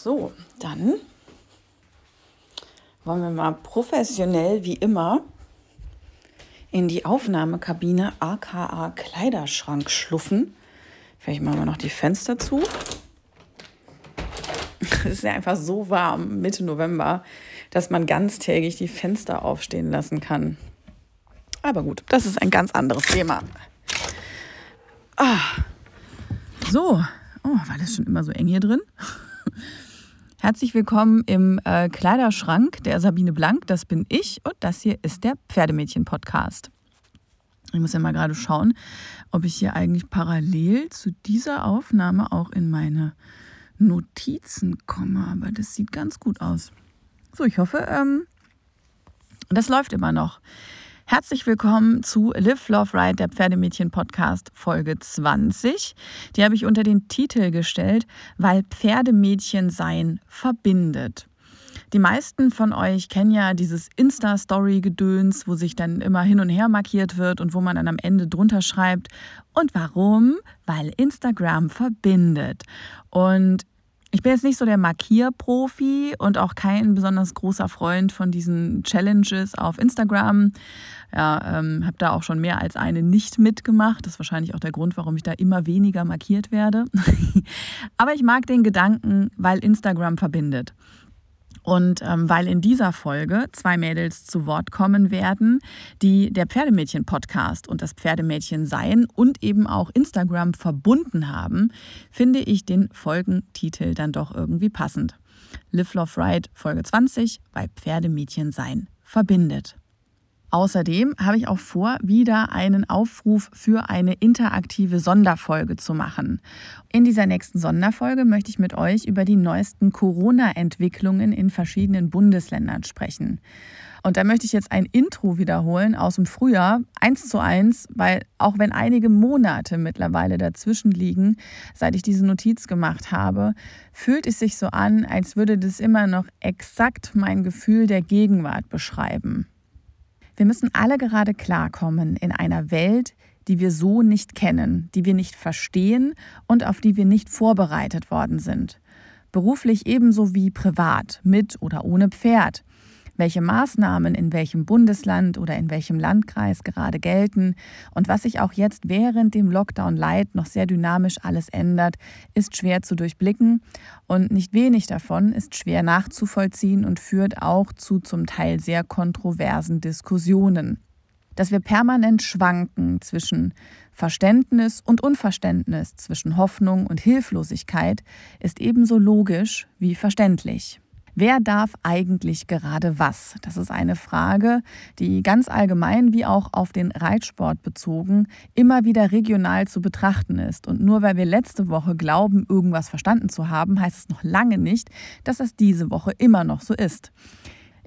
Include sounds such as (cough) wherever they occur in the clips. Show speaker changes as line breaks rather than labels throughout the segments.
So, dann wollen wir mal professionell wie immer in die Aufnahmekabine aka Kleiderschrank schluffen. Vielleicht machen wir noch die Fenster zu. Es ist ja einfach so warm Mitte November, dass man ganztägig die Fenster aufstehen lassen kann. Aber gut, das ist ein ganz anderes Thema. Ah. So, oh, war das schon immer so eng hier drin? Herzlich willkommen im äh, Kleiderschrank der Sabine Blank. Das bin ich und das hier ist der Pferdemädchen-Podcast. Ich muss ja mal gerade schauen, ob ich hier eigentlich parallel zu dieser Aufnahme auch in meine Notizen komme. Aber das sieht ganz gut aus. So, ich hoffe, ähm, das läuft immer noch. Herzlich willkommen zu Live, Love, Ride, der Pferdemädchen-Podcast Folge 20. Die habe ich unter den Titel gestellt, weil Pferdemädchen sein verbindet. Die meisten von euch kennen ja dieses Insta-Story-Gedöns, wo sich dann immer hin und her markiert wird und wo man dann am Ende drunter schreibt. Und warum? Weil Instagram verbindet. Und ich bin jetzt nicht so der Markierprofi und auch kein besonders großer Freund von diesen Challenges auf Instagram. Ja, ähm, habe da auch schon mehr als eine nicht mitgemacht. Das ist wahrscheinlich auch der Grund, warum ich da immer weniger markiert werde. (laughs) Aber ich mag den Gedanken, weil Instagram verbindet. Und ähm, weil in dieser Folge zwei Mädels zu Wort kommen werden, die der Pferdemädchen-Podcast und das Pferdemädchen sein und eben auch Instagram verbunden haben, finde ich den Folgentitel dann doch irgendwie passend. Live Love Ride Folge 20 bei Pferdemädchen sein verbindet. Außerdem habe ich auch vor, wieder einen Aufruf für eine interaktive Sonderfolge zu machen. In dieser nächsten Sonderfolge möchte ich mit euch über die neuesten Corona-Entwicklungen in verschiedenen Bundesländern sprechen. Und da möchte ich jetzt ein Intro wiederholen aus dem Frühjahr, eins zu eins, weil auch wenn einige Monate mittlerweile dazwischen liegen, seit ich diese Notiz gemacht habe, fühlt es sich so an, als würde das immer noch exakt mein Gefühl der Gegenwart beschreiben. Wir müssen alle gerade klarkommen in einer Welt, die wir so nicht kennen, die wir nicht verstehen und auf die wir nicht vorbereitet worden sind. Beruflich ebenso wie privat, mit oder ohne Pferd welche Maßnahmen in welchem Bundesland oder in welchem Landkreis gerade gelten und was sich auch jetzt während dem Lockdown Light noch sehr dynamisch alles ändert, ist schwer zu durchblicken und nicht wenig davon ist schwer nachzuvollziehen und führt auch zu zum Teil sehr kontroversen Diskussionen. Dass wir permanent schwanken zwischen Verständnis und Unverständnis, zwischen Hoffnung und Hilflosigkeit, ist ebenso logisch wie verständlich. Wer darf eigentlich gerade was? Das ist eine Frage, die ganz allgemein wie auch auf den Reitsport bezogen immer wieder regional zu betrachten ist. Und nur weil wir letzte Woche glauben, irgendwas verstanden zu haben, heißt es noch lange nicht, dass das diese Woche immer noch so ist.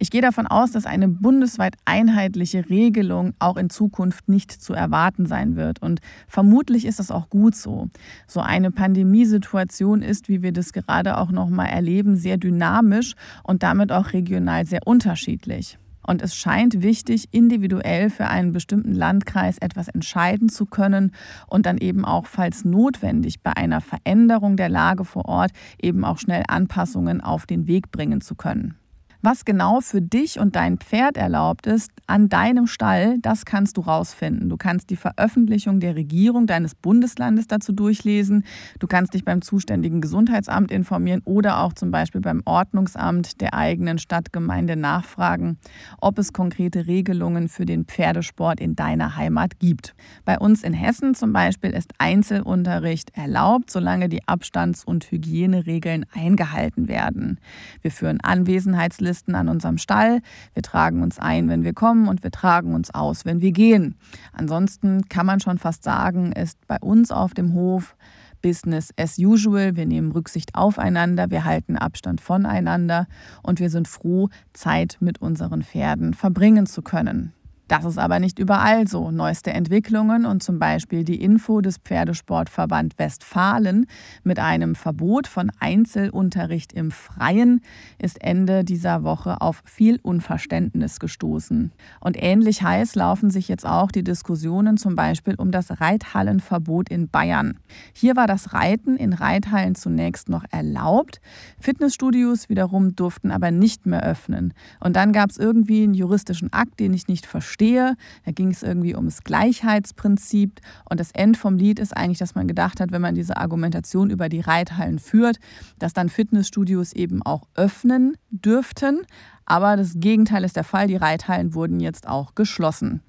Ich gehe davon aus, dass eine bundesweit einheitliche Regelung auch in Zukunft nicht zu erwarten sein wird. Und vermutlich ist das auch gut so. So eine Pandemiesituation ist, wie wir das gerade auch noch mal erleben, sehr dynamisch und damit auch regional sehr unterschiedlich. Und es scheint wichtig, individuell für einen bestimmten Landkreis etwas entscheiden zu können und dann eben auch, falls notwendig, bei einer Veränderung der Lage vor Ort eben auch schnell Anpassungen auf den Weg bringen zu können. Was genau für dich und dein Pferd erlaubt ist, an deinem Stall, das kannst du rausfinden. Du kannst die Veröffentlichung der Regierung deines Bundeslandes dazu durchlesen. Du kannst dich beim zuständigen Gesundheitsamt informieren oder auch zum Beispiel beim Ordnungsamt der eigenen Stadtgemeinde nachfragen, ob es konkrete Regelungen für den Pferdesport in deiner Heimat gibt. Bei uns in Hessen zum Beispiel ist Einzelunterricht erlaubt, solange die Abstands- und Hygieneregeln eingehalten werden. Wir führen Anwesenheitslisten Listen an unserem Stall. Wir tragen uns ein, wenn wir kommen und wir tragen uns aus, wenn wir gehen. Ansonsten kann man schon fast sagen, ist bei uns auf dem Hof Business as usual. Wir nehmen Rücksicht aufeinander, wir halten Abstand voneinander und wir sind froh, Zeit mit unseren Pferden verbringen zu können. Das ist aber nicht überall so. Neueste Entwicklungen und zum Beispiel die Info des Pferdesportverband Westfalen mit einem Verbot von Einzelunterricht im Freien ist Ende dieser Woche auf viel Unverständnis gestoßen. Und ähnlich heiß laufen sich jetzt auch die Diskussionen zum Beispiel um das Reithallenverbot in Bayern. Hier war das Reiten in Reithallen zunächst noch erlaubt. Fitnessstudios wiederum durften aber nicht mehr öffnen. Und dann gab es irgendwie einen juristischen Akt, den ich nicht verstehe verstehe. Da ging es irgendwie ums Gleichheitsprinzip. Und das End vom Lied ist eigentlich, dass man gedacht hat, wenn man diese Argumentation über die Reithallen führt, dass dann Fitnessstudios eben auch öffnen dürften. Aber das Gegenteil ist der Fall. Die Reithallen wurden jetzt auch geschlossen.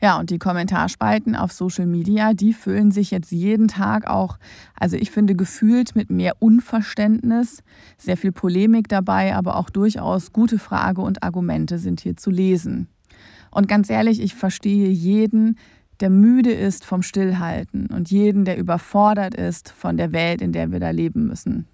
Ja, und die Kommentarspalten auf Social Media, die füllen sich jetzt jeden Tag auch, also ich finde, gefühlt mit mehr Unverständnis, sehr viel Polemik dabei, aber auch durchaus gute Frage und Argumente sind hier zu lesen. Und ganz ehrlich, ich verstehe jeden, der müde ist vom Stillhalten und jeden, der überfordert ist von der Welt, in der wir da leben müssen.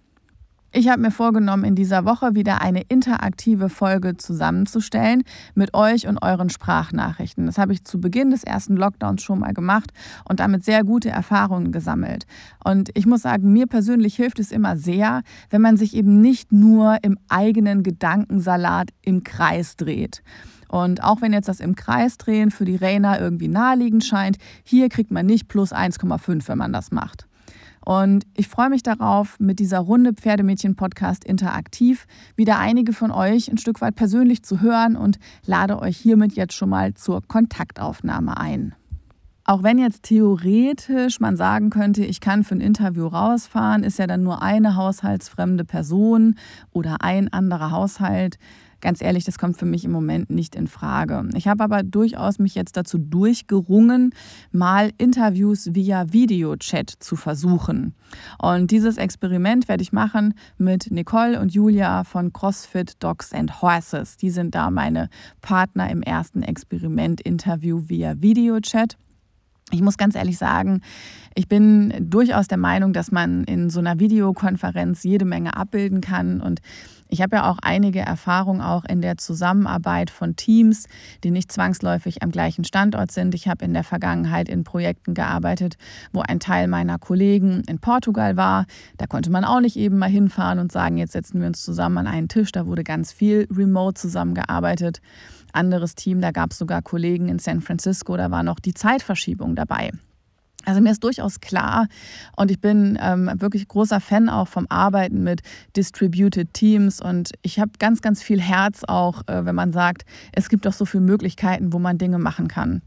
Ich habe mir vorgenommen, in dieser Woche wieder eine interaktive Folge zusammenzustellen mit euch und euren Sprachnachrichten. Das habe ich zu Beginn des ersten Lockdowns schon mal gemacht und damit sehr gute Erfahrungen gesammelt. Und ich muss sagen, mir persönlich hilft es immer sehr, wenn man sich eben nicht nur im eigenen Gedankensalat im Kreis dreht. Und auch wenn jetzt das im Kreis drehen für die Rainer irgendwie naheliegend scheint, hier kriegt man nicht plus 1,5, wenn man das macht. Und ich freue mich darauf, mit dieser Runde Pferdemädchen-Podcast interaktiv wieder einige von euch ein Stück weit persönlich zu hören und lade euch hiermit jetzt schon mal zur Kontaktaufnahme ein. Auch wenn jetzt theoretisch man sagen könnte, ich kann für ein Interview rausfahren, ist ja dann nur eine haushaltsfremde Person oder ein anderer Haushalt ganz ehrlich, das kommt für mich im Moment nicht in Frage. Ich habe aber durchaus mich jetzt dazu durchgerungen, mal Interviews via Videochat zu versuchen. Und dieses Experiment werde ich machen mit Nicole und Julia von CrossFit Dogs and Horses. Die sind da meine Partner im ersten Experiment-Interview via Videochat. Ich muss ganz ehrlich sagen, ich bin durchaus der Meinung, dass man in so einer Videokonferenz jede Menge abbilden kann und ich habe ja auch einige Erfahrungen auch in der Zusammenarbeit von Teams, die nicht zwangsläufig am gleichen Standort sind. Ich habe in der Vergangenheit in Projekten gearbeitet, wo ein Teil meiner Kollegen in Portugal war. Da konnte man auch nicht eben mal hinfahren und sagen, jetzt setzen wir uns zusammen an einen Tisch. Da wurde ganz viel remote zusammengearbeitet. Anderes Team, da gab es sogar Kollegen in San Francisco, da war noch die Zeitverschiebung dabei. Also mir ist durchaus klar und ich bin ähm, wirklich großer Fan auch vom Arbeiten mit Distributed Teams und ich habe ganz, ganz viel Herz auch, äh, wenn man sagt, es gibt doch so viele Möglichkeiten, wo man Dinge machen kann.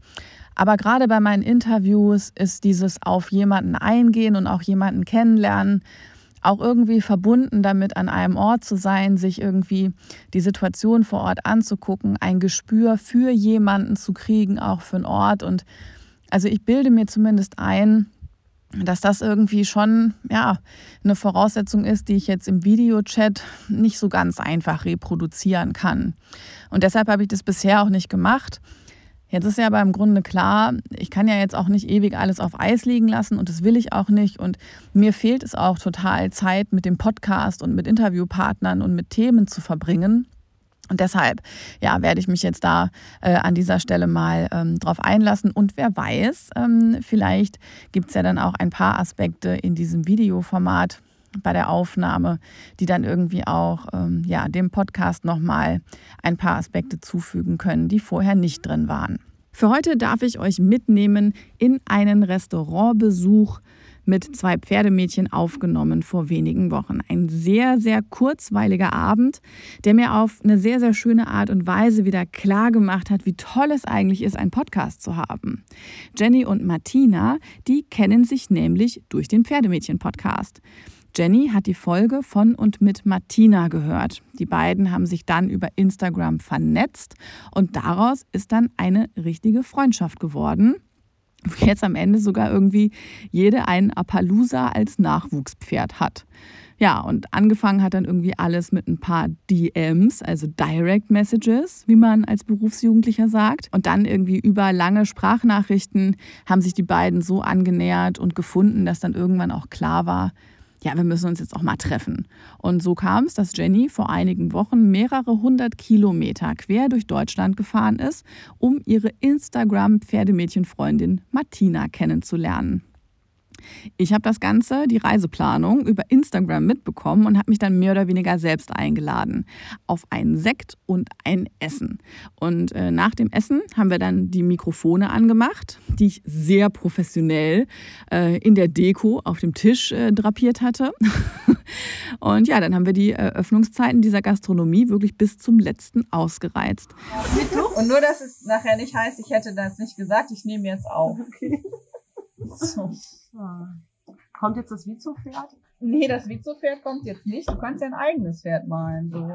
Aber gerade bei meinen Interviews ist dieses auf jemanden eingehen und auch jemanden kennenlernen, auch irgendwie verbunden damit, an einem Ort zu sein, sich irgendwie die Situation vor Ort anzugucken, ein Gespür für jemanden zu kriegen, auch für einen Ort und also ich bilde mir zumindest ein, dass das irgendwie schon ja, eine Voraussetzung ist, die ich jetzt im Videochat nicht so ganz einfach reproduzieren kann. Und deshalb habe ich das bisher auch nicht gemacht. Jetzt ist ja aber im Grunde klar, ich kann ja jetzt auch nicht ewig alles auf Eis liegen lassen und das will ich auch nicht. Und mir fehlt es auch total Zeit mit dem Podcast und mit Interviewpartnern und mit Themen zu verbringen. Und deshalb ja, werde ich mich jetzt da äh, an dieser Stelle mal ähm, drauf einlassen. Und wer weiß, ähm, vielleicht gibt es ja dann auch ein paar Aspekte in diesem Videoformat bei der Aufnahme, die dann irgendwie auch ähm, ja, dem Podcast nochmal ein paar Aspekte zufügen können, die vorher nicht drin waren. Für heute darf ich euch mitnehmen in einen Restaurantbesuch mit zwei Pferdemädchen aufgenommen vor wenigen Wochen. Ein sehr, sehr kurzweiliger Abend, der mir auf eine sehr, sehr schöne Art und Weise wieder klar gemacht hat, wie toll es eigentlich ist, einen Podcast zu haben. Jenny und Martina, die kennen sich nämlich durch den Pferdemädchen-Podcast. Jenny hat die Folge von und mit Martina gehört. Die beiden haben sich dann über Instagram vernetzt und daraus ist dann eine richtige Freundschaft geworden wo (laughs) jetzt am Ende sogar irgendwie jede einen Appaloosa als Nachwuchspferd hat. Ja, und angefangen hat dann irgendwie alles mit ein paar DMs, also Direct Messages, wie man als Berufsjugendlicher sagt. Und dann irgendwie über lange Sprachnachrichten haben sich die beiden so angenähert und gefunden, dass dann irgendwann auch klar war, ja, wir müssen uns jetzt auch mal treffen. Und so kam es, dass Jenny vor einigen Wochen mehrere hundert Kilometer quer durch Deutschland gefahren ist, um ihre Instagram-Pferdemädchenfreundin Martina kennenzulernen. Ich habe das Ganze, die Reiseplanung, über Instagram mitbekommen und habe mich dann mehr oder weniger selbst eingeladen auf einen Sekt und ein Essen. Und äh, nach dem Essen haben wir dann die Mikrofone angemacht, die ich sehr professionell äh, in der Deko auf dem Tisch äh, drapiert hatte. (laughs) und ja, dann haben wir die Öffnungszeiten dieser Gastronomie wirklich bis zum letzten ausgereizt.
Und nur, dass es nachher nicht heißt, ich hätte das nicht gesagt, ich nehme jetzt auf. Okay.
So. Kommt jetzt das Vizo-Pferd?
Nee, das Vizo-Pferd kommt jetzt nicht. Du kannst ja ein eigenes Pferd malen. So.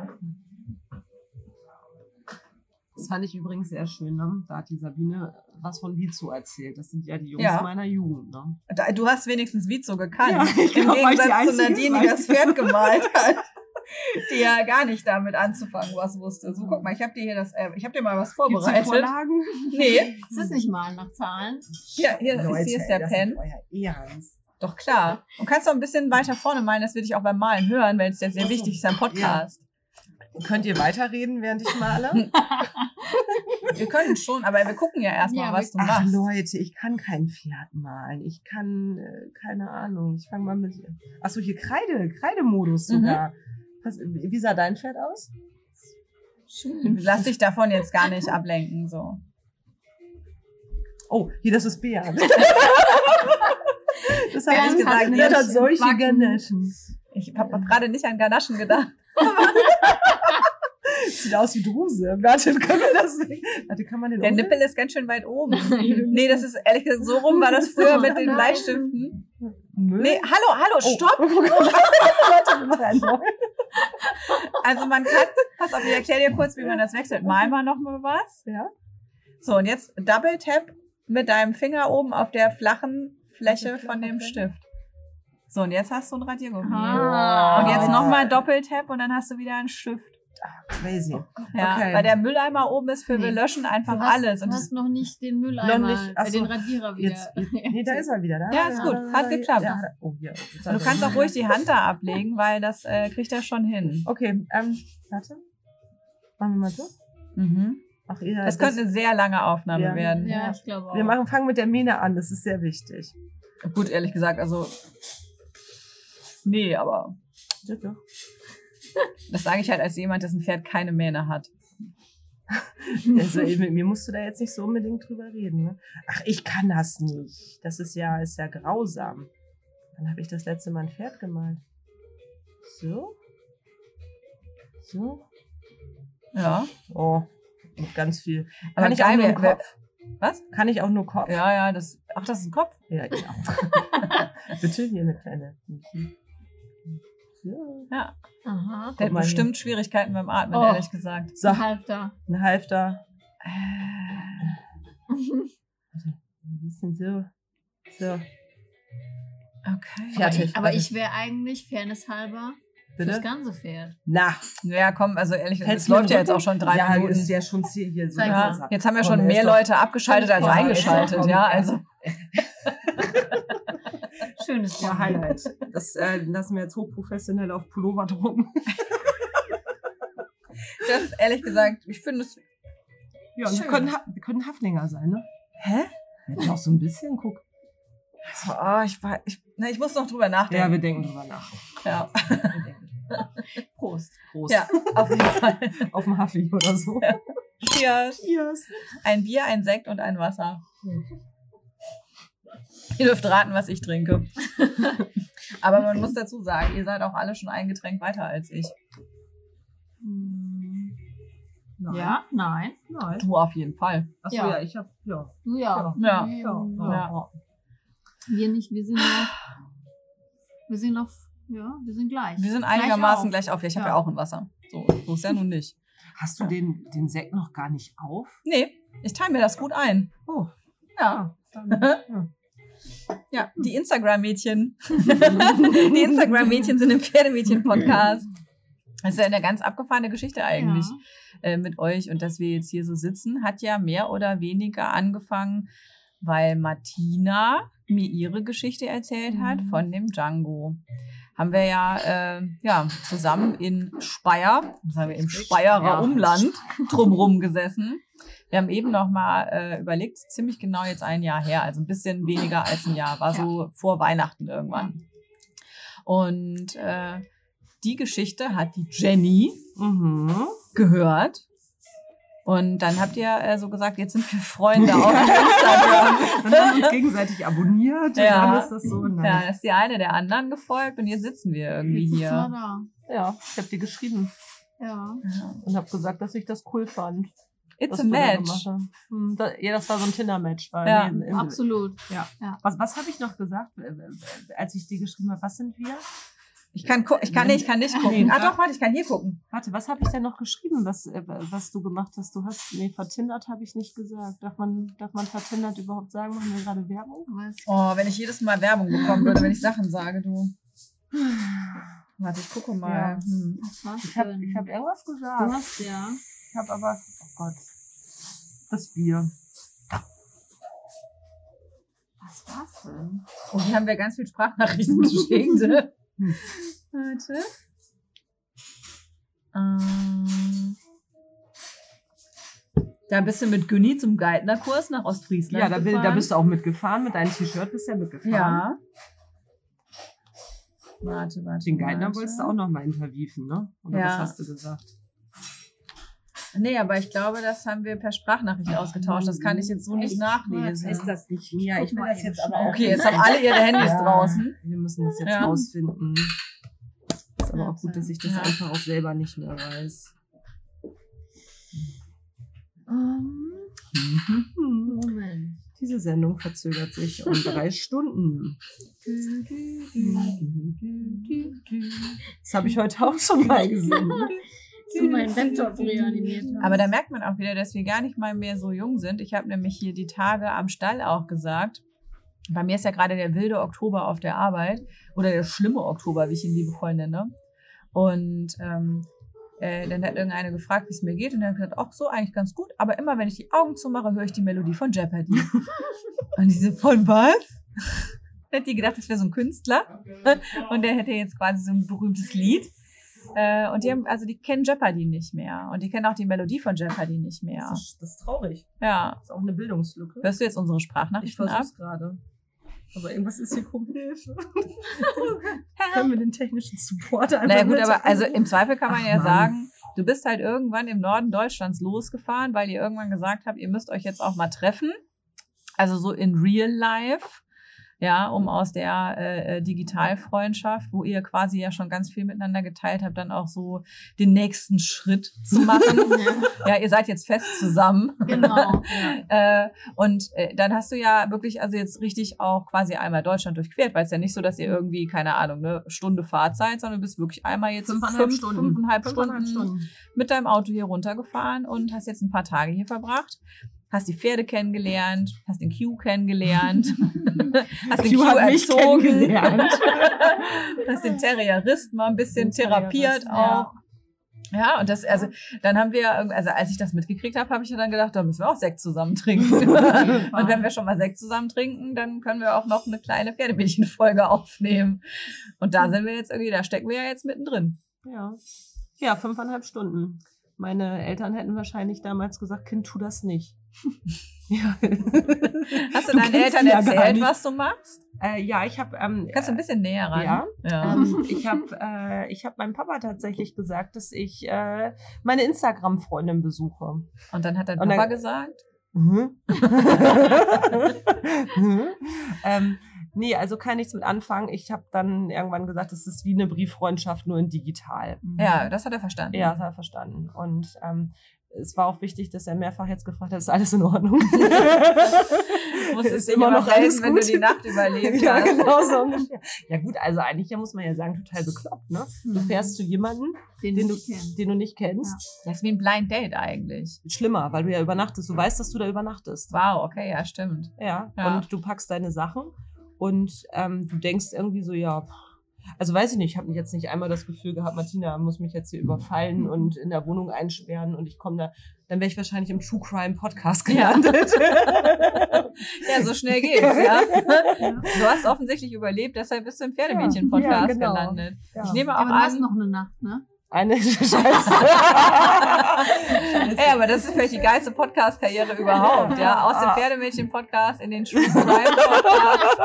Das fand ich übrigens sehr schön. Ne? Da hat die Sabine was von Vizo erzählt. Das sind ja die Jungs
Ja.
meiner Jugend. Ne?
Du hast wenigstens Vizo gekannt.
Ja, (laughs)
Im
glaub,
Gegensatz zu Nadine, die das. Pferd gemalt hat. Die ja gar nicht damit anzufangen was wusste. So, guck mal, ich habe dir hier das, äh, ich habe dir mal was vorbereitet.
Vorlagen?
Nee,
Es ist nicht mal nach Zahlen.
hier, hier, ist, hier ist der
das
Pen.
euer Ernst.
Doch klar. Und kannst doch ein bisschen weiter vorne malen, das will ich auch beim Malen hören, weil es ja sehr wichtig ist, ein Podcast.
Könnt ihr weiterreden, während ich male? (laughs)
Wir können schon, aber wir gucken ja erstmal,
Ja,
was du
Ach
machst.
Leute, ich kann kein Pferd malen. Ich kann, äh, keine Ahnung. Ich fange mal mit. Achso, hier Kreide, Kreidemodus
Mhm.
Was, wie sah dein Pferd aus?
Schön.
Lass dich davon jetzt gar nicht ablenken. So.
Oh, hier, das ist Bea. (laughs) das habe ich gesagt. Bea hat solche
Backen.
Ganaschen.
Ich habe hab gerade nicht an Ganaschen gedacht. (laughs)
Sieht aus wie Druse. Warte, können wir das nicht? Warte, kann man den
Der
umdrehen?
Nippel ist ganz schön weit oben. (laughs) Nee, das ist ehrlich gesagt, so rum war das früher mit den. Bleistiften.
Müll?
Nee, hallo, hallo, stopp!
Oh, Warte, wir machen einen neuen.
Also man kann, pass auf, ich erkläre dir kurz, wie man das wechselt. Mal mal noch mal was.
Ja?
So, und jetzt Double Tap mit deinem Finger oben auf der flachen Fläche von dem Stift. So, und jetzt hast du ein Radiergummi.
Ah.
Und jetzt nochmal Doppeltap und dann hast du wieder einen Stift.
Crazy.
Ja,
Okay.
weil der Mülleimer oben ist für wir
Nee.
löschen einfach
Du hast,
alles.
Du
das,
hast noch nicht den Mülleimer,
Noch nicht,
äh,
so.
den Radierer wieder. (laughs)
Jetzt, nee, da ist er wieder. Da,
Ja, ist gut. Hat geklappt.
Ja, oh, hier.
Du kannst auch ruhig die Hand da ablegen, weil das äh, kriegt er schon hin.
Okay, ähm, warte. Machen wir mal so.
Mhm.
Ach, ihr,
Das könnte eine sehr lange Aufnahme
Ja.
werden.
ja, ich glaube auch.
wir machen, fangen mit der Mähne an, das ist sehr wichtig.
Gut, ehrlich gesagt, also. Nee, aber
Ja, doch.
Das sage ich halt als jemand, dessen Pferd keine Mähne hat.
Also, mit mir musst du da jetzt nicht so unbedingt drüber reden. Ne? Ach, ich kann das nicht. Das ist ja, ist ja grausam. Wann habe ich das letzte Mal ein Pferd gemalt? So? So?
Ja.
Oh, ganz viel.
Aber
Kann ich auch nur Kopf?
Was?
Kann ich auch nur Kopf?
Ja, ja, das. Ach, das ist ein Kopf.
Ja, ich auch. (laughs) Bitte hier eine kleine.
Ja.
Aha.
Der hat
hier.
bestimmt Schwierigkeiten beim Atmen,
Oh.
ehrlich gesagt.
So,
Halb da.
ein Halfter.
Äh, (laughs)
Ein bisschen so. So,
Okay.
Fertig.
Aber
Warte.
ich wäre eigentlich, fairness halber,
bitte.
fürs ganze Pferd.
Na,
Ja, komm, also ehrlich gesagt, es läuft ja jetzt auch schon drei
ja,
Minuten.
ist ja schon zäh hier. So
Ja, jetzt haben ja
Komm,
schon
ist
mehr Leute abgeschaltet als eingeschaltet,
komm,
ja,
ja.
also (laughs)
Schönes
Ja. Highlight. Das äh, lassen wir jetzt hochprofessionell auf Pullover drucken. (laughs)
das ehrlich gesagt, ich finde es.
Ja, wir
Schön.
können, wir können Haflinger sein, ne?
Hä?
Ja, auch so ein bisschen, guck.
Also, oh, ich, war, ich, na, ich muss noch drüber
Ja,
nachdenken.
wir denken drüber nach.
Ja. (laughs)
Prost.
Prost.
ja auf jeden Fall. (laughs)
Auf dem Huffy oder so.
Cheers.
Cheers.
Ein Bier, ein Sekt und ein Wasser. Ihr dürft raten, was ich trinke. (laughs) Aber man muss dazu sagen, ihr seid auch alle schon ein Getränk weiter als ich.
Hm.
Nein.
Ja, nein.
Nein.
Du auf jeden Fall.
Achso,
Ja.
ja. ich hab, ja.
Du ja.
Ja.
Wir,
Ja,
Ja.
wir nicht, wir sind noch. Wir sind noch. Ja, wir sind gleich.
Wir sind
Gleich
einigermaßen
auf.
gleich auf. Ja, Ich habe ja.
Ja.
auch ein Wasser. So, so ist ja nun nicht.
Hast du den, den Sekt noch gar nicht auf?
Nee, ich teile mir das gut ein.
Oh,
Ja.
dann, (laughs) ja.
Ja, die Instagram-Mädchen. (laughs) die Instagram-Mädchen sind im Pferdemädchen-Podcast. Das ist ja eine ganz abgefahrene Geschichte eigentlich
Ja.
äh, mit euch. Und dass wir jetzt hier so sitzen, hat ja mehr oder weniger angefangen, weil Martina mir ihre Geschichte erzählt hat
Mhm.
von dem Django. haben wir ja, äh, ja zusammen in Speyer, sagen wir im Speyerer
Ja.
Umland, (laughs) drumrum gesessen. Wir haben eben noch mal äh, überlegt, ziemlich genau jetzt ein Jahr her, also ein bisschen weniger als ein Jahr, war so vor Weihnachten irgendwann. Und äh, die Geschichte hat die Jenny
Mhm.
gehört. Und dann habt ihr äh, so gesagt, jetzt sind wir Freunde auf Instagram. (laughs)
Und haben uns gegenseitig abonniert.
Ja.
Und dann ist das so.
Ja,
Nein.
dann ist die eine der anderen gefolgt und jetzt sitzen wir irgendwie
Jetzt er
hier.
da.
Ja, ich habe dir geschrieben
Ja.
und habe gesagt, dass ich das cool fand.
It's a
du
match.
Hm, da, ja, das war so ein Tinder-Match. war-
Ja,
nee, im-
Absolut.
Ja.
Ja.
Was, was habe ich noch gesagt, äh, äh, als ich dir geschrieben habe? Was sind wir?
Ich kann, ich kann nicht, ich kann nicht gucken.
Nee,
Ah doch, warte, ich kann hier gucken.
Warte, was habe ich denn noch geschrieben, was, äh, was du gemacht hast? Du hast, nee, vertindert habe ich nicht gesagt. Darf man, darf man vertindert überhaupt sagen? Machen wir gerade Werbung?
Was?
Oh, wenn ich jedes Mal Werbung bekommen würde, wenn ich Sachen sage, du. Warte, ich gucke mal.
Ja.
Hm.
Ich habe hab irgendwas
Du
gesagt.
hast ja.
Ich habe aber, oh Gott, das Bier.
Was war's denn?
Oh, hier haben wir ganz viel Sprachnachrichten (laughs) geschickt. Warte. Ähm. Da bist du mit Günni zum Geithnerkurs nach Ostfriesland.
Ja, da, bin, da bist du auch mitgefahren. Mit deinem T-Shirt bist du ja mitgefahren.
Ja. Warte, warte.
Den Geithner
warte.
wolltest du auch noch mal interviewen, ne? Oder
Ja.
was hast du gesagt?
Nee, aber ich glaube, das haben wir per Sprachnachricht ausgetauscht. Das kann ich jetzt so nicht nachlesen.
Ist das nicht?
Guck
Ich will das jetzt aber auch.
Okay, jetzt haben alle ihre Handys
Ja.
draußen.
Wir müssen das jetzt
Ja.
rausfinden. Ist aber auch gut, dass ich das
Ja.
einfach auch selber nicht mehr weiß.
Moment.
Diese Sendung verzögert sich um (laughs) drei Stunden. Das habe ich heute auch schon mal gesehen. (laughs)
So mein Laptop reanimiert haben.
Aber da merkt man auch wieder, dass wir gar nicht mal mehr so jung sind. Ich habe nämlich hier die Tage am Stall auch gesagt. Bei mir ist ja gerade der wilde Oktober auf der Arbeit oder der schlimme Oktober, wie ich ihn liebevoll nenne. Und ähm, äh, dann hat irgendeine gefragt, wie es mir geht. Und dann hat gesagt, ach so, eigentlich ganz gut. Aber immer, wenn ich die Augen zumache, höre ich die Melodie von Jeopardy. (laughs) und diese von was? Hätte die gedacht, das wäre so ein Künstler. Und der hätte jetzt quasi so ein berühmtes Lied. Äh, und die haben, also die kennen Jeopardy nicht mehr. Und die kennen auch die Melodie von Jeopardy nicht mehr.
Das, ist, das ist traurig.
Ja.
Das ist auch eine Bildungslücke.
Hörst du jetzt unsere
Ich
Sprachnachrichten ab?
versuch's gerade. Aber irgendwas ist hier komisch. Hilfe. (laughs) Können wir den technischen Support einfach
Naja gut,
mit
aber also im Zweifel kann man
Ach,
ja
Mann.
sagen, du bist halt irgendwann im Norden Deutschlands losgefahren, weil ihr irgendwann gesagt habt, ihr müsst euch jetzt auch mal treffen. Also so in real life. Ja, um aus der äh, äh, Digitalfreundschaft, wo ihr quasi ja schon ganz viel miteinander geteilt habt, dann auch so den nächsten Schritt zu (laughs) machen. ja, ihr seid jetzt fest zusammen.
Genau. Ja. (laughs)
Äh, und äh, dann hast du ja wirklich also jetzt richtig auch quasi einmal Deutschland durchquert, weil es ja nicht so, dass ihr irgendwie, keine Ahnung, eine Stunde Fahrzeit, sondern du bist wirklich einmal jetzt
Fünfeinhalb
fünf,
Stunden.
fünfeinhalb
Fünfeinhalb
Stunden,
Stunden.
mit deinem Auto hier runtergefahren und hast jetzt ein paar Tage hier verbracht. Hast die Pferde kennengelernt, hast den Q kennengelernt, (laughs) hast den
Q
Q erzogen,
kennengelernt. (laughs)
hast den Terrierist mal ein bisschen therapiert auch. Ja, und das, also, dann haben wir, irgend- also als ich das mitgekriegt habe, habe ich ja dann gedacht, da müssen wir auch Sekt zusammen trinken. (laughs) und wenn wir schon mal Sekt zusammen trinken, dann können wir auch noch eine kleine Pferdemädchen-Folge aufnehmen. Und da sind wir jetzt irgendwie, da stecken wir ja jetzt mittendrin.
Ja. Ja, fünfeinhalb Stunden. Meine Eltern hätten wahrscheinlich damals gesagt, Kind, tu das nicht. (laughs) ja.
Hast du,
Du
deinen Eltern erzählt, was du machst?
Äh, ja, ich habe ähm,
Kannst du ein bisschen näher ran?
ja.
ja.
ähm, ich habe äh, ich hab meinem Papa tatsächlich gesagt, dass ich äh, meine Instagram-Freundin besuche.
Und dann hat dein Papa
dann-
gesagt,
Mhm. Mhm. (laughs) ähm, nee, also kann nichts mit anfangen. Ich habe dann irgendwann gesagt, es ist wie eine Brieffreundschaft, nur in digital.
ja, das hat er verstanden.
Ja, das hat er verstanden. Und ähm, es war auch wichtig, dass er mehrfach jetzt gefragt hat, ist alles in Ordnung? Ist
dich
immer noch alles
melden, wenn
gut?
du die Nacht überlebt (laughs)
ja,
hast.
genau so ungefähr. Ja gut, also eigentlich ja, muss man ja sagen, total bekloppt, ne? Du
Mhm.
fährst zu jemandem,
den,
den du, den du nicht kennst.
Das ist wie ein Blind Date eigentlich.
Schlimmer, weil du ja übernachtest. Du weißt, dass du da übernachtest.
Wow, okay, ja, stimmt.
Ja.
Ja.
Und du packst deine Sachen und ähm, du denkst irgendwie so, ja, also weiß ich nicht, ich habe jetzt nicht einmal das Gefühl gehabt, Martina muss mich jetzt hier überfallen und in der Wohnung einsperren und ich komme da. dann wäre ich wahrscheinlich im True Crime Podcast
Ja.
gelandet. (laughs)
Ja, so schnell geht's, ja. (laughs) Du hast offensichtlich überlebt, deshalb bist du im Pferdemädchen-Podcast
Ja, genau.
gelandet.
Ja.
Ich nehme
Ja,
auch
aber du hast
an,
noch eine Nacht, ne?
Eine (laughs) Scheiße.
ey, aber das ist vielleicht die geilste Podcast-Karriere überhaupt, ja. Aus dem Pferdemädchen-Podcast in den True Crime-Podcast.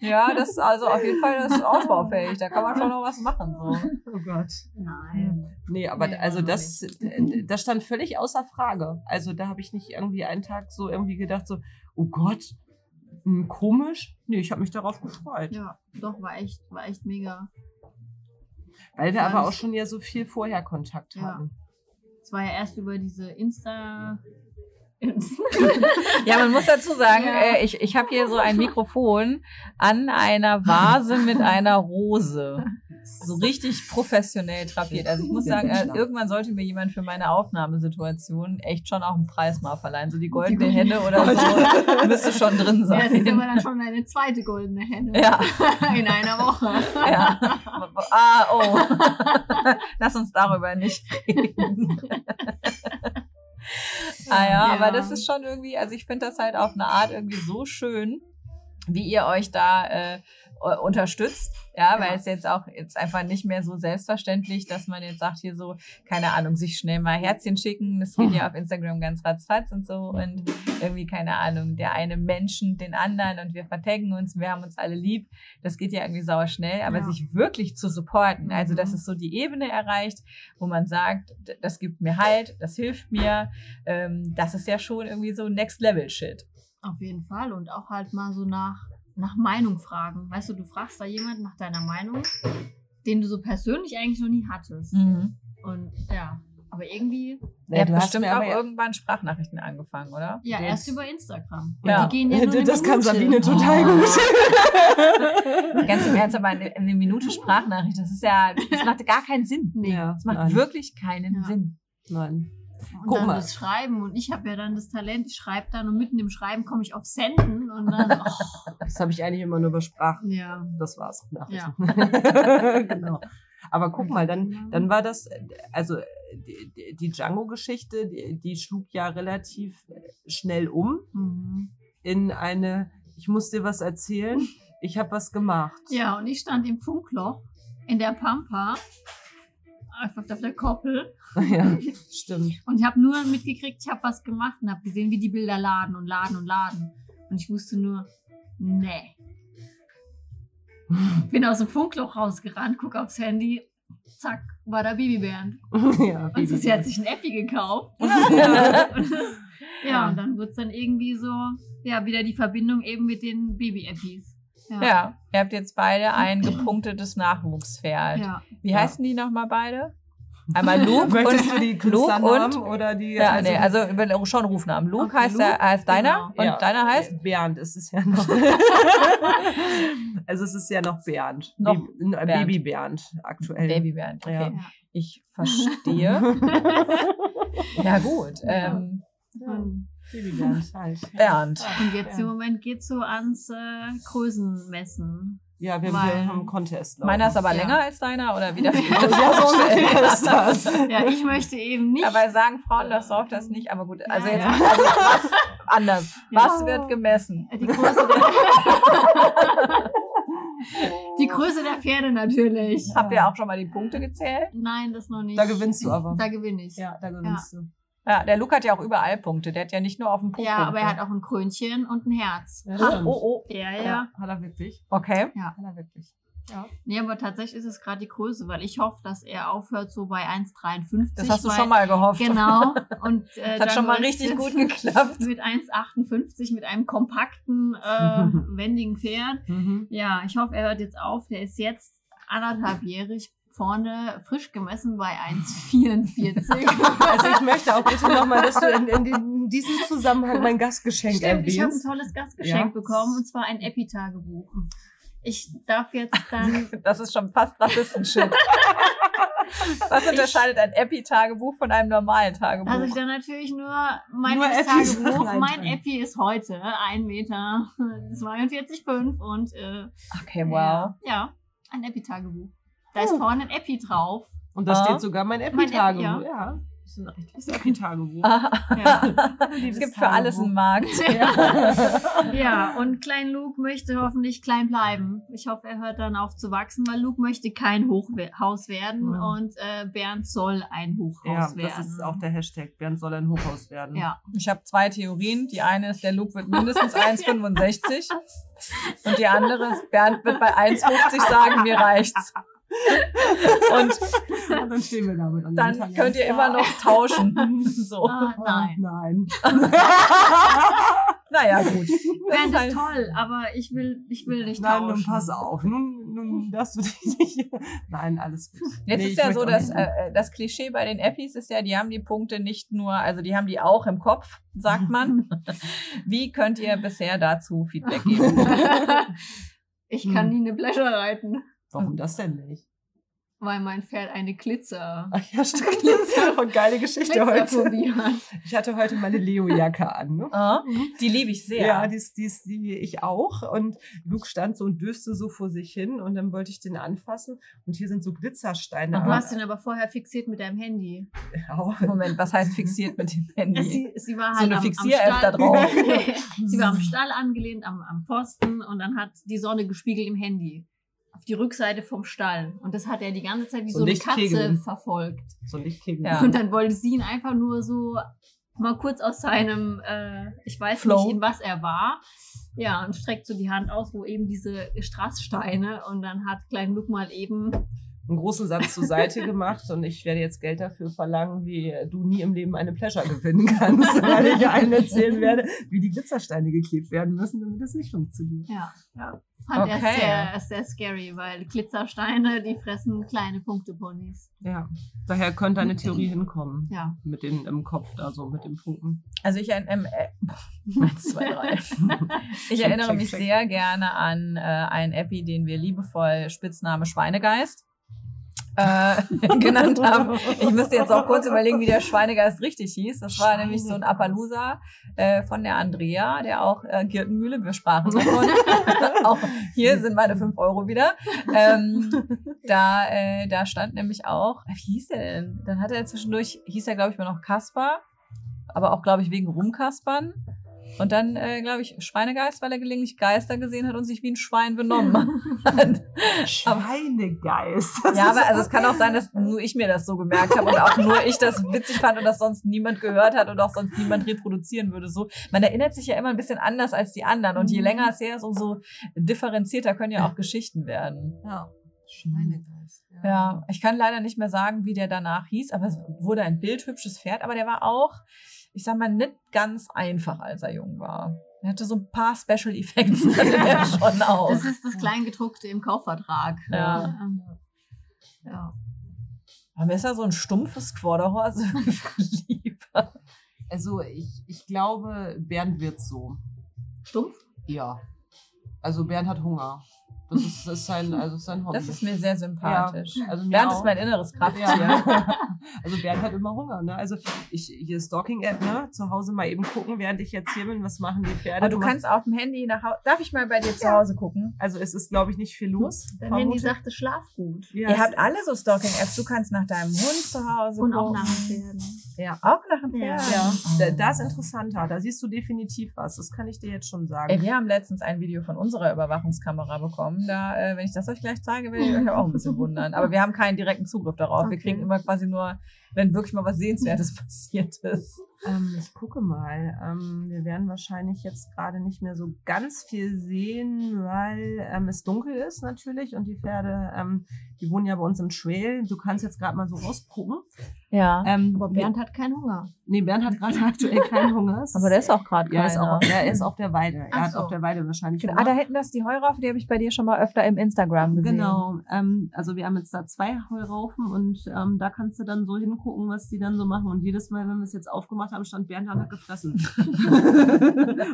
Ja, das ist also auf jeden Fall das ausbaufähig. Da kann man schon noch was machen, so.
Oh Gott.
Nein.
Nee, aber
Nee,
also
also
das, äh, das stand völlig außer Frage. Also da habe ich nicht irgendwie einen Tag so irgendwie gedacht, so, oh Gott, hm, komisch. Nee, ich habe mich darauf gefreut.
Ja, doch, war echt, war echt mega.
Weil wir aber auch schon ja so viel vorher Kontakt hatten.
Es war ja erst über diese Insta.
Ja, man muss dazu sagen,
Ja.
äh, ich, ich habe hier so ein Mikrofon an einer Vase mit einer Rose. So richtig professionell trapiert. Also ich muss sagen, äh, irgendwann sollte mir jemand für meine Aufnahmesituation echt schon auch einen Preis mal verleihen. So die goldene
Die
Henne oder so müsste schon drin
Ja, das ist aber
sein.
dann schon eine zweite goldene Henne.
Ja, (laughs)
In einer Woche.
ja. Ah, oh. (laughs) Lass uns darüber nicht reden. (laughs) (laughs) Ah ja,
Ja.
aber das ist schon irgendwie, also ich finde das halt auf eine Art irgendwie so schön, wie ihr euch da äh, unterstützt. Ja, weil
Ja.
es jetzt auch jetzt einfach nicht mehr so selbstverständlich, dass man jetzt sagt, hier so, keine Ahnung, sich schnell mal Herzchen schicken. Das geht ja auf Instagram ganz ratzfatz und so. Und irgendwie, keine Ahnung, der eine Menschen den anderen und wir vertaggen uns, wir haben uns alle lieb. Das geht ja irgendwie sauer schnell. Aber
Ja.
sich wirklich zu supporten, also dass
Mhm.
es so die Ebene erreicht, wo man sagt, das gibt mir Halt, das hilft mir, ähm, das ist ja schon irgendwie so Next Level Shit.
Auf jeden Fall. Und auch halt mal so nach, nach Meinung fragen. Weißt du, du fragst da jemanden nach deiner Meinung, den du so persönlich eigentlich noch nie hattest.
Mhm.
Und ja, aber irgendwie,
habt
du hast
bestimmt auch
ja-
irgendwann Sprachnachrichten angefangen, oder?
ja,
Das-
erst über Instagram.
Ja.
Die gehen ja nur
das kann. Sabine total
Oh.
gut. (laughs)
Ganz im Ernst, aber eine, eine Minute Sprachnachricht, das ist ja, das macht gar keinen Sinn.
Nee.
Ja,
Das macht
nein,
wirklich keinen
Ja.
Sinn.
nein.
Und
Guck
dann
mal.
das Schreiben. Und ich habe ja dann das Talent, ich schreibe dann und mitten im Schreiben komme ich auf Senden und dann, (laughs) oh,
Das habe ich eigentlich immer nur über Sprachen.
ja.
Das war's. Nachrichten.
Ja. (laughs)
genau. Aber guck mal, dann, dann war das, also die, die- Django-Geschichte, die, die schlug ja relativ schnell um
Mhm.
in eine, ich muss dir was erzählen, ich habe was gemacht.
Ja, und ich stand im Funkloch in der Pampa, einfach auf der Koppel. (laughs)
ja stimmt.
Und ich habe nur mitgekriegt, ich habe was gemacht und habe gesehen, wie die Bilder laden und laden und laden. Und ich wusste nur, nee. (laughs) Bin aus dem Funkloch rausgerannt, guck aufs Handy, zack, war da Babybären. (laughs)
ja,
Und sie hat sich ein Appi gekauft.
Ja.
Und das- ja, und dann wird es dann irgendwie so, ja, wieder die Verbindung eben mit den Baby-Appis.
Ja, ihr habt jetzt beide ein gepunktetes Nachwuchspferd.
ja.
Wie
Ja.
heißen die nochmal beide? Einmal Luke (laughs)
Möchtest
und
du die
Luke
Künstlernamen
und
oder die?
ja, nee, also schon Rufnamen. Luke
Okay,
heißt, der,
Luke,
heißt deiner
genau.
und
Ja.
deiner heißt
Bernd ist es ja noch. (laughs) (laughs) also es ist ja noch Bernd.
Noch
Baby, äh,
Bernd.
Baby Bernd aktuell.
Babyband. Okay,
Ja.
Ich verstehe. ja gut. Ähm,
Baby Bernd halt.
Bernd.
und jetzt im Moment geht es so ans äh, Größenmessen.
Ja, wir, wir haben einen Contest. laufen.
Meiner ist aber
Ja.
länger als deiner oder wieder? (laughs)
Ja, so ungefähr ist das.
Ja, ich möchte eben nicht.
Aber sagen Frauen das oft das nicht. Aber gut, also
Ja,
jetzt
ja.
also was anders.
Ja.
Was wird gemessen?
die Größe der, (laughs) die Größe der Pferde natürlich.
Habt ihr auch schon mal die Punkte gezählt?
Nein, das noch nicht.
Da gewinnst du aber.
Da gewinne ich.
Ja, da gewinnst du.
Ja, der Luke hat ja auch überall Punkte. Der hat ja nicht nur auf dem Punkt.
Ja, aber er hat
Punkte.
auch ein Krönchen und ein Herz.
Ja,
Oh, oh, oh.
Ja, ja.
Ja, hat er wirklich.
Okay.
Hat er wirklich.
Nee, aber tatsächlich ist es gerade die Größe, weil ich hoffe, dass er aufhört so bei 1,53.
Das hast du
weil-
schon mal gehofft.
Genau. (laughs) Und äh,
Das hat schon mal richtig gut geklappt.
Mit 1,58 mit einem kompakten, äh, (laughs) wendigen Pferd.
Mhm.
Ja, ich hoffe, er hört jetzt auf. Der ist jetzt anderthalbjährig vorne frisch gemessen bei 1,44. (laughs)
Also ich möchte auch bitte nochmal, dass du in, in, in diesem Zusammenhang mein Gastgeschenk
Stimmt, ich habe ein
erwähnst.
tolles Gastgeschenk
Ja.
bekommen und zwar ein Epi-Tagebuch. Ich darf jetzt dann. (laughs)
Das ist schon fast Rassistenshit. (laughs) Was unterscheidet ein Epi-Tagebuch von einem normalen Tagebuch?
Also ich dann natürlich nur mein
Nur
Tagebuch. Mein. Epi ist heute 1 Meter 42,5 und äh,
okay, wow.
ja, ein Epi-Tagebuch. Da ist
Oh.
vorne ein Epi drauf.
Und da
Ah.
steht sogar mein
Mein
Epi-Tagebuch.
Epi,
ja. Das ist ein richtiges Happy-Tagebuch.
Ah.
Ja.
es gibt für alles einen Markt. (laughs)
Ja, und Klein Luke möchte hoffentlich klein bleiben. Ich hoffe, er hört dann auf zu wachsen, weil Luke möchte kein Hochhaus werden
Ja.
und äh, Bernd soll ein
Ja,
Hochhaus werden.
das ist auch der Hashtag. Bernd soll ein Hochhaus werden.
Ja.
Ich habe zwei Theorien. Die eine ist, der Luke wird mindestens (laughs) 1,65. Und die andere ist, Bernd wird bei 1,50 sagen, mir reicht's. (laughs) Und
dann stehen wir damit an
dann
Tag.
könnt ihr immer noch tauschen. (laughs) So.
Ah, nein.
Nein. (laughs)
Naja, gut. Das
Bernd
ist halt-
toll, aber ich will, ich will nicht
Nein,
tauschen.
nun pass auf. Nun, nun darfst du dich nicht. Nein, alles gut.
Jetzt
Nee,
ist ja so, dass äh, das Klischee bei den Appis ist ja, die haben die Punkte nicht nur, also die haben die auch im Kopf, sagt man. Wie könnt ihr bisher dazu Feedback geben?
ich kann
Hm.
nie eine Pleasure reiten,
Warum das denn nicht?
weil mein Pferd eine Glitzer.
Ach ja, stimmt. (laughs) (laughs) Und geile Geschichte heute. Ich hatte heute meine Leo-Jacke an. Ne?
Ah, die liebe ich sehr.
Ja, die, ist- die, die ich auch. Und Luke stand so und döste so vor sich hin und dann wollte ich den anfassen. Und hier sind so Glitzersteine.
Du hast ihn aber vorher fixiert mit deinem Handy.
Au.
Moment, was heißt fixiert mit dem (laughs) Handy?
Sie, sie war
So
halt
eine
am,
Fixier-App
am
da
Stall.
drauf.
sie war am Stall angelehnt, am, am Pfosten und dann hat die Sonne gespiegelt im Handy. Auf die Rückseite vom Stall. Und das hat er die ganze Zeit wie
So
so, eine. Katze verfolgt.
So Lichtkegel.
Ja.
Und dann wollte sie ihn einfach nur so mal kurz aus seinem, äh, ich weiß
Flow.
nicht, in was er war. Ja, und streckt so die Hand aus, wo eben diese Strasssteine und dann hat Klein Luke mal eben
einen großen Satz zur Seite gemacht und ich werde jetzt Geld dafür verlangen, wie du nie im Leben eine Pleasure gewinnen kannst, (laughs) weil ich allen erzählen werde, wie die Glitzersteine geklebt werden müssen, damit das nicht funktioniert.
Ja, ja. Fand er
Okay.
sehr, sehr scary, weil Glitzersteine, die fressen kleine Punkteponys.
Ja, daher könnte eine Theorie hinkommen.
Ja.
Mit den im Kopf, also mit den Punkten.
Also ich ähm, äh, (laughs) eins, zwei, drei. (laughs) Ich
Check,
erinnere
check,
mich
check.
sehr gerne an äh, einen Epi, den wir liebevoll Spitzname Schweinegeist äh, (laughs) genannt haben. Ich müsste jetzt auch kurz überlegen, wie der Schweinegeist richtig hieß. Das war nämlich so ein Appaloosa äh, von der Andrea, der auch äh, Girtenmühle, wir sprachen davon. (laughs) auch hier sind meine fünf Euro wieder. Ähm, da, äh, da stand nämlich auch, wie hieß der denn? Dann hat er zwischendurch, hieß er glaube ich mal noch Kaspar, aber auch glaube ich wegen Rumkaspern. Und dann, äh, glaube ich, Schweinegeist, weil er gelegentlich Geister gesehen hat und sich wie ein Schwein benommen (laughs) hat.
Schweinegeist.
Ja, aber also es kann auch sein, dass nur ich mir das so gemerkt habe und auch nur ich das witzig fand und das sonst niemand gehört hat und auch sonst niemand reproduzieren würde. So, man erinnert sich ja immer ein bisschen anders als die anderen und je
Mhm.
länger es her ist, umso differenzierter können ja auch Geschichten werden.
Ja. Schweinegeist.
Ja, ich kann leider nicht mehr sagen, wie der danach hieß, aber es wurde ein bildhübsches Pferd, aber der war auch, ich sag mal, nicht ganz einfach, als er jung war. Er hatte so ein paar Special Effects (laughs) der schon auch.
Das ist das Kleingedruckte im Kaufvertrag.
Ja.
Ähm, ja.
Aber mir ist ja so ein stumpfes Quarterhorse (laughs) lieber.
Also ich, ich glaube, Bernd wird so.
Stumpf?
Ja. Also Bernd hat Hunger. Das ist, das ist sein, also sein Hobby.
Das ist mir sehr sympathisch.
Ja, also mir
Bernd
auch.
ist mein inneres Krafttier.
Ja. (laughs) Also Bernd hat immer Hunger, ne? Also ich hier Stalking-App, ne? Zu Hause mal eben gucken, während ich jetzt hier bin, was machen die Pferde.
Aber du
machst-
kannst auf dem Handy nach Hause. Darf ich mal bei dir zu Hause gucken?
Also es ist, glaube ich, nicht viel los.
Dein
vermute
Handy sagte Schlaf gut.
Ja,
Ihr habt alle so Stalking-Apps. Du kannst nach deinem Hund zu Hause
Und
gucken.
auch nach den Pferden.
Ja, auch nach dem
Ja.
Pferd.
Ja, da, da ist interessanter. Da siehst du definitiv was. Das kann ich dir jetzt schon sagen.
Ey, wir haben letztens ein Video von unserer Überwachungskamera bekommen. Da, äh, wenn ich das euch gleich zeige, werdet ihr euch auch ein bisschen (laughs) wundern. Aber wir haben keinen direkten Zugriff darauf. Wir
Okay.
kriegen immer quasi nur, wenn wirklich mal was Sehenswertes (laughs) passiert ist.
Ähm, ich gucke mal. Ähm, wir werden wahrscheinlich jetzt gerade nicht mehr so ganz viel sehen, weil ähm, es dunkel ist natürlich und die Pferde, ähm, die wohnen ja bei uns im Trail. Du kannst jetzt gerade mal so rausgucken.
Ja.
Ähm,
Aber Bernd hat keinen Hunger.
nee, Bernd hat gerade aktuell keinen Hunger.
Aber der ist auch gerade
ja, ist auch,
keiner.
ja, er ist auf der Weide. Er
Ach
hat
so.
auf der Weide wahrscheinlich
Ah,
Hunger.
da hinten das ist die Heuraufe, die habe ich bei dir schon mal öfter im Instagram gesehen.
Genau, ähm, also wir haben jetzt da zwei Heuraufen und ähm, da kannst du dann so hingucken, was die dann so machen. Und jedes Mal, wenn wir es jetzt aufgemacht haben, stand Bernd hat gefressen. (laughs)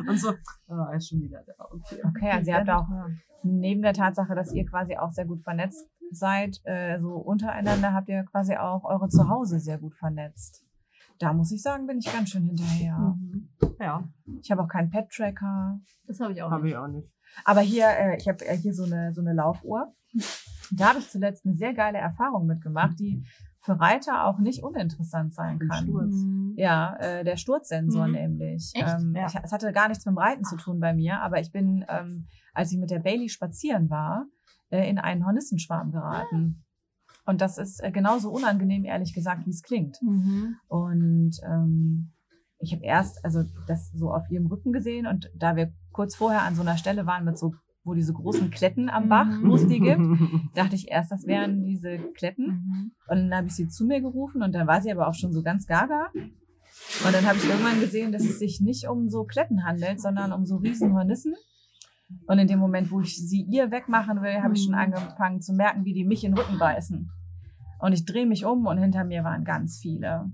und so, oh, er ist schon wieder da. Okay,
Okay, also ihr habt auch neben der Tatsache, dass ihr quasi auch sehr gut vernetzt seid, äh, so untereinander habt ihr quasi auch eure Zuhause sehr gut vernetzt. Da muss ich sagen, bin ich ganz schön hinterher.
Mhm. Ja,
Ich habe auch keinen Pet-Tracker.
Das habe ich auch
habe
nicht.
ich auch nicht.
Aber hier, äh, ich habe äh, hier so eine, so eine Laufuhr. Da habe ich zuletzt eine sehr geile Erfahrung mitgemacht. Die für Reiter auch nicht uninteressant sein kann.
Sturz.
Mhm.
Ja, äh, der Sturzsensor
Mhm.
nämlich.
Echt?
Ähm,
Ja.
ich, es hatte gar nichts mit dem Reiten zu tun bei mir, aber ich bin, ähm, als ich mit der Bailey spazieren war, äh, in einen Hornissenschwarm geraten. Und das ist äh, genauso unangenehm, ehrlich gesagt, wie es klingt.
Mhm.
Und ähm, ich habe erst also das so auf ihrem Rücken gesehen und da wir kurz vorher an so einer Stelle waren mit so, wo diese großen Kletten am Bach,
Mhm.
wo es die gibt, (laughs) dachte ich erst, das wären diese Kletten.
Mhm.
Und dann habe ich sie zu mir gerufen und dann war sie aber auch schon so ganz gaga. Und dann habe ich irgendwann gesehen, dass es sich nicht um so Kletten handelt, sondern um so riesen Hornissen. Und in dem Moment, wo ich sie ihr wegmachen will, habe ich schon
Mhm.
angefangen zu merken, wie die mich in den Rücken beißen. Und ich drehe mich um und hinter mir waren ganz viele.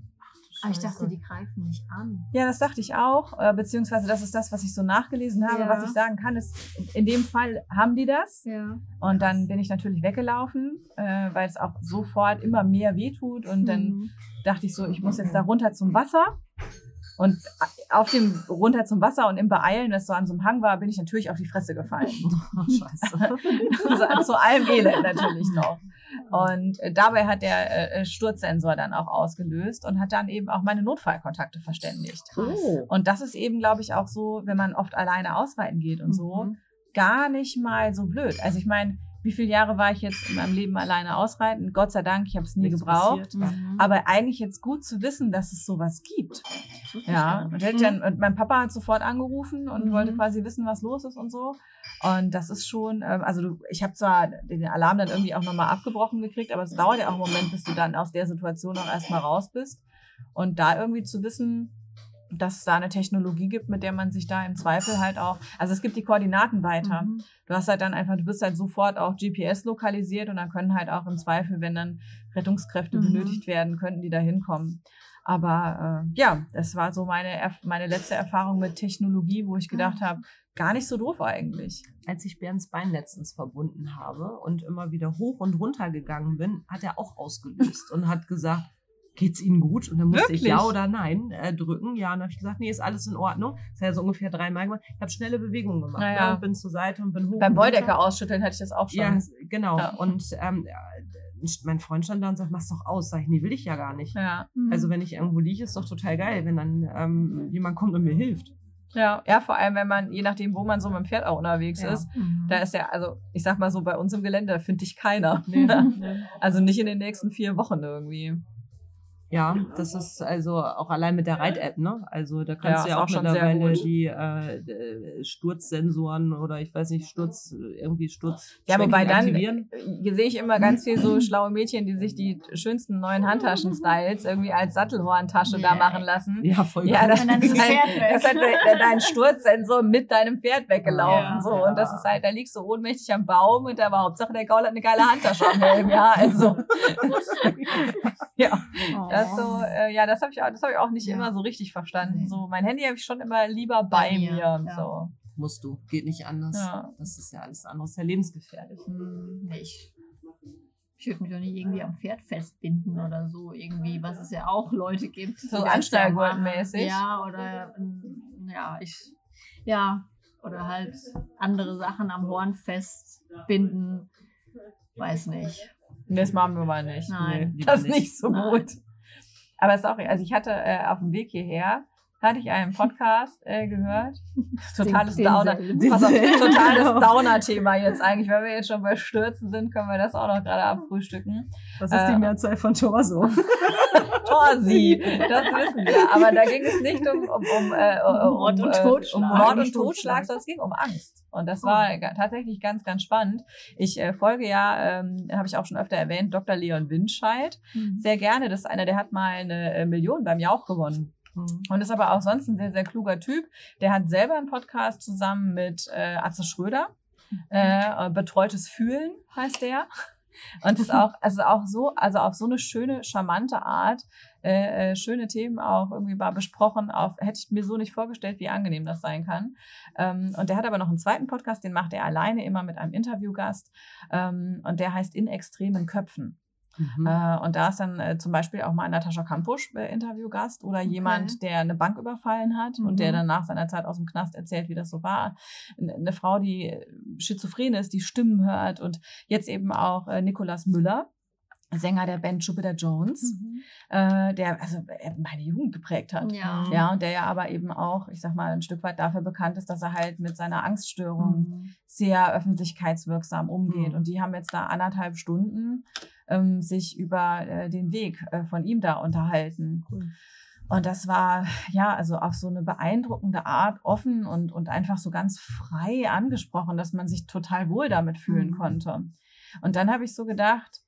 Aber ich dachte, die greifen nicht an.
Ja, das dachte ich auch, äh, beziehungsweise das ist das, was ich so nachgelesen habe.
Ja.
Was ich sagen kann, ist, in dem Fall haben die das.
Ja.
Und dann bin ich natürlich weggelaufen, äh, weil es auch sofort immer mehr wehtut. Und dann
Mhm.
dachte ich so, ich muss jetzt da runter zum Wasser. Und auf dem runter zum Wasser und im Beeilen, das so an so einem Hang war, bin ich natürlich auf die Fresse gefallen. (laughs)
Scheiße. (laughs)
also zu allem Elend natürlich noch. Und äh, dabei hat der äh, Sturzsensor dann auch ausgelöst und hat dann eben auch meine Notfallkontakte verständigt.
Oh.
Und das ist eben, glaube ich, auch so, wenn man oft alleine ausreiten geht und so,
Mhm.
gar nicht mal so blöd. Also ich meine, wie viele Jahre war ich jetzt in meinem Leben alleine ausreiten? Gott sei Dank, ich habe es nie
Nichts
gebraucht.
Mhm.
Aber eigentlich jetzt gut zu wissen, dass es sowas gibt. Ja, und, dann, und mein Papa hat sofort angerufen und
Mhm.
wollte quasi wissen, was los ist und so. Und das ist schon, ähm, also du, ich habe zwar den Alarm dann irgendwie auch nochmal abgebrochen gekriegt, aber es dauert ja auch einen Moment, bis du dann aus der Situation auch erstmal raus bist. Und da irgendwie zu wissen, dass es da eine Technologie gibt, mit der man sich da im Zweifel halt auch, also es gibt die Koordinaten weiter.
Mhm.
Du hast halt dann einfach, du bist halt sofort auch GPS lokalisiert und dann können halt auch im Zweifel, wenn dann Rettungskräfte
Mhm.
benötigt werden, könnten die da hinkommen. Aber äh, ja, das war so meine, meine letzte Erfahrung mit Technologie, wo ich gedacht habe, gar nicht so doof eigentlich.
Als ich Bernds Bein letztens verbunden habe und immer wieder hoch und runter gegangen bin, hat er auch ausgelöst und hat gesagt, geht's Ihnen gut? Und dann musste ich
Wirklich?
ja oder nein äh, drücken. Ja, und dann habe ich gesagt, nee, ist alles in Ordnung. Das hat er so ungefähr dreimal gemacht. Ich habe schnelle Bewegungen gemacht.
Ja, ja.
Ne? Bin zur Seite und bin hoch.
Beim. Wolldecker ausschütteln hätte ich das auch schon.
Ja, genau.
Ja.
Und ähm, ja, mein Freund stand da und sagt, mach's doch aus. Sag ich, nee, will ich ja gar nicht.
ja.
Mhm.
Also wenn ich irgendwo liege, ist doch total geil, wenn dann ähm, jemand kommt und mir hilft.
Ja, ja, vor allem, wenn man, je nachdem, wo man so mit dem Pferd auch unterwegs
Ja.
ist,
Mhm.
da ist ja, also ich sag mal so, bei uns im Gelände da finde ich keiner. (laughs)
Nee.
Also nicht in den nächsten vier Wochen irgendwie.
Ja, das ist also auch allein mit der Reit-App, ne? Also da
Ja,
kannst du
ist
ja auch,
auch
mittlerweile die äh, Sturzsensoren oder ich weiß nicht, Sturz, irgendwie Sturz
Ja, wobei dann äh, sehe ich immer ganz viel so schlaue Mädchen, die sich die schönsten neuen Handtaschen-Styles irgendwie als Sattelhorntasche da
Ja.
machen lassen.
Ja, voll
Ja,
gut.
das
Und dann ist
ist
das
hat de- dein Sturzsensor mit deinem Pferd weggelaufen.
Ja.
so. Und das ist halt, da liegst du ohnmächtig am Baum und aber Hauptsache der Gaul hat eine geile Handtasche am Helm. Ja, also. (laughs) ja,
Oh.
Das so, äh, ja, das habe ich, auch- das hab ich auch nicht
Ja.
immer so richtig verstanden.
Nee.
So, mein Handy habe ich schon immer lieber bei,
Bei
mir.
mir, ja.
So.
Musst du, geht nicht anders.
Ja.
Das ist ja alles andere, ist ja lebensgefährlich.
Hm, ich ich würde mich doch nicht irgendwie am Pferd festbinden oder so irgendwie, was es ja auch Leute gibt.
So Anschnallgurtmäßig?
Ja, oder mm, ja, ich ja, oder halt andere Sachen am Horn festbinden. Weiß nicht.
Das machen wir mal nicht.
Nein.
Nee, das ist nicht so
Nein.
gut. Aber sorry, also ich hatte äh, auf dem Weg hierher, hatte ich einen Podcast äh, gehört. (laughs) Totales
Den-
Downer.
denselben.
Pass auf, (laughs) totales
Genau.
Downer-Thema jetzt eigentlich. Wenn wir jetzt schon bei Stürzen sind, können wir das auch noch gerade abfrühstücken.
Was
ist die
Mehrzahl von Torso? (laughs)
Torsi, (laughs) das wissen wir. Aber da ging es nicht um, um, um, äh, um,
Mord und
äh,
Totschlag.
um Mord und Totschlag, sondern es ging um Angst. Und das
Oh.
war tatsächlich ganz, ganz spannend. Ich äh, folge ja, ähm, habe ich auch schon öfter erwähnt, Dr. Leon Windscheid.
Hm.
Sehr gerne. Das ist einer, der hat mal eine äh, Million beim Jauch gewonnen. Und ist aber auch sonst ein sehr, sehr kluger Typ. Der hat selber einen Podcast zusammen mit äh, Atze Schröder. Äh, Betreutes Fühlen heißt der. Und ist auch, also auch so, also auf so eine schöne, charmante Art, äh, äh, schöne Themen auch irgendwie mal besprochen. Auf, hätte ich mir so nicht vorgestellt, wie angenehm das sein kann. Ähm, und der hat aber noch einen zweiten Podcast, den macht er alleine immer mit einem Interviewgast. Ähm, und der heißt In extremen Köpfen.
Mhm.
Äh, und da ist dann äh, zum Beispiel auch mal Natascha Kampusch äh, Interviewgast oder jemand, der eine Bank überfallen hat und der
Mhm.
dann nach seiner Zeit aus dem Knast erzählt, wie das so war. N- Eine Frau, die schizophren ist, die Stimmen hört und jetzt eben auch äh, Nikolas Müller. Sänger der Band Jupiter Jones, äh, der also meine Jugend geprägt hat.
Ja.
Ja, und der ja aber eben auch, ich sag mal, ein Stück weit dafür bekannt ist, dass er halt mit seiner Angststörung
Mhm.
sehr öffentlichkeitswirksam umgeht.
Mhm.
Und die haben jetzt da anderthalb Stunden ähm, sich über äh, den Weg äh, von ihm da unterhalten.
Cool.
Und das war ja also auf so eine beeindruckende Art offen und, und einfach so ganz frei angesprochen, dass man sich total wohl damit fühlen
Mhm.
konnte. Und dann habe ich so gedacht,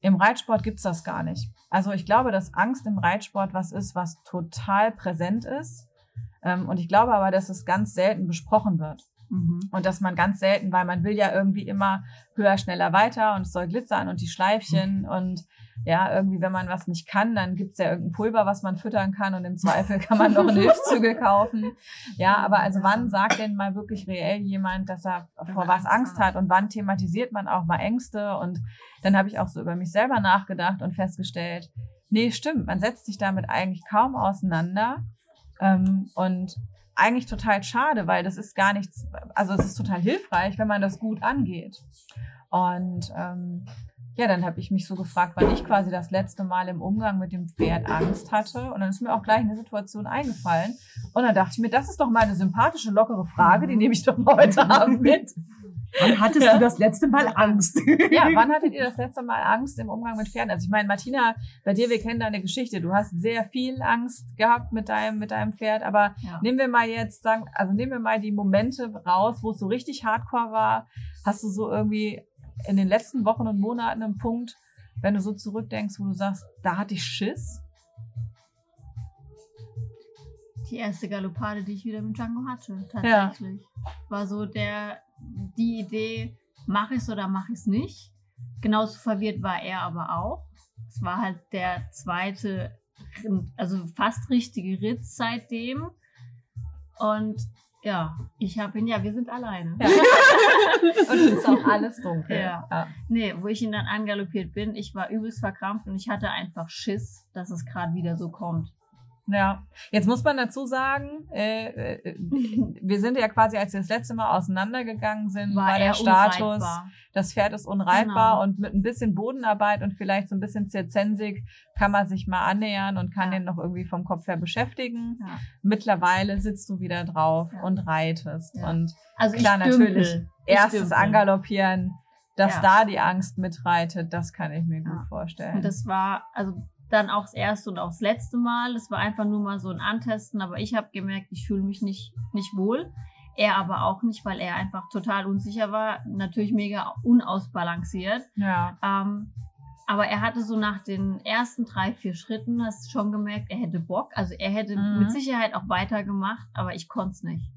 im Reitsport gibt's das gar nicht. Also ich glaube, dass Angst im Reitsport was ist, was total präsent ist. Ähm, und ich glaube aber, dass es ganz selten besprochen wird.
Mhm.
Und dass man ganz selten, weil man will ja irgendwie immer höher, schneller, weiter und es soll glitzern und die Schleifchen und ja, irgendwie, wenn man was nicht kann, dann gibt's ja irgendein Pulver, was man füttern kann und im Zweifel kann man noch einen (laughs) Hilfszügel kaufen. Ja, aber also wann sagt denn mal wirklich reell jemand, dass er vor was
Angst hat
und wann thematisiert man auch mal Ängste und dann habe ich auch so über mich selber nachgedacht und festgestellt, nee, stimmt, man setzt sich damit eigentlich kaum auseinander ähm, und eigentlich total schade, weil das ist gar nichts, also es ist total hilfreich, wenn man das gut angeht. Und ähm, ja, dann habe ich mich so gefragt, wann ich quasi das letzte Mal im Umgang mit dem Pferd Angst hatte. Und dann ist mir auch gleich eine Situation eingefallen. Und dann dachte ich mir, das ist doch mal eine sympathische, lockere Frage, die nehme ich doch mal heute Abend mit.
Wann hattest
Ja.
du das letzte Mal Angst?
Ja, wann hattet ihr das letzte Mal Angst im Umgang mit Pferden? Also ich meine, Martina, bei dir, wir kennen deine Geschichte. Du hast sehr viel Angst gehabt mit deinem, mit deinem Pferd, aber
Ja.
nehmen wir mal jetzt, sagen, also nehmen wir mal die Momente raus, wo es so richtig hardcore war. Hast du so irgendwie in den letzten Wochen und Monaten einen Punkt, wenn du so zurückdenkst, wo du sagst, da hatte ich Schiss?
Die erste Galoppade, die ich wieder mit Django hatte, tatsächlich. War so der, die Idee, mache ich es oder mache ich es nicht. Genauso verwirrt war er aber auch. Es war halt der zweite, also fast richtige Ritt seitdem. Und ja, ich habe ihn, ja, wir sind alleine.
Ja. (laughs) Und es ist auch alles dunkel.
Ja. Nee, wo ich ihn dann angaloppiert bin, ich war übelst verkrampft und ich hatte einfach Schiss, dass es gerade wieder so kommt.
Ja, jetzt muss man dazu sagen, äh, äh, wir sind ja quasi, als wir das letzte Mal auseinandergegangen sind, war, der
er
Status,
unreitbar.
das Pferd ist unreitbar
Genau.
und mit ein bisschen Bodenarbeit und vielleicht so ein bisschen Zirzensik kann man sich mal annähern und kann
Ja.
den noch irgendwie vom Kopf her beschäftigen.
Ja.
Mittlerweile sitzt du wieder drauf
Ja.
und reitest. Und
Also
Klar,
ich dümpel.
natürlich.
Ich
erstes
dümpel.
Angaloppieren, dass da die Angst mitreitet, das kann ich mir gut vorstellen.
Und das war also dann auch das erste und auch das letzte Mal. Es war einfach nur mal so ein Antesten, aber ich habe gemerkt, ich fühle mich nicht, nicht wohl. Er aber auch nicht, weil er einfach total unsicher war. Natürlich mega unausbalanciert.
ja.
Ähm, aber er hatte so nach den ersten drei, vier Schritten, hast du schon gemerkt, er hätte Bock. Also er hätte
Mhm.
mit Sicherheit auch weitergemacht, aber ich konnte es nicht.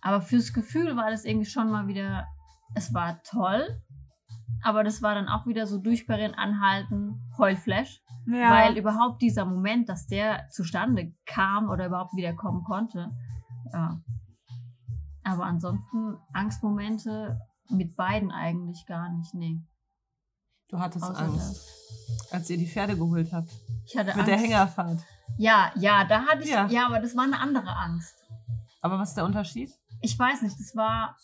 Aber fürs Gefühl war das irgendwie schon mal wieder, es war toll, aber das war dann auch wieder so durchberinnen, anhalten, Heulflash.
Ja.
Weil überhaupt dieser Moment, dass der zustande kam oder überhaupt wieder kommen konnte. Ja. Aber ansonsten Angstmomente mit beiden eigentlich gar nicht, nee.
Du hattest
Außer
Angst, als ihr die Pferde geholt habt.
Ich hatte
Mit
Angst.
der Hängerfahrt.
Ja, ja, da hatte ich,
Ja.
ja. aber das war eine andere Angst.
Aber was ist der Unterschied?
Ich weiß nicht, das war,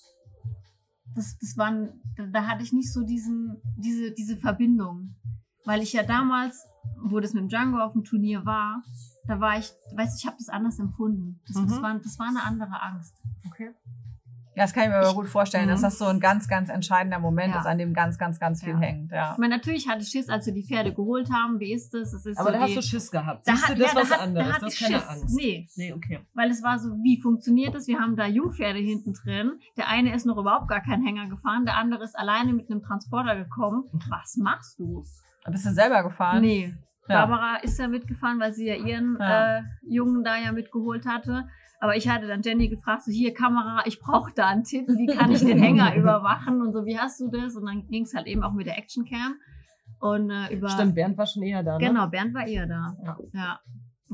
das, das waren, da, da hatte ich nicht so diesen, diese, diese Verbindung. Weil ich ja damals, wo das mit dem Django auf dem Turnier war, da war ich, weißt du, ich habe das anders empfunden. Das, das,
Mhm.
war, das war eine andere Angst.
Okay.
Ja, das kann ich mir aber
Ich-
gut vorstellen, dass
Mhm.
das so ein ganz, ganz entscheidender Moment
Ja.
ist, an dem ganz, ganz, ganz viel
Ja.
hängt. Ja.
Ich meine, natürlich hatte ich Schiss, als wir die Pferde geholt haben. Wie ist das? Es ist
Aber
so
da hast
die,
du Schiss gehabt.
da
Siehst du,
hat-
das
ja,
ist
da
was
hat-
anderes.
Da
Das
hatte
ist
ich
keine
Schiss.
Angst.
Nee,
Nee, okay.
weil es war so, wie funktioniert das? Wir haben da Jungpferde hinten drin. Der eine ist noch überhaupt gar keinen Hänger gefahren, der andere ist alleine mit einem Transporter gekommen. Was machst du?
Bist du selber gefahren?
Nee.
Ja.
Barbara ist ja mitgefahren, weil sie ja ihren
Ja.
Äh, Jungen da ja mitgeholt hatte. Aber ich hatte dann Jenny gefragt, so hier Kamera, ich brauche da einen Tipp, wie kann ich den Hänger (laughs) überwachen und so, wie hast du das? Und dann ging es halt eben auch mit der Actioncam. Und äh, über
Stimmt, Bernd war schon eher da, ne?
Genau, Bernd war eher da.
Ja.
Ja.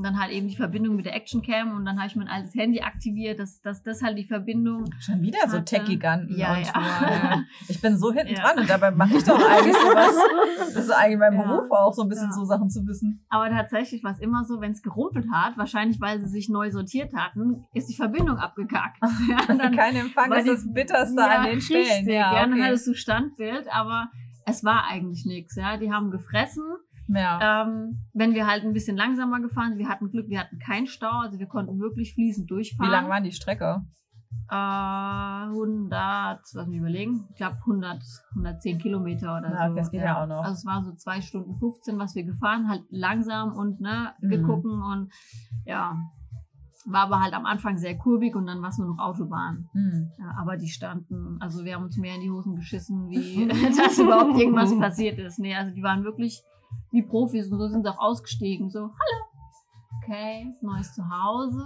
Und dann halt eben die Verbindung mit der Actioncam und dann habe ich mein altes Handy aktiviert, dass dass das halt die Verbindung.
Schon wieder so
hatte.
Tech-Giganten.
Ja, ja.
so, (laughs) ja. Ich bin so hinten
Ja.
dran und dabei mache ich doch eigentlich sowas. Das ist eigentlich mein
Ja.
Beruf auch, so ein bisschen
Ja.
so Sachen zu wissen.
Aber tatsächlich war es immer so, wenn es gerumpelt hat, wahrscheinlich weil sie sich neu sortiert hatten, ist die Verbindung abgekackt. (laughs) Ja,
Kein Empfang
weil
ist das Bitterste
Ja,
an den Stellen.
richtig.
Ja,
Gerne
okay.
hattest du Standbild, aber es war eigentlich nichts. Ja, die haben gefressen.
Ja.
Ähm, wenn wir halt ein bisschen langsamer gefahren sind, wir hatten Glück, wir hatten keinen Stau, also wir konnten wirklich fließend
Wie
durchfahren.
lang war die Strecke?
Äh, 100, lass mich überlegen, ich glaube 100, 110 Kilometer oder
Na,
so.
das geht ja auch noch.
Also es war so 2 Stunden 15, was wir gefahren, halt langsam und ne,
Mhm.
gegucken und ja, war aber halt am Anfang sehr kurvig und dann war es nur noch Autobahn.
Hm.
Ja, aber die standen, also wir haben uns mehr in die Hosen geschissen, wie (laughs) (laughs) dass überhaupt irgendwas passiert ist. Nee, also die waren wirklich wie Profis und so sind sie auch ausgestiegen. So, hallo, okay, neues Zuhause,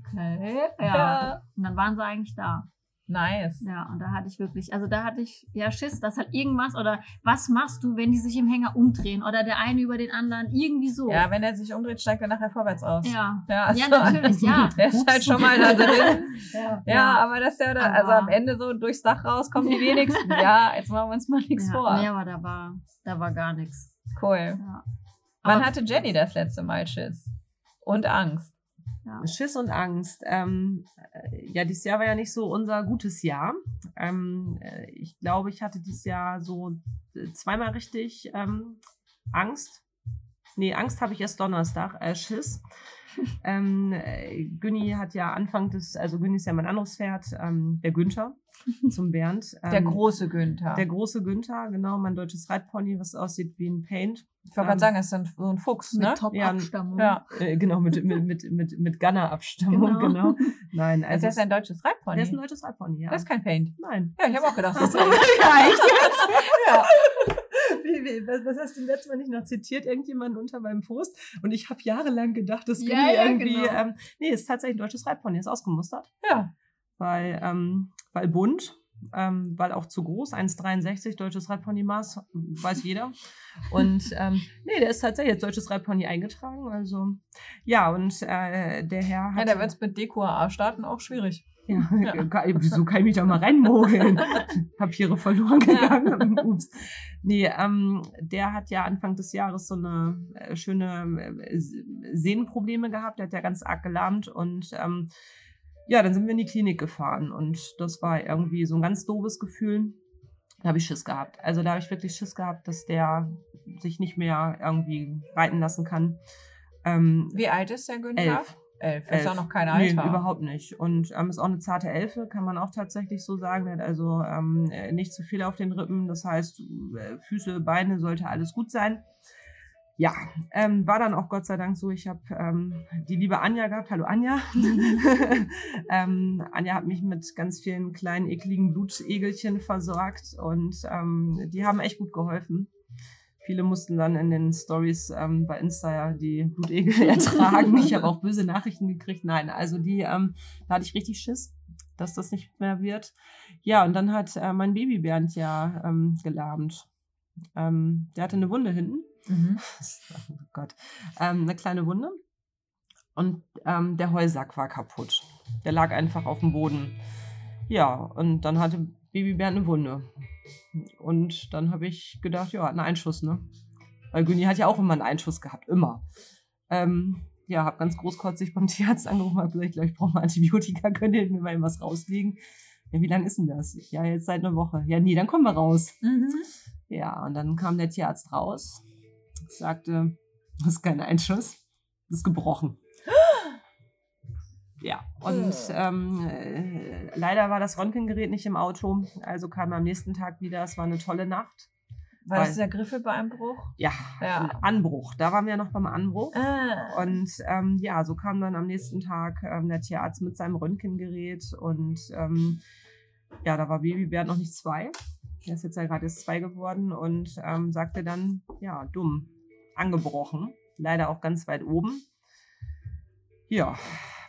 okay, ja. Und dann waren sie eigentlich da.
Nice.
Ja, und da hatte ich wirklich, also da hatte ich ja Schiss, dass halt irgendwas oder was machst du, wenn die sich im Hänger umdrehen oder der eine über den anderen, irgendwie so.
Ja, wenn er sich umdreht, steigt er nachher vorwärts aus.
Ja.
Ja,
Ja,
also-
natürlich, ja. (laughs)
Der ist halt schon mal da drin. (laughs)
Ja,
Ja, aber das ist ja, da, also am Ende so durchs Dach raus kommen die (laughs) wenigsten. Ja, jetzt machen wir uns mal nichts
ja.
vor.
Nee, aber da war, da war gar nichts.
Cool.
Ja.
Wann hatte Jenny das letzte Mal Schiss? Und Angst.
ja.
Schiss und Angst. Ähm, äh, ja, dieses Jahr war ja nicht so unser gutes Jahr. Ähm, äh, ich glaube, ich hatte dieses Jahr so äh, zweimal richtig ähm, Angst. Nee, Angst habe ich erst Donnerstag, äh, Schiss. Ähm, äh, Günni hat ja Anfang des, also Günni ist ja mein anderes Pferd, ähm, der Günther (laughs) zum Bernd. Ähm,
Der große Günther.
Der große Günther, genau, mein deutsches Reitpony, was aussieht wie ein Paint.
ich wollte gerade
ähm,
sagen, das ist ein, so ein Fuchs,
Mit
ne?
Top-Abstammung.
Ja.
Äh, genau, mit, mit, mit, mit, mit Gunner-Abstammung, genau. (laughs) Nein,
Also
also.
das ist ein deutsches Reitpony.
der ist ein deutsches Reitpony, ja.
Das ist kein Paint.
Nein.
Ja, ich habe auch gedacht, das (laughs) ist
ja,
ein
echt jetzt? ja. (laughs) Was, hast du letztes Mal nicht noch zitiert? Irgendjemand unter meinem Post? Und ich habe jahrelang gedacht, das
Ja, ja,
irgendwie.
genau.
Ähm, nee, ist tatsächlich ein deutsches Reitpony, ist ausgemustert.
Ja.
Weil, ähm, weil bunt, ähm, weil auch zu groß, 1,63 deutsches Reitpony-Maß, weiß jeder. Und ähm, nee, der ist tatsächlich als deutsches Reitpony eingetragen. Also ja, und äh, der Herr
Ja,
hat.
da wird es mit DQA starten auch schwierig.
Ja,
Ja.
Ge- wieso kann ich mich da mal reinmogeln? (laughs) Papiere verloren gegangen. Ups. Nee, ähm, der hat ja Anfang des Jahres so eine äh, schöne äh, Sehnenprobleme gehabt. Der hat ja ganz arg gelahmt und ähm, ja, dann sind wir in die Klinik gefahren und das war irgendwie so ein ganz doofes Gefühl. Da habe ich Schiss gehabt. Also da habe ich wirklich Schiss gehabt, dass der sich nicht mehr irgendwie reiten lassen kann. Ähm,
Wie alt ist der Günther?
elf.
Elf. Das ist
Elf.
auch noch kein
Nee,
Alter.
überhaupt nicht. Und ähm, ist auch eine zarte Elfe, kann man auch tatsächlich so sagen. Hat also ähm, äh, nicht zu viel auf den Rippen. Das heißt, äh, Füße, Beine, sollte alles gut sein. Ja, ähm, war dann auch Gott sei Dank so. Ich habe ähm, die liebe Anja gehabt. Hallo Anja. (laughs) (laughs) ähm, Anja hat mich mit ganz vielen kleinen, ekligen Blutegelchen versorgt und ähm, die haben echt gut geholfen. Viele mussten dann in den Stories ähm, bei Insta ja die Blutegel (laughs) ertragen. Ich habe auch böse Nachrichten gekriegt. Nein, also die, ähm, da hatte ich richtig Schiss, dass das nicht mehr wird. Ja, und dann hat äh, mein Baby Bernd ja ähm, gelahmt. Ähm, der hatte eine Wunde hinten.
Mhm. (laughs)
Oh Gott. Ähm, eine kleine Wunde. Und ähm, der Heusack war kaputt. Der lag einfach auf dem Boden. Ja, und dann hatte Baby Bernd eine Wunde. Und dann habe ich gedacht, ja, ein Einschuss, ne? Weil Günni hat ja auch immer einen Einschuss gehabt, immer. Ähm, ja, habe ganz großkotzig beim (laughs) Tierarzt angerufen, habe gesagt, ich glaube, ich brauche mal Antibiotika, könnt ihr mir mal was rauslegen? Ja, wie lange ist denn das? Ja, jetzt seit einer Woche. Ja, nee, dann kommen wir raus.
Mhm.
Ja, und dann kam der Tierarzt raus, sagte, das ist kein Einschuss, das ist gebrochen. Ja, und ähm, äh, leider war das Röntgengerät nicht im Auto, also kam er am nächsten Tag wieder. Es war eine tolle Nacht.
War das
Weil-
der Griffelbeinbruch?
Ja,
Ja.
Anbruch. Da waren wir noch beim Anbruch.
Ah.
Und ähm, ja, so kam dann am nächsten Tag ähm, der Tierarzt mit seinem Röntgengerät und ähm, ja, da war Babybär noch nicht zwei. Der ist jetzt ja gerade erst zwei geworden und ähm, sagte dann, ja, dumm, angebrochen. Leider auch ganz weit oben. Ja,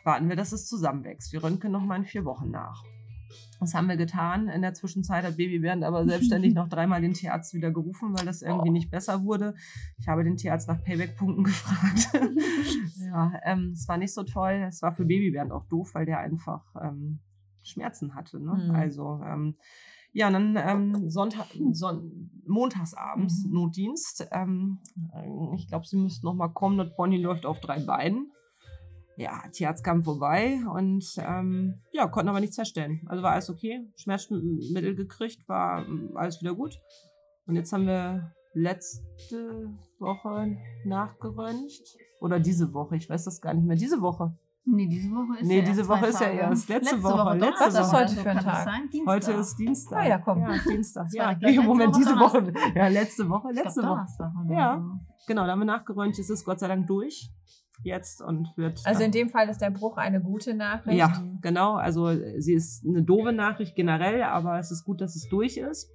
warten wir, dass es zusammenwächst. Wir röntgen noch mal in vier Wochen nach. Das haben wir getan. In der Zwischenzeit hat Baby Bernd aber selbstständig (laughs) noch dreimal den Tierarzt wieder gerufen, weil das irgendwie
Oh.
nicht besser wurde. Ich habe den Tierarzt nach Payback-Punkten (laughs) gefragt. (laughs) ja, ähm, es war nicht so toll. Es war für Baby Bernd auch doof, weil der einfach ähm, Schmerzen hatte. Ne?
Mhm.
Also, ähm, ja, und dann ähm, Sonntag, Son montagsabends
Mhm.
Notdienst. Ähm, äh, ich glaube, sie müssten noch mal kommen. Das Pony läuft auf drei Beinen. Ja, Tierarzt kam vorbei und ähm, ja, konnten aber nichts feststellen. Also war alles okay. Schmerzmittel gekriegt, war ähm, alles wieder gut. Und jetzt haben wir letzte Woche nachgeröntgt. Oder diese Woche, ich weiß das gar nicht mehr. Diese Woche.
Nee, diese Woche ist
Nee,
ja
diese
erst
Woche ist ja erst. Letzte Woche,
Woche,
letzte
Was ist heute für ein Tag?
Heute ist Dienstag.
Ah ja, komm.
Ja, Dienstag. (laughs) Ja, nee, (laughs) Moment,
letzte
diese
Woche
Woche. Ja, letzte Woche,
Ich glaub,
letzte Woche. Ja. Genau, da haben wir nachgeröntgt. Es ist Gott sei Dank durch. Jetzt und wird.
Also in dem Fall ist der Bruch eine gute Nachricht.
Ja, genau. Also sie ist eine doofe Nachricht generell, aber es ist gut, dass es durch ist.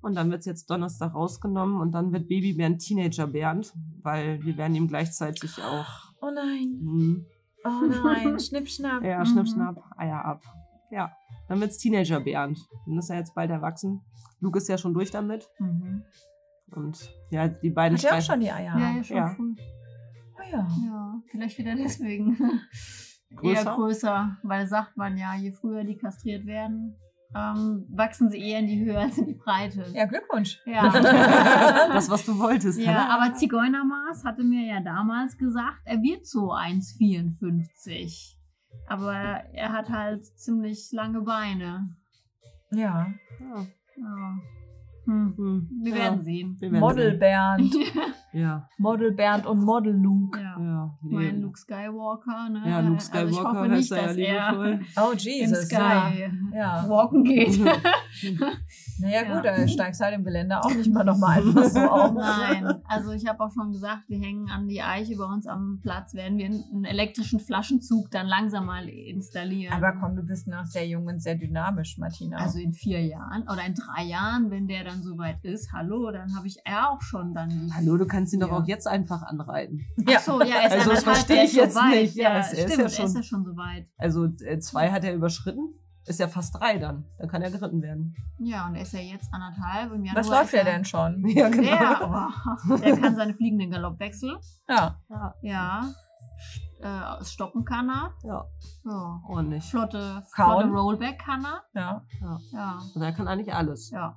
Und dann wird es jetzt Donnerstag rausgenommen und dann wird Baby Bernd Teenager Bernd, weil wir werden ihm gleichzeitig auch
Oh nein.
hm,
Oh nein. (laughs) Schnipp, schnapp.
ja,
Mhm.
schnipp, schnapp, Eier ab. Ja, dann wird es Teenager Bernd. Dann ist er jetzt bald erwachsen. Luke ist ja schon durch damit.
Mhm.
Und ja, die beiden
Hat er auch schon die Eier?
Ja, ja, schon
Ja.
Ja.
Ja, vielleicht wieder deswegen. (laughs)
Größer?
Eher größer, weil sagt man ja, je früher die kastriert werden, ähm, wachsen sie eher in die Höhe als in die Breite.
Ja, Glückwunsch.
Ja. (laughs)
das, was du wolltest.
Ja,
ne?
aber Zigeunermaß hatte mir ja damals gesagt, er wird so 1,54. Aber er hat halt ziemlich lange Beine.
Ja.
Ja.
Ja. Hm.
Hm.
Wir
ja.
werden sehen.
Wir werden
Model
sehen.
Bernd. (laughs)
Ja,
Model Bernd und Model Luke.
Ja.
ja.
Mein. Luke Skywalker, ne?
Ja, Luke
Also
Skywalker
ich hoffe
heißt
nicht,
er ja
dass er
liebevoll.
Oh,
im
Jesus.
Sky
Ja.
Walken geht.
Naja, (laughs) gut,
Ja.
da steigst halt im Gelände auch nicht mal nochmal einfach (laughs) so auf.
Nein, also ich habe auch schon gesagt, wir hängen an die Eiche bei uns am Platz, werden wir einen elektrischen Flaschenzug dann langsam mal installieren.
Aber komm, du bist noch sehr jung und sehr dynamisch, Martina.
also in vier Jahren oder in drei Jahren, wenn der dann soweit ist, hallo, dann habe ich er auch schon dann.
Hallo, du kannst ihn doch
Ja.
auch jetzt einfach anreiten.
ja.
Ach so, ja, er ist
Also, das verstehe ich jetzt
weit.
nicht. Ja,
Ja,
es- er ist
stimmt,
ja
er
schon-
ist ja schon soweit.
Also äh, zwei hat er überschritten, ist ja fast drei dann. Dann kann er geritten werden.
Ja, und er ist ja jetzt anderthalb. Im Januar
Was läuft der denn schon? (laughs)
Ja, genau.
Der, oh, der kann seine fliegenden Galoppwechsel.
Ja.
Ja,
Ja. Äh, stoppen kann er.
ja
Ja.
ordentlich.
Flotte,
Kauen.
flotte Rollback kann er.
Ja.
Ja.
Und er kann eigentlich alles.
Ja.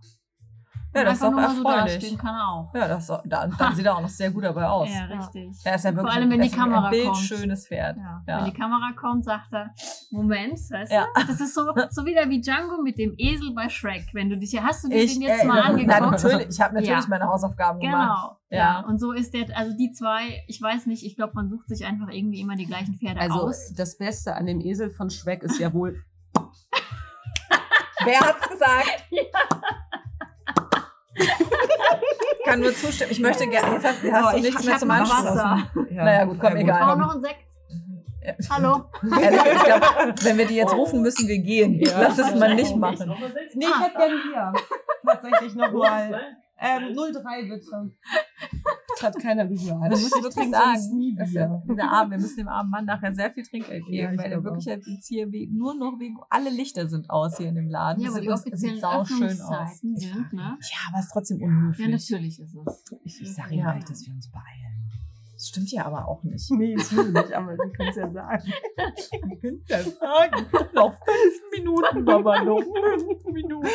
Ja,
Und
das ist
so
erfreulich.
dastehen kann er auch.
Ja, das, dann, dann sieht er auch noch sehr gut dabei aus.
Ja, richtig.
Er ist ja
Vor
wirklich
allem, wenn die
ist
Kamera
ein
kommt.
bildschönes Pferd.
Ja.
Ja.
Wenn die Kamera kommt, sagt er, Moment, weißt
Ja.
du? Das ist so, so wieder wie Django mit dem Esel bei Shrek. Wenn du dich, hast du dir den jetzt mal angeguckt?
natürlich, ich habe natürlich
Ja.
meine Hausaufgaben gemacht.
Genau.
Ja.
Ja. Und so ist der, also die zwei, ich weiß nicht, ich glaube, man sucht sich einfach irgendwie immer die gleichen Pferde
Also
aus.
das Beste an dem Esel von Schweck ist ja wohl. (laughs)
Wer hat's gesagt? Ich kann nur zustimmen. Ich möchte gerne. Jetzt hast, hast
Oh,
du
ich-
nichts
ich
mehr zum.
Wasser.
Ja,
Naja, gut, komm,
ja,
egal.
Brauchen noch einen Sekt?
Ja.
Hallo?
Ehrlich, ich glaub, wenn wir die jetzt rufen, müssen wir gehen.
Ja.
Lass es mal nicht machen.
Nee, ich hätte gerne hier. Tatsächlich nochmal. Ähm, 03 bitte. Das hat keiner gehört.
Das musst du wirklich
trinke
sagen.
sonst nie Bier.
dieser Arm, wir müssen dem armen Mann nachher sehr viel Trinkgeld geben,
Ja,
weil er wirklich jetzt hier nur noch wegen, alle Lichter sind aus hier in dem Laden.
Ja,
Das
aber die offiziellen
sieht sauschön aus.
Öffnungszeiten sind, ne?
Ja, aber es ist trotzdem
Ja,
unhöflich.
natürlich ist es.
Ich,
ich sag
sag
ihm
ihm
Ja.
gleich, dass wir uns beeilen.
Das stimmt ja aber auch nicht.
Nee, das will ich nicht, aber wir können es ja sagen. (laughs)
Wir können das sagen. Noch fünf Minuten, Mama, noch fünf Minuten.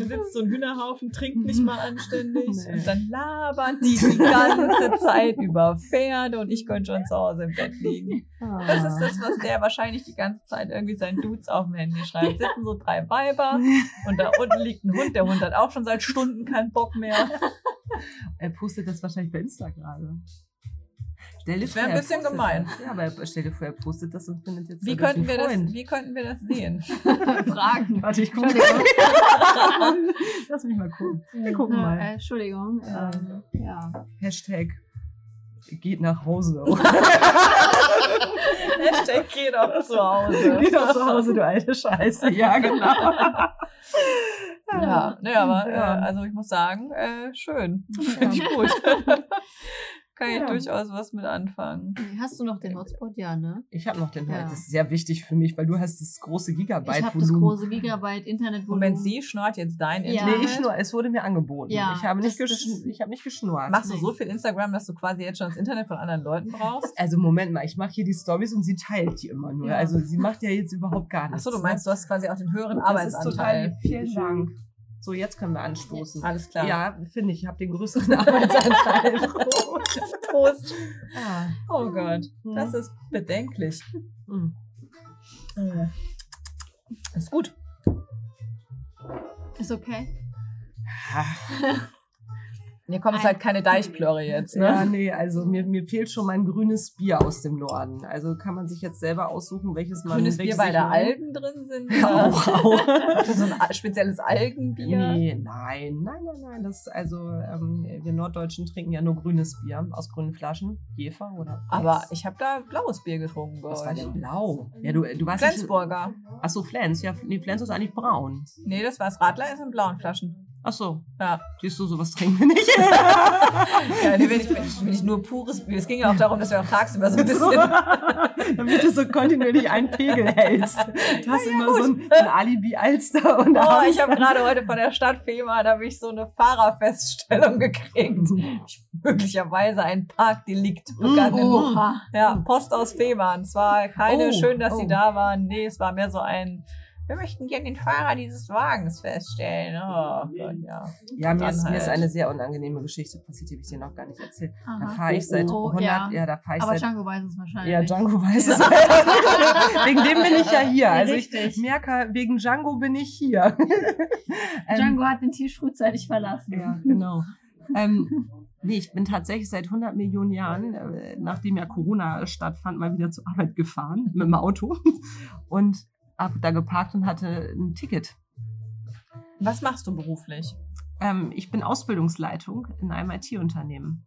Da sitzt so ein Hühnerhaufen, trinkt nicht mal anständig
Nee.
und dann labern die die ganze Zeit über Pferde und ich könnte schon zu Hause im Bett liegen. Das ist das, was der wahrscheinlich die ganze Zeit irgendwie seinen Dudes auf dem Handy schreibt. Sitzen so drei Weiber und da unten liegt ein Hund. Der Hund hat auch schon seit Stunden keinen Bock mehr. (laughs)
Er postet das wahrscheinlich bei Insta gerade. Stell dir
Das wär
vor,
ein
er
bisschen
postet
gemein.
Das. Ja, aber stell dir vor, er postet das und findet jetzt
Wie könnten, wir
einen
das,
Freund.
wie könnten wir das sehen? (laughs)
Fragen.
Warte, ich gucke. (laughs) Lass mich mal gucken. Wir gucken
Äh,
mal.
Entschuldigung. Ähm, ja.
Hashtag geht nach Hause.
Hashtag geh doch zu Hause.
Geh doch zu Hause, du alte Scheiße. Ja, genau.
Ja, ne, aber
Ja.
Äh, also ich muss sagen, äh, schön. Finde ich gut. (laughs) Kann ich
Ja.
durchaus was mit anfangen.
Hast du noch den Hotspot? Ja, ne?
Ich habe noch den
Ja.
Das ist sehr wichtig für mich, weil du hast das große
Ich habe das große Gigabyte Internetvolumen.
Moment, sie schnort jetzt dein
Ja.
Internet.
Nee, ich nur, es wurde mir angeboten.
Ja,
ich habe nicht, geschn ich habe nicht geschnurrt.
Machst du so viel Instagram, dass du quasi jetzt schon das Internet von anderen Leuten brauchst? (laughs)
Also Moment mal, ich mache hier die Stories und sie teilt die immer nur.
Ja.
Also sie macht ja jetzt überhaupt gar nichts.
Achso, du meinst, du hast quasi auch den höheren
das ist total
Arbeitsanteil.
lieb. Vielen Dank. So, jetzt können wir anstoßen.
Alles klar.
Ja, finde ich, ich habe den größeren (laughs) Arbeitsanteil.
Prost.
ah.
Oh Gott,
Hm.
das ist bedenklich.
Hm.
Ist gut.
Ist okay.
Hier kommt es halt keine Deichplörre jetzt, ne?
Ja, nee, also mir, mir fehlt schon mein grünes Bier aus dem Norden. Also kann man sich jetzt selber aussuchen, welches man
Grünes Bier, weil da. Algen drin sind? (laughs)
Ja, auch, auch. (laughs)
so ein spezielles Algenbier?
Nee, nein, nein, nein, nein. Das, also, ähm, wir Norddeutschen trinken ja nur grünes Bier aus grünen Flaschen. Jefer oder.
Aber
Weiß.
ich habe da blaues Bier getrunken bei
Was war denn blau? Ja, du, du warst
Flensburger.
Ach so, Flens. Ja, nee, Flens ist eigentlich braun.
Nee, das war's. Radler ist in blauen Flaschen.
Ach so.
Ja.
Siehst du, sowas trinken wir nicht. (laughs) (laughs)
Ja, nee, wenn ich, wenn ich, nur pures Bier. Es ging ja auch darum, dass wir auch tagsüber so ein
So,
bisschen. (laughs)
damit du so kontinuierlich einen Pegel hältst. Du hast immer so ein, ein Alibi Alster und
Oh,
abends
ich habe gerade heute von der Stadt Fehmarn habe ich so eine Fahrerfeststellung gekriegt. Ich, möglicherweise ein Parkdelikt begangen.
Oh.
Oha.
Ja, Post aus Fehmarn. Es war keine
Oh,
schön, dass
oh.
sie da waren. Nee, es war mehr so ein. Wir möchten gerne den Fahrer dieses Wagens feststellen. Oh Gott, ja.
Ja, mir ist, mir ist
halt.
eine sehr unangenehme Geschichte passiert, die habe ich dir noch gar nicht erzählt. Da
Aha.
fahre ich seit
Oh,
100, ja,
ja.
da fahre ich
Aber
seit
Django weiß es wahrscheinlich.
Ja, Django weiß es. (laughs) wegen dem bin ich ja hier. Also ich
Richtig.
merke, wegen Django bin ich hier. (laughs) Ähm,
Django hat den Tisch frühzeitig verlassen.
Ja, genau. ähm, nee, ich bin tatsächlich seit 100 Millionen Jahren, äh, nachdem ja Corona stattfand, mal wieder zur Arbeit gefahren mit dem Auto und habe da geparkt und hatte ein Ticket.
Was machst du beruflich?
Ähm, ich bin Ausbildungsleitung in einem IT-Unternehmen.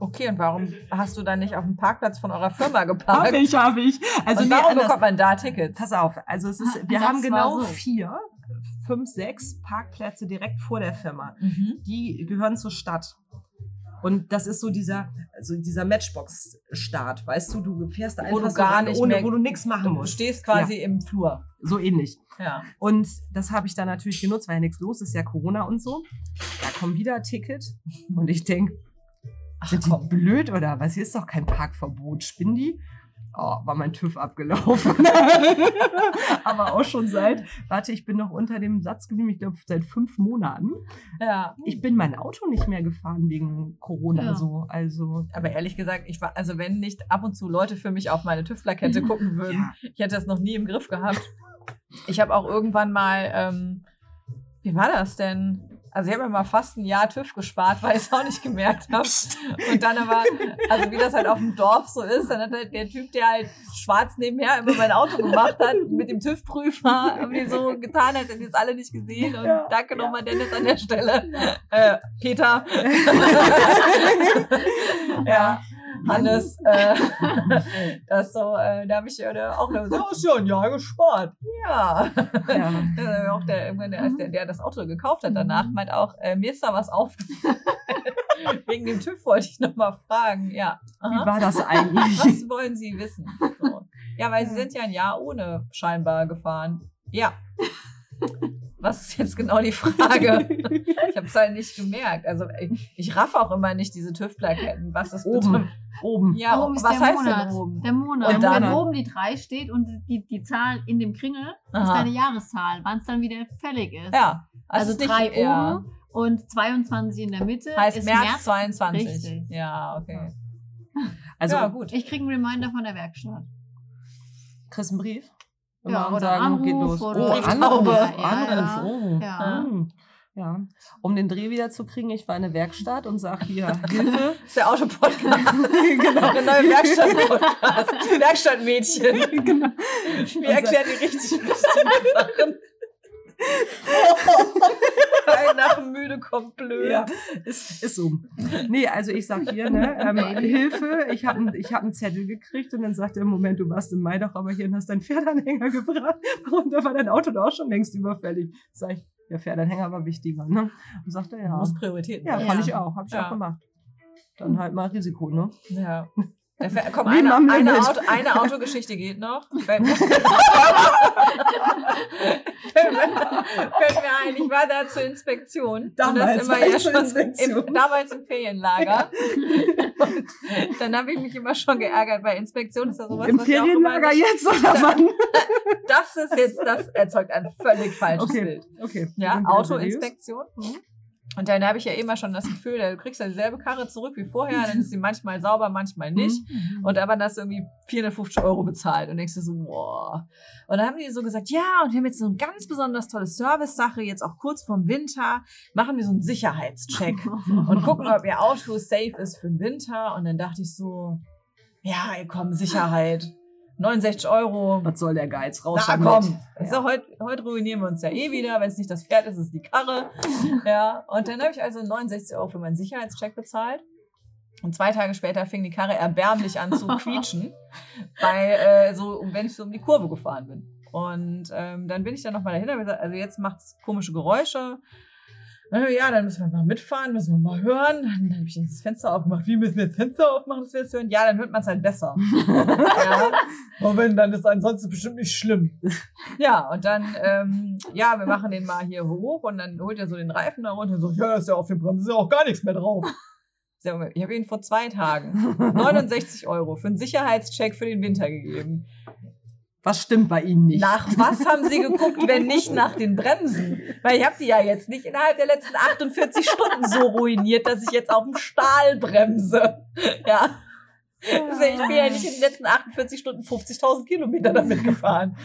Okay, und warum hast du dann nicht auf dem Parkplatz von eurer Firma geparkt?
Habe ich, habe ich. Also
und
nee,
warum
anders.
bekommt man da Tickets?
Pass auf, also es ist,
Ah,
wir
das
haben genau
so.
vier, fünf, sechs Parkplätze direkt vor der Firma.
Mhm.
Die gehören zur Stadt. Und das ist so dieser, also dieser Matchbox-Start, weißt du, du fährst da
Wo
einfach
du gar nicht
ohne, wo du nichts machen
Du
musst.
stehst quasi im Flur.
So ähnlich.
Ja.
Und das habe ich dann natürlich genutzt, weil ja nichts los ist, ja Corona und so. Da kommt wieder ein Ticket und ich denke,
Ach,
sind die blöd oder was? Hier ist doch kein Parkverbot. Spinnen die? Oh, war mein TÜV abgelaufen. (laughs) Aber auch schon seit, warte, ich bin noch unter dem Satz geblieben, ich glaube seit fünf Monaten.
Ja.
Ich bin mein Auto nicht mehr gefahren wegen Corona
Ja.
so. Also,
Aber ehrlich gesagt, ich war, also wenn nicht ab und zu Leute für mich auf meine TÜV-Plakette (laughs) gucken würden,
ja.
ich hätte das noch nie im Griff gehabt. Ich habe auch irgendwann mal, ähm, wie war das denn? Also ich habe mir mal fast ein Jahr TÜV gespart, weil ich es auch nicht gemerkt habe. Und dann aber, also wie das halt auf dem Dorf so ist, dann hat halt der Typ, der halt schwarz nebenher immer mein Auto gemacht hat, mit dem TÜV-Prüfer, haben die so getan, als hätten die es alle nicht gesehen. Und
Ja,
danke nochmal Dennis an der Stelle. Äh, Peter. (laughs) ja. Hannes, äh, (laughs) das so, äh, da habe ich ja auch noch so, hast ja ein Jahr gespart. Ja.
ja. (laughs)
Ja, auch der, als der, der das Auto gekauft hat danach,
Mhm.
meint auch, äh, mir ist da was aufgefallen. (laughs) Wegen dem TÜV wollte ich nochmal fragen. Ja.
Wie war das eigentlich?
Was wollen Sie wissen? So. Ja, weil Sie sind ja ein Jahr ohne scheinbar gefahren. Ja. Was ist jetzt genau die Frage? Ich habe es halt nicht gemerkt. Also ich, ich raff auch immer nicht diese TÜV-Plaketten, was das
Oben.
betrifft.
Oben.
Ja,
Oben ist
was
der
heißt
Monat.
denn oben?
Der Monat.
Und dann-
wenn oben die 3 steht und die, die Zahl in dem Kringel ist
Aha.
deine Jahreszahl, wann es dann wieder fällig ist.
Ja.
Also,
es ist
3
ja.
oben und 22 in der Mitte.
Heißt
ist
März, 22.
Richtig.
Ja, okay.
Also,
ja, gut.
Ich kriege einen Reminder von der Werkstatt.
kriegst einen Brief?
Ja,
Immer
oder
sagen,
Anruf
geht los.
oder
oh,
Brieftaube.
Anruf.
Ja,
Anruf.
ja.
Oh.
Ja.
Um den Dreh wieder zu kriegen, ich war in eine Werkstatt und sag hier, (laughs) Hilfe.
Das ist der Autopodcast. (laughs)
genau.
Der neue Werkstatt-Podcast. Werkstattmädchen. (laughs)
genau.
Wir erklären die richtig wichtigen Sachen. Ein nach Müde kommt blöd.
Ja, ist, ist so. Nee, also ich sag hier, ne, ähm, Hilfe, ich habe ich hab einen Zettel gekriegt und dann sagt er, Moment, du warst im Mai doch aber hier und hast deinen Pferdanhänger gebracht. Und da war dein Auto doch auch schon längst überfällig. Sag ich, der Pferdanhänger war wichtiger, ne? Und sagt er,
Du
ja.
musst Prioritäten
Ja, fand
Ja.
ich auch, hab ich
Ja.
auch gemacht. Dann halt mal Risiko, ne?
Ja. Fällt- Komm, eine, eine. Auto, eine Autogeschichte geht noch. (laughs) Fällt mir, fällt mir ein, ich war da zur Inspektion.
Damals
und das
war ich zur Inspektion.
Im, damals im Ferienlager. Und dann habe ich mich immer schon geärgert bei Inspektion. Ist ja sowas,
Im Ferienlager jetzt oder wann?
Das ist jetzt, das erzeugt ein völlig falsches
Okay.
Bild.
Okay. wir
Ja. Autoinspektion. Mhm. Und dann habe ich ja immer schon das Gefühl, du kriegst ja dieselbe Karre zurück wie vorher, dann ist sie manchmal sauber, manchmal nicht.
Mhm.
Und aber hast du irgendwie 450 Euro bezahlt und denkst dir so, boah. Und dann haben die so gesagt, ja, und wir haben jetzt so eine ganz besonders tolle Service-Sache, jetzt auch kurz vorm Winter, machen wir so einen Sicherheitscheck (laughs) und gucken, ob ihr Auto safe ist für den Winter. Und dann dachte ich so, ja, komm, Sicherheit. 69 Euro.
Was soll der Geiz raus?
Na komm,
Ja.
so, heute, heute ruinieren wir uns ja eh (laughs) wieder. Wenn es nicht das Pferd ist, ist es die Karre. Ja, und dann habe ich also 69 Euro für meinen Sicherheitscheck bezahlt. Und zwei Tage später fing die Karre erbärmlich an zu (laughs) quietschen, weil, äh, so, wenn ich so um die Kurve gefahren bin. Und ähm, dann bin ich dann nochmal dahinter, also jetzt macht es komische Geräusche. Ja, dann müssen wir mal mitfahren, müssen wir mal hören. Dann habe ich das Fenster aufgemacht. Wie müssen wir das Fenster aufmachen, dass wir es hören? Ja, dann hört man es halt besser. (laughs) ja. Und wenn, dann ist ansonsten bestimmt nicht schlimm. Ja, und dann, ähm, ja, wir machen den mal hier hoch und dann holt er so den Reifen da runter und so, ja, ist ja auf dem Bremsen, ist ja auch gar nichts mehr drauf. Ich habe ihn vor zwei Tagen (laughs) 69 Euro für einen Sicherheitscheck für den Winter gegeben.
Was stimmt bei Ihnen nicht?
Nach was haben Sie geguckt, wenn nicht nach den Bremsen? Weil ich habe die ja jetzt nicht innerhalb der letzten 48 Stunden so ruiniert, dass ich jetzt auf dem Stahl bremse. Ja. Also ich bin ja nicht in den letzten 48 Stunden 50.000 Kilometer damit gefahren.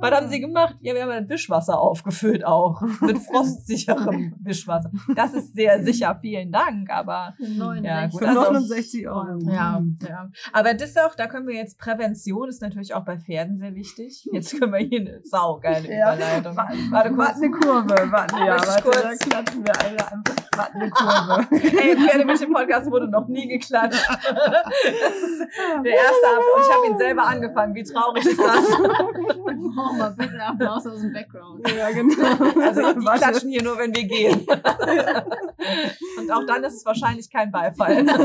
Was haben sie gemacht? Ja, wir haben ein Wischwasser aufgefüllt auch. Mit (laughs) frostsicherem Wischwasser. Das ist sehr sicher. Vielen Dank. Aber Ja, gut,
Für
also-
69 Euro.
ja, ja. Aber das ist auch, da können wir jetzt, Prävention ist natürlich auch bei Pferden sehr wichtig. Jetzt können wir hier eine saugeile
Ja.
Überleitung.
Warte,
Warte kurz.
warte eine Kurve. Warte, ja, warte,
kurz.
da klatschen wir alle an. Warte eine Kurve. (laughs)
Hey, Pferdemädchen-Podcast wurde noch nie geklatscht. Das ist der erste Ab und ich habe ihn selber angefangen. Wie traurig ist das? (laughs)
Oh, mal bitte Applaus aus dem Background.
Ja, genau.
Also die
Warte.
klatschen hier nur, wenn wir gehen. (laughs) Und auch dann ist es wahrscheinlich kein Beifall. (laughs)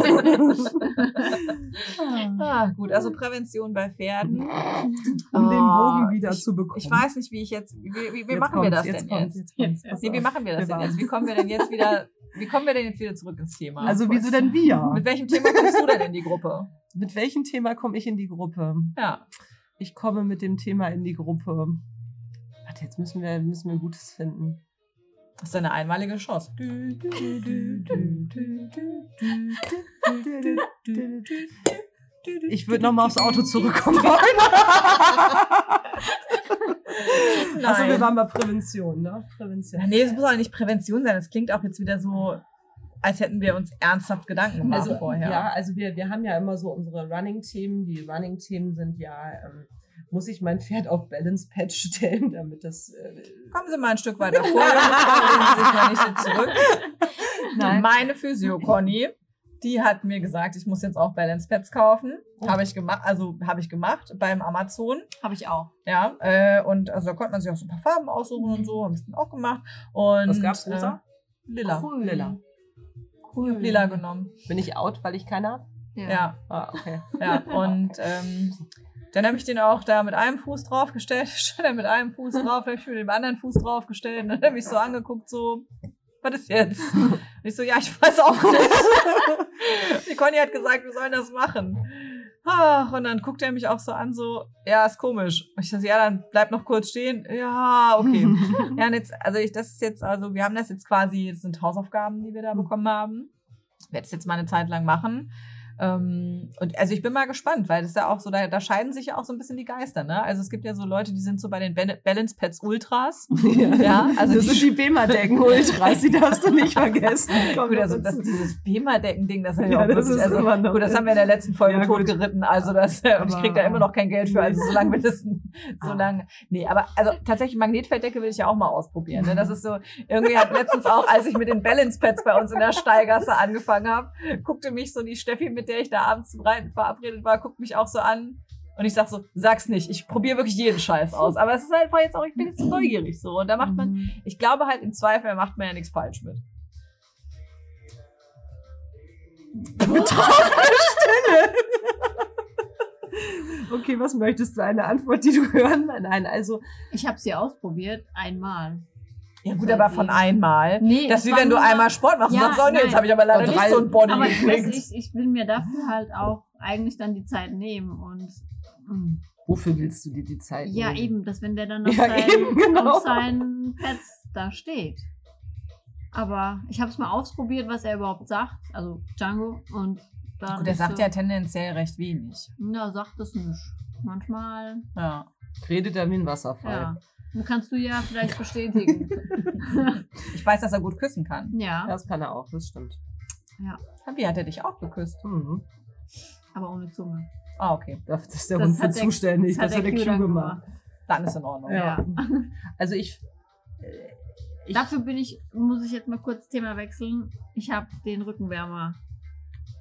Ah, gut, also Prävention bei Pferden. (laughs)
Um den Bogen
Ah,
wieder
ich,
zu bekommen.
Ich weiß nicht, wie ich jetzt, wie, wie, wie
Jetzt
machen wir das
jetzt
denn
kommt's,
jetzt?
kommt's. Pass
Nee, wie machen wir das
Wir
denn jetzt? Wie kommen wir denn jetzt wieder, wie kommen wir denn jetzt wieder zurück ins Thema?
Also, wieso denn wir?
Mit welchem Thema kommst du denn in die Gruppe?
Mit welchem Thema komme ich in die Gruppe?
Ja.
Ich komme mit dem Thema in die Gruppe. Warte, jetzt müssen wir, müssen wir Gutes finden.
Das ist eine einmalige Chance.
Ich würde nochmal aufs Auto zurückkommen wollen. Achso, wir waren bei Prävention, ne? Prävention.
Nee, es muss auch nicht Prävention sein. Es klingt auch jetzt wieder so, als hätten wir uns ernsthaft Gedanken gemacht
Also,
vorher.
ja, also wir, wir haben ja immer so unsere Running-Themen. Die Running-Themen sind ja, ähm, muss ich mein Pferd auf Balance-Pad (laughs) stellen, damit das... Äh,
Kommen Sie mal ein Stück weiter vor. Sie sich mal nicht so zurück. (laughs)
Nein.
Meine Physio Conny, die hat mir gesagt, ich muss jetzt auch Balance Pads kaufen. Habe ich gemacht, also habe ich gemacht beim Amazon.
Habe ich auch.
Ja, äh, und also da konnte man sich auch so ein paar Farben aussuchen und so, habe ich dann auch gemacht. Und,
Was gab's, rosa?
Äh, lila.
Cool.
Lila.
Cool.
Lila genommen.
Bin ich out, weil ich keine habe?
Ja.
Ja,
Ah, okay. (laughs)
ja. Und ähm, dann habe ich den auch da mit einem Fuß draufgestellt, (laughs) stand er mit einem Fuß (laughs) drauf, habe ich mit dem anderen Fuß draufgestellt und dann habe ich so angeguckt, so, was ist jetzt? Und ich so, ja, ich weiß auch nicht. Die Conny hat gesagt, wir sollen das machen. Ach, und dann guckt er mich auch so an, so, ja, ist komisch. Und ich so, ja, dann bleib noch kurz stehen. Ja, okay. (laughs) Ja, und jetzt, also ich, das ist jetzt, also wir haben das jetzt quasi, das sind Hausaufgaben, die wir da bekommen haben. Ich werde es jetzt mal eine Zeit lang machen. Ähm, und also ich bin mal gespannt, weil das ist ja auch so, da, da scheiden sich ja auch so ein bisschen die Geister, ne? Also es gibt ja so Leute, die sind so bei den Ban- Balance Pads Ultras. (laughs) Ja, also
das
die-
sind die Bema-Decken Ultras, die darfst du nicht vergessen. (laughs)
Gut, also das, dieses Bema-Decken-Ding, das,
Ja,
ja, auch
das
wirklich,
ist
also,
immer noch-
gut, das haben wir in der letzten Folge
Ja,
totgeritten, also das, und ich krieg da
Aber-
immer noch kein Geld für, also solange wir das, (laughs) so
Ah.
lange, nee, aber also tatsächlich Magnetfelddecke will ich ja auch mal ausprobieren, ne? das ist so, irgendwie hat letztens auch, als ich mit den Balance-Pads bei uns in der Steigasse angefangen habe, guckte mich so die Steffi, mit der ich da abends zum Reiten verabredet war, guckt mich auch so an, und ich sag so, sag's nicht, ich probiere wirklich jeden Scheiß aus. Aber es ist halt einfach jetzt auch, ich bin jetzt neugierig so. Und da macht man, ich glaube halt im Zweifel macht man ja nichts falsch mit. (laughs)
Okay, was möchtest du? Eine Antwort, die du hören? Nein, also
Ich habe sie ausprobiert, einmal.
Ja gut, aber von einmal.
Nee,
Das ist wie wenn du einmal Sport machst
Ja,
und sagst, oh nee, jetzt habe ich aber leider nicht
drei-
so ein Body
Aber ich,
gekriegt.
ich, ich will mir dafür halt auch eigentlich dann die Zeit nehmen und mm,
wofür willst du dir die Zeit
ja
nehmen?
eben, dass wenn der dann auf,
Ja,
seinen,
eben, genau.
auf seinen Pads da steht. Aber ich habe es mal ausprobiert, was er überhaupt sagt. Also Django. Und dann.
Gut, der
ist
sagt
so,
ja tendenziell recht wenig.
Na, sagt es nicht. Manchmal.
Ja.
Redet er wie ein Wasserfall.
Ja. Kannst du ja vielleicht bestätigen. (laughs)
Ich weiß, dass er gut küssen kann.
ja,
Das kann er auch, das stimmt.
Wie hat er dich auch geküsst?
Mhm.
aber ohne Zunge.
Ah, okay.
Da ist der
Das
Hund für
der-
zuständig. Das, hat der Q
dann
gemacht.
Dann ist in Ordnung.
Ja. (laughs) Also ich. äh, ich
Dafür bin ich, muss ich jetzt mal kurz Thema wechseln. Ich habe den Rückenwärmer.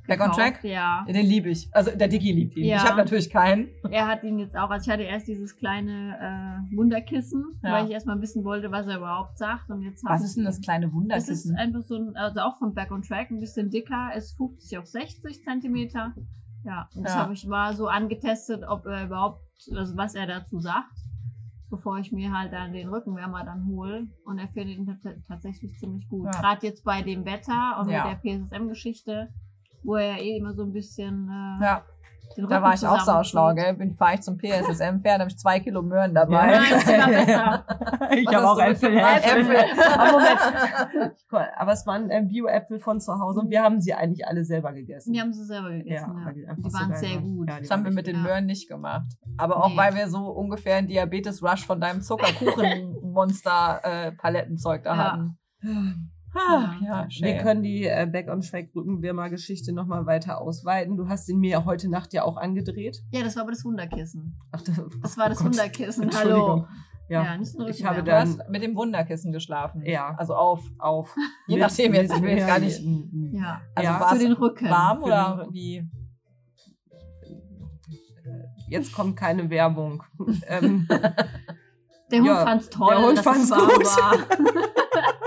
Back on track?
Ja.
Den liebe ich. Also der Dicky liebt ihn.
Ja.
Ich habe natürlich keinen.
Er hat ihn jetzt auch. Also ich hatte erst dieses kleine äh, Wunderkissen,
Ja.
weil ich erstmal wissen wollte, was er überhaupt sagt. Und jetzt
Was ist denn das kleine
Das ist
Wunderkissen?
einfach so ein, also auch von Back on Track, ein bisschen dicker, ist 50 auf 60 Zentimeter. Ja, und das
Ja.
habe ich mal so angetestet, ob er überhaupt, also was er dazu sagt, bevor ich mir halt dann den Rückenwärmer dann hole. Und er findet ihn tats- tatsächlich ziemlich gut.
Ja.
Gerade jetzt bei dem Wetter und
Ja.
mit der PSSM-Geschichte, wo er ja eh immer so ein bisschen äh,
Ja,
den
da war ich auch sauschlau, gell? Bin fahre ich zum PSSM Pferd, habe ich zwei Kilo Möhren dabei.
Nein, sogar besser. (laughs)
ich
Was
habe auch Äpfel. Äpfel. Aber Moment. (laughs) Cool. Aber es waren ähm, Bio-Äpfel von zu Hause und wir haben sie eigentlich alle selber gegessen.
Die haben sie selber gegessen. Ja,
weil die
Die
so
waren sehr gut.
Ja,
Das haben wir mit den
Ja.
Möhren nicht gemacht. Aber auch
Nee.
weil wir so ungefähr einen Diabetes-Rush von deinem Zuckerkuchen-Monster-Palettenzeug da
Ja.
hatten. (laughs) Ah,
Ja.
ja,
Wir können die äh, Back on Track Rückenwärmer-Geschichte nochmal weiter ausweiten. Du hast ihn mir heute Nacht ja auch angedreht.
Ja, das war aber das Wunderkissen.
Ach, das,
Das war das
oh Gott.
Wunderkissen.
Entschuldigung.
Hallo.
Ja,
Ja, nicht den
ich habe dann
hast mit dem Wunderkissen geschlafen.
Ja.
Also auf.
auf.
Je
mit-
nachdem jetzt, ich will jetzt gar nicht-
Ja,
Also
Ja.
für den Rücken.
warm
Für
oder wie?
Jetzt kommt keine Werbung. (laughs) ähm,
Der Hund
Ja,
fand's toll,
der Hund
dass
fand's
es warm
gut.
war. (laughs)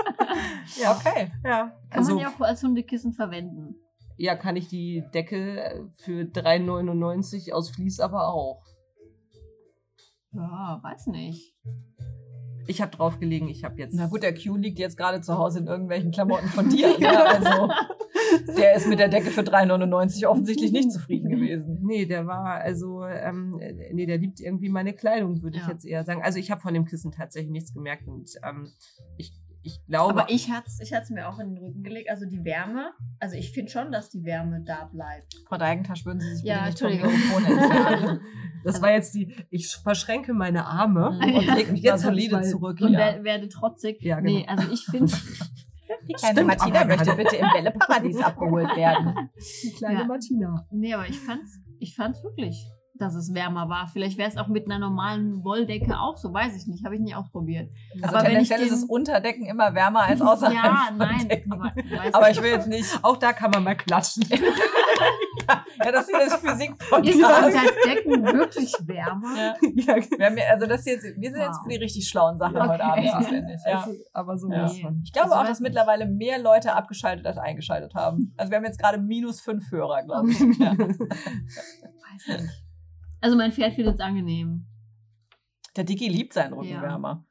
ja,
Okay.
ja.
Kann
Also,
man ja auch als Hundekissen verwenden.
ja, kann ich die Decke äh, für 3,99 aus Vlies aber auch.
Ja, weiß nicht.
Ich habe drauf gelegen, ich habe jetzt.
Na gut, der Q liegt jetzt gerade zu Hause in irgendwelchen Klamotten von dir. (laughs) ne? Also der ist mit der Decke für 3,99 offensichtlich nicht zufrieden gewesen.
Nee, der war, also, ähm, äh, nee, der liebt irgendwie meine Kleidung, würde ich
Ja.
jetzt eher sagen. Also ich habe von dem Kissen tatsächlich nichts gemerkt und ähm, ich, ich glaube.
Aber ich hatte es ich hat's mir auch in den Rücken gelegt. Also die Wärme. Also ich finde schon, dass die Wärme da bleibt.
Frau Deigentasch, würden Sie sich
Ja,
bitte nicht vom
Entschuldigung.
Mikrofon entfernen? (laughs)
das war jetzt die, ich verschränke meine Arme.
Und leg mich
Jetzt
solide zurück.
Und
Ja.
wer, werde trotzig.
Ja, genau.
Nee, also ich finde, (laughs)
Die kleine
Stimmt,
Martina möchte bitte im Bälleparadies abgeholt werden. (laughs)
Die kleine
Ja.
Martina.
nee, aber ich fand's, ich fand's wirklich, dass es wärmer war. Vielleicht wäre es auch mit einer normalen Wolldecke auch so, weiß ich nicht. Habe ich nie ausprobiert.
Also
Aber wenn ich
tendenziell ist es Unterdecken immer wärmer als außerhalb
Ja,
von
nein. Aber, (laughs)
Aber
nicht.
ich will jetzt nicht.
Auch da kann man mal klatschen. (laughs)
Ja, das hier ist Physik
Ist
Podcast.
Unterdecken wirklich wärmer?
Ja.
ja,
Wir, haben ja, also das hier jetzt, wir sind jetzt für die richtig schlauen Sachen
Okay.
heute Abend zuständig. Ja.
also, aber so
Ja.
ist man.
Ich glaube
Also
auch, dass
nicht.
mittlerweile mehr Leute abgeschaltet als eingeschaltet haben. Also wir haben jetzt gerade minus fünf Hörer, glaube ich. (laughs)
Weiß nicht. Also mein Pferd findet es angenehm.
Der Dicky liebt seinen Rückenwärmer.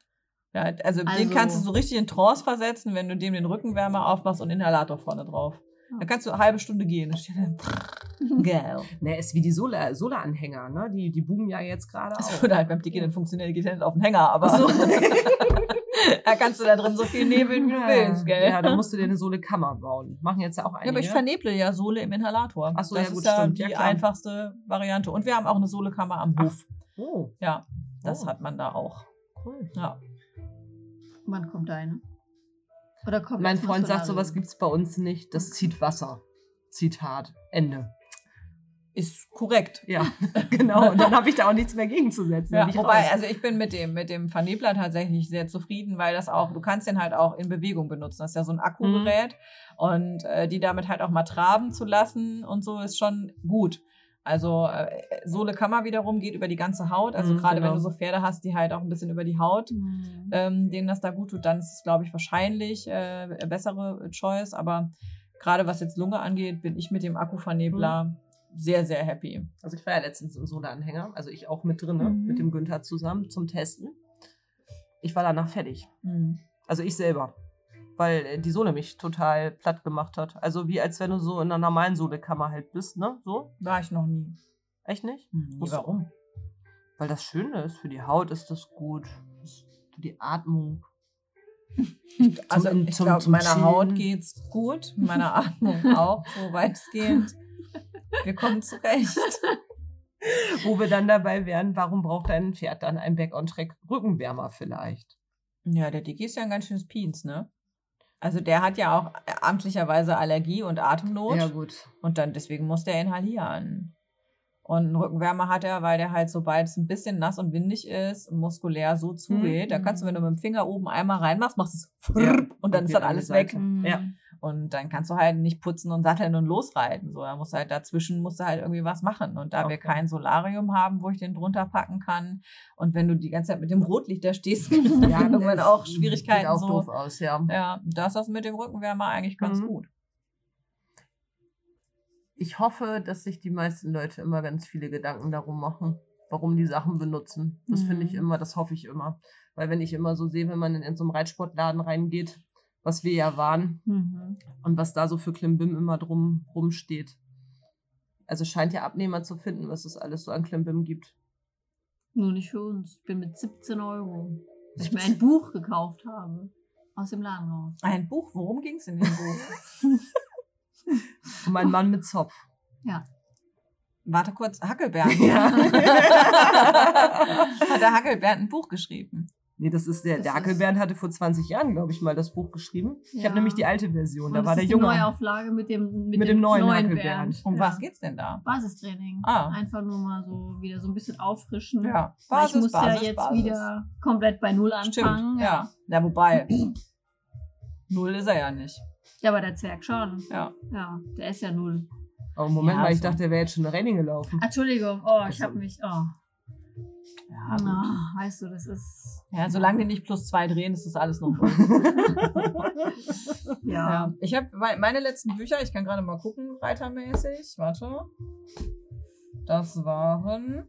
Ja. also, den
Also-
kannst du so richtig in Trance versetzen, wenn du dem den Rückenwärmer aufmachst und Inhalator vorne drauf.
Ja.
Dann kannst du eine halbe Stunde gehen. (laughs) Geil.
Ne, ist wie die Sola- Sola-Anhänger, ne? Die, die boomen ja jetzt gerade
Das
auch.
würde halt beim Dicky dann funktionieren, die geht ja nicht auf den Hänger, aber
so. (laughs) (laughs) (laughs)
da kannst du da drin so viel nebeln, wie du willst, gell?
Ja, dann musst du dir eine Sohle-Kammer bauen. Machen jetzt ja auch
Ja,
einige.
aber ich verneble ja Sohle im Inhalator.
Ach so,
das
ja, gut,
ist ja
stimmt.
die
Ja,
einfachste Variante. Und wir haben auch eine Sohlekammer am Hof.
oh,
Ja, das
Oh.
hat man da auch.
cool.
Ja.
Wann kommt deine? Oder kommt
Mein Freund sagt, sowas gibt's bei uns nicht. Das zieht Wasser. Zitat. Ende.
Ist korrekt.
Ja, (laughs) genau. Und dann habe ich da auch nichts mehr gegenzusetzen.
Ja, wobei,
raus.
also ich bin mit dem, mit dem Vernebler tatsächlich sehr zufrieden, weil das auch, du kannst den halt auch in Bewegung benutzen. Das ist ja so ein Akkugerät und äh, die damit halt auch mal traben zu lassen und so ist schon gut. Also äh, Sohlekammer wiederum geht über die ganze Haut. Also
Mhm,
gerade
genau.
wenn du so Pferde hast, die halt auch ein bisschen über die Haut
Mhm.
ähm, denen das da gut tut, dann ist es, glaube ich, wahrscheinlich äh, eine bessere Choice. Aber gerade was jetzt Lunge angeht, bin ich mit dem Akkuvernebler sehr, sehr happy.
Also ich war ja letztens im Sohle-Anhänger, also ich auch mit drin?
Mhm.
mit dem Günther zusammen zum Testen. Ich war danach fertig.
Mhm.
Also ich selber. Weil äh, die Sohle mich total platt gemacht hat. Also wie als wenn du so in einer normalen Sohlekammer halt bist, ne? So?
War ich noch nie.
Echt nicht?
Hm, nee,
du-
warum?
Weil das Schöne ist, für die Haut ist das gut. Für die Atmung. (laughs)
Also
Zum-
ich glaube, meiner. Haut geht's gut, meiner Atmung auch, so (laughs) weitestgehend. Wir kommen zurecht.
Wo wir dann dabei wären, warum braucht ein Pferd dann ein Back-on-Track Rückenwärmer vielleicht?
Ja, der Dicky ist ja ein ganz schönes Piens, ne? Also der hat ja auch amtlicherweise Allergie und Atemnot.
gut.
Und dann deswegen muss der inhalieren. Und einen Rückenwärmer hat er, weil der halt, sobald es ein bisschen nass und windig ist, muskulär so zugeht. Da kannst du, wenn du mit dem Finger oben einmal reinmachst, machst es
Ja.
und dann
Und
ist dann alles weg.
Mhm.
Ja.
Und dann kannst du halt nicht putzen und satteln und losreiten. So, da musst du halt dazwischen musst du halt irgendwie was machen. Und da wir
Okay.
kein Solarium haben, wo ich den drunter packen kann, und wenn du die ganze Zeit mit dem Rotlicht da stehst, (laughs) (laughs) ja, irgendwann auch Schwierigkeiten.
Sieht auch
so.
doof aus, ja.
Ja, da ist das mit dem Rückenwärmer eigentlich ganz
Mhm.
gut.
Ich hoffe, dass sich die meisten Leute immer ganz viele Gedanken darum machen, warum die Sachen benutzen. Das finde ich
Mhm.
immer, das hoffe ich immer. Weil wenn ich immer so sehe, wenn man in, in so einen Reitsportladen reingeht, was wir ja waren
Mhm.
und was da so für Klimbim immer drum rumsteht. Also scheint ja Abnehmer zu finden, was es alles so an Klimbim gibt.
Nur nicht für uns. Ich bin mit 17 Euro, weil ich mir ein Buch gekauft habe. Aus dem Laden raus.
Ein Buch, worum ging es in dem Buch? (laughs)
Und mein Mann mit Zopf.
Warte kurz, Hackelbernd.
Ja. (laughs)
Hat der Hackelbernd ein Buch geschrieben?
Nee, das ist der,
Das
der Hackelbernd hatte vor 20 Jahren, glaube ich, mal das Buch geschrieben. Ich
Ja.
habe nämlich die alte Version,
Und
da war der
ist die
Junge.
Neuauflage mit dem, mit
Mit
dem,
dem neuen
neuen
Hackelbernd.
Bernd.
Um
Ja.
was geht's denn da?
Basistraining.
Ah.
Einfach nur mal so wieder so ein bisschen auffrischen.
Ja, Basis,
ich muss
Basis,
ja jetzt
Basis.
wieder komplett bei Null
Stimmt,
anfangen.
ja. Ja, wobei, (clears throat) null ist er ja nicht.
Ja, aber der Zwerg schon.
Ja.
Ja, der ist ja Null.
Oh, Moment
Ja,
mal, ich
so.
dachte, der wäre jetzt schon eine Rennung gelaufen.
Entschuldigung, oh, ich
Also-
habe mich. Oh.
Ja.
Ah, weißt du, das ist.
ja, solange die nicht plus zwei drehen, ist das alles noch gut. (laughs)
Ja.
Ja. Ich habe meine letzten Bücher, ich kann gerade mal gucken, reitermäßig. Warte. Das waren.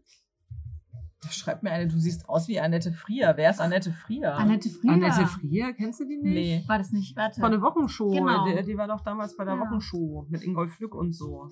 Da schreibt mir eine, du siehst aus wie Annette Frier. Wer ist Annette Frier?
Annette Frier.
Annette Frier, kennst du die nicht?
Nee.
War das nicht? Warte.
Von der Wochenshow.
Genau.
Die, die war doch damals bei der
Ja.
Wochenshow mit Ingolf Lück und so.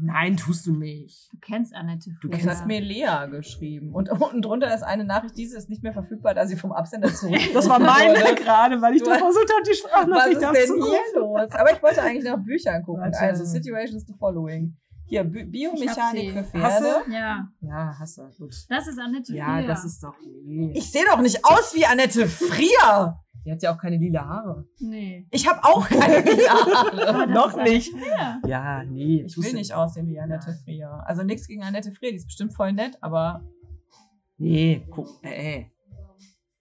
Nein, tust du nicht.
Du kennst Annette
Du
Frier.
Das hat mir Lea geschrieben. Und unten drunter ist eine Nachricht, diese ist nicht mehr verfügbar, da sie vom Absender zurück. (laughs)
Das war meine gerade, weil ich
Du-
da versucht habe, die
Was
Sprachnachricht
ist denn hier los? Aber ich wollte eigentlich nach Büchern gucken.
Warte.
Also, Situation is the following. Hier, Bi Biomechanik für
sie.
Hast
Pferde.
du?
Ja,
Ja, hast du. Gut.
das ist Annette
Ja,
Frier.
das ist doch. Nee.
Ich sehe doch nicht aus wie Annette Frier.
Die hat ja auch keine lila Haare.
Nee.
Ich habe auch keine (laughs)
Aber
Haare.
Noch nicht.
Frier.
Ja, nee.
Ich will nicht aussehen wie Annette Frier. Also nichts gegen Annette Frier, die ist bestimmt voll nett, aber
Nee, guck. Äh, äh.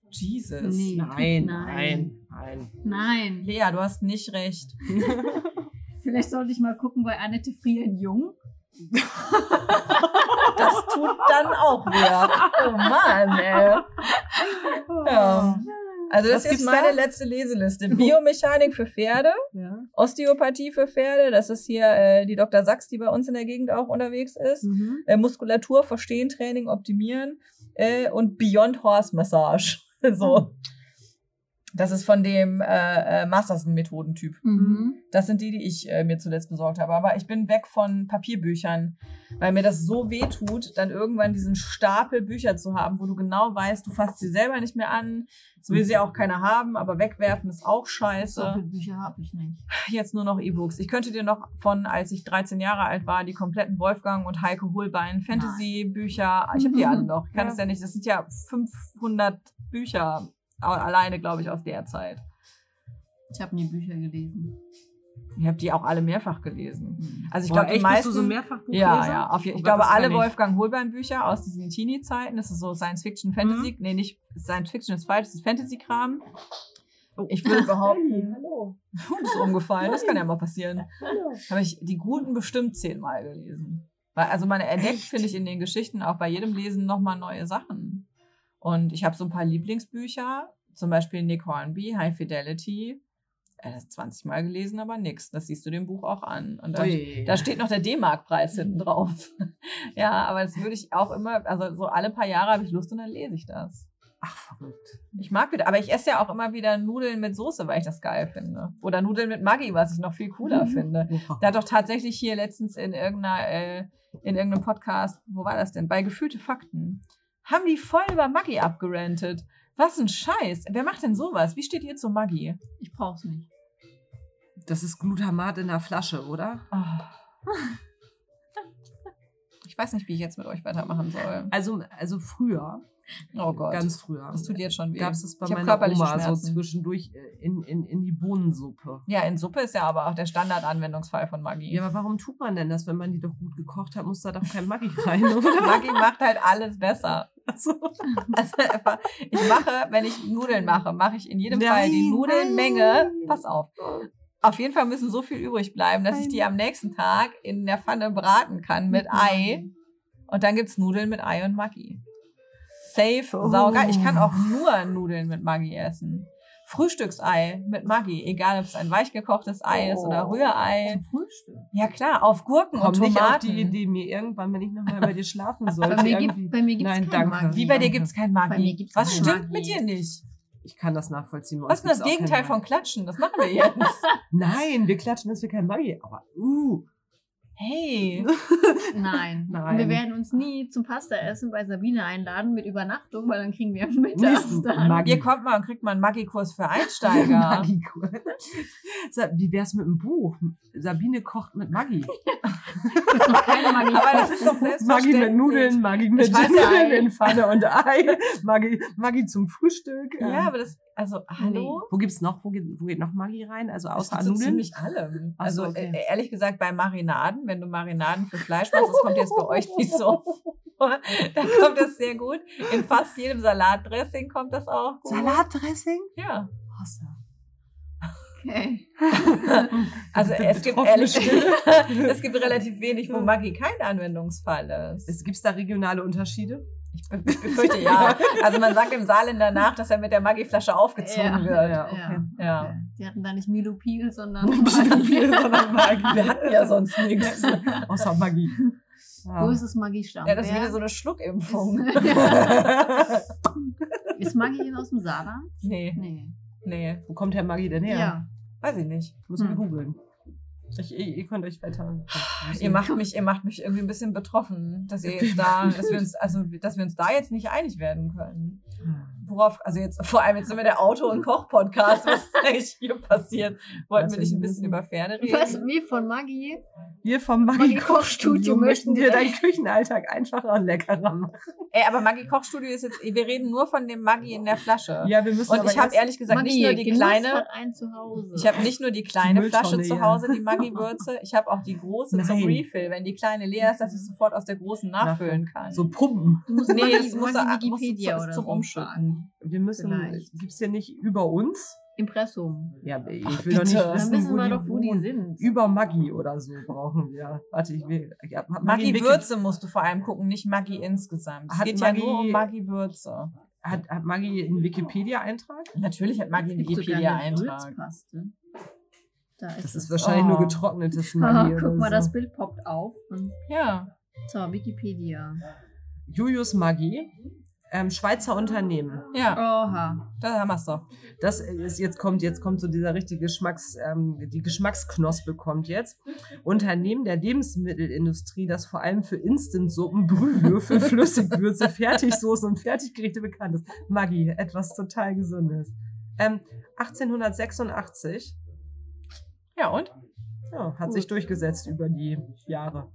Jesus.
Nee.
Nein,
Nein.
nein, nein.
Nein.
Lea, du hast nicht recht. (laughs)
Vielleicht sollte ich mal gucken bei Annette Frier in Jung. (laughs)
Das tut dann auch weh. Oh Mann, ey. Ja. Also das ist
gibt's
meine
da?
letzte Leseliste. (laughs) Biomechanik für Pferde,
Ja.
Osteopathie für Pferde, das ist hier äh, die Dr. Sachs, die bei uns in der Gegend auch unterwegs ist.
Mhm.
Äh, Muskulatur, Verstehen, Training, Optimieren äh, und Beyond Horse Massage. (laughs) so. Das ist von dem äh, äh, Masterson-Methodentyp.
Mhm.
Das sind die, die ich äh, mir zuletzt besorgt habe. Aber ich bin weg von Papierbüchern, weil mir das so weh tut, dann irgendwann diesen Stapel Bücher zu haben, wo du genau weißt, du fasst sie selber nicht mehr an. Es will sie auch keiner haben, aber wegwerfen ist auch
So
scheiße.
viele Bücher habe ich nicht.
Jetzt nur noch E-Books. Ich könnte dir noch von, als ich 13 Jahre alt war, die kompletten Wolfgang und Heike Holbein Fantasy-Bücher, ich habe die alle noch. Ich kann es ja nicht, das sind ja 500 Bücher alleine, glaube ich, aus der Zeit.
Ich habe nie Bücher gelesen.
Ich habe die auch alle mehrfach gelesen. Also ich glaube, die meisten.
bist du so Mehrfachbuchleser?
ja, ja, auf
Oh
Ich
Gott,
glaube, alle
ich.
Wolfgang Holbein-Bücher aus diesen Teenie-Zeiten, das ist so Science-Fiction, Fantasy, nee, nicht Science-Fiction ist falsch, das ist Fantasy-Kram.
Oh.
Ich würde behaupten, (laughs)
Hallo. (laughs)
Hund ist umgefallen, das kann ja mal passieren. Habe ich die guten bestimmt zehnmal gelesen. Weil, also man entdeckt, finde ich, in den Geschichten auch bei jedem Lesen nochmal neue Sachen. Und ich habe so ein paar Lieblingsbücher, zum Beispiel Nick Hornby, High Fidelity. Äh, Das 20 Mal gelesen, aber nix. Das siehst du dem Buch auch an. Und da, da steht noch der D-Mark-Preis hinten drauf. (laughs) ja, aber das würde ich auch immer, also so alle paar Jahre habe ich Lust und dann lese ich das.
Ach, verrückt.
Ich mag wieder, aber ich esse ja auch immer wieder Nudeln mit Soße, weil ich das geil finde. Oder Nudeln mit Maggi, was ich noch viel cooler finde. Da hat doch tatsächlich hier letztens in irgendeiner, äh, in irgendeinem Podcast, wo war das denn? Bei Gefühlte Fakten, haben die voll über Maggi abgerantet. Was ein Scheiß. Wer macht denn sowas? Wie steht ihr zu Maggi?
Ich brauch's nicht.
Das ist Glutamat in der Flasche, oder?
Ah. Ich weiß nicht, wie ich jetzt mit euch weitermachen soll.
Also, also früher,
Oh Gott.
ganz früher,
das tut jetzt schon weh.
gab es das bei
Ich
meiner Oma so
Schmerzen.
zwischendurch äh, in, in, in die Bohnensuppe.
Ja, in Suppe ist ja aber auch der Standardanwendungsfall von Maggi.
Ja, aber warum tut man denn das, wenn man die doch gut gekocht hat, muss da doch kein Maggi rein, oder? (laughs)
Maggi macht halt alles besser.
Also,
Also einfach, ich mache, wenn ich Nudeln mache, mache ich in jedem
Nein,
Fall die Nudelnmenge.
nein.
Pass auf. Auf jeden Fall müssen so viel übrig bleiben, dass ich die am nächsten Tag in der Pfanne braten kann mit Ei. Und dann gibt's Nudeln mit Ei und Maggi. Safe,
Oh.
saugeil. Ich kann auch nur Nudeln mit Maggi essen. Frühstücksei mit Maggi, egal ob es ein weichgekochtes Ei ist oder
Oh.
Rührei.
zum Frühstück.
Ja klar, auf Gurken
Komm
und
nicht
Tomaten.
auf die Idee, mir irgendwann, wenn ich nochmal bei dir schlafen sollte,
Bei mir, gibt, bei mir gibt's
Nein,
kein
danke.
Maggi.
Wie bei dir gibt's kein Maggi.
Bei mir gibt's
Was stimmt
Maggi.
mit dir nicht?
Ich kann das nachvollziehen.
Was ist das Gegenteil von. Klatschen? Das machen wir jetzt. (laughs)
Nein, wir klatschen, dass wir kein Maggi. Aber, uh.
Hey. (laughs)
Nein.
Nein.
Wir werden uns nie zum Pasta essen bei Sabine einladen mit Übernachtung, weil dann kriegen wir (laughs) mittags dann.
Maggi.
Ihr kommt mal und kriegt mal einen Maggi-Kurs für Einsteiger. (laughs)
Maggi-Kur. Sa- Wie wär's mit dem Buch? Sabine kocht mit Maggi.
Keine Maggi.
Aber das ist doch
Maggi
selbstverständlich.
mit Nudeln, Maggi mit Nudeln in Pfanne und Ei. Maggi, Maggi zum Frühstück.
Ja,
Ähm,
aber das, also, hallo?
Wo gibt's noch, wo geht, wo geht noch Maggi rein? Also außer
gibt so
Nudeln?
ziemlich allem.
Ach so,
Also
okay.
äh, ehrlich gesagt, bei Marinaden, wenn du Marinaden für Fleisch machst, das kommt jetzt bei euch nicht so (laughs) vor. Da kommt das sehr gut. In fast jedem Salatdressing kommt das auch gut.
Salatdressing?
Ja.
Awesome.
Okay. (laughs)
Also es gibt ehrlich (laughs) es gibt relativ wenig, wo Maggi kein Anwendungsfall ist.
Es, gibt's da regionale Unterschiede?
Ich be- ich befürchte ja. (laughs) Also man sagt dem Saarländer nach, dass er mit der Maggi-Flasche aufgezogen
Ja.
wird.
Ja, okay.
Ja.
Okay. Die hatten da nicht Milo Peel, sondern
Maggi, sondern Maggi. (laughs)
Wir hatten ja sonst nichts.
Außer Maggi.
Wo ist das Maggi-Stamm?
Ja, das ist wieder so eine Schluckimpfung.
Ist (laughs) Maggi denn aus dem Saarland?
Nee,
Nee.
nee,
Wo kommt Herr Maggi denn her?
Ja.
weiß ich nicht.
Müssen wir
Hm.
googeln. Ich, ihr, ihr könnt euch weiter.
Ihr macht mich, ihr macht mich irgendwie ein bisschen betroffen, dass ihr (laughs) jetzt da, dass wir uns, also dass wir uns da jetzt nicht einig werden können. Worauf, also jetzt, vor allem jetzt sind wir der Auto- und Koch-Podcast, was ist eigentlich hier passiert? Wollten wir nicht ein bisschen über Pferde reden?
Was, wir von Maggi?
Wir vom
Maggi
Maggi
Kochstudio
Kochstudio möchten dir deinen Küchenalltag einfacher und leckerer machen.
Ey, aber Maggi Kochstudio ist jetzt, wir reden nur von dem Maggi in der Flasche.
Ja, wir müssen
und
aber
ich habe ehrlich gesagt nicht nur die kleine, ich habe nicht nur die kleine
Mülltonne,
Flasche zu. Hause, die Maggi-Würze, ich habe auch die große zum
Nein.
Refill. Wenn die kleine leer ist, dass ich sofort aus der großen nachfüllen kann.
so pumpen.
du musst
Nee,
Maggi,
das muss
Maggi
er- muss
Wikipedia
es
oder
zum
Wir müssen,
Vielleicht.
gibt's hier nicht über uns?
Impressum.
Ja, ich
Ach,
will doch nicht
bitte.
Dann
wissen,
wissen
wo
wir
die
doch, wo die sind.
Über Maggi oder so brauchen wir. Warte, ich will. Ja,
Maggi
Wiki-
Würze musst du vor allem gucken, nicht Maggi insgesamt. Es
Hat
geht ja nur
Maggi-
um Maggi Würze.
Hat, hat Maggi einen Wikipedia-Eintrag?
Natürlich hat Maggi einen
Gibt
Wikipedia-Eintrag.
Da ist
Das
es.
ist wahrscheinlich
Oh.
nur getrocknetes (laughs) Maggi.
guck
oder
mal,
so.
das Bild poppt auf.
Ja.
so, Wikipedia.
Julius Maggi, ähm, Schweizer Unternehmen.
Ja,
Oha.
da haben wir es doch.
Das ist jetzt kommt jetzt kommt so dieser richtige Geschmacks ähm, die Geschmacksknospe kommt jetzt Unternehmen der Lebensmittelindustrie, das vor allem für Instantsuppen, Brühwürfel, (laughs) Flüssigwürze, Fertigsoßen und Fertiggerichte bekannt ist. Maggi, etwas total Gesundes. Ähm, 1886
Ja, und?
ja, hat sich durchgesetzt über die Jahre.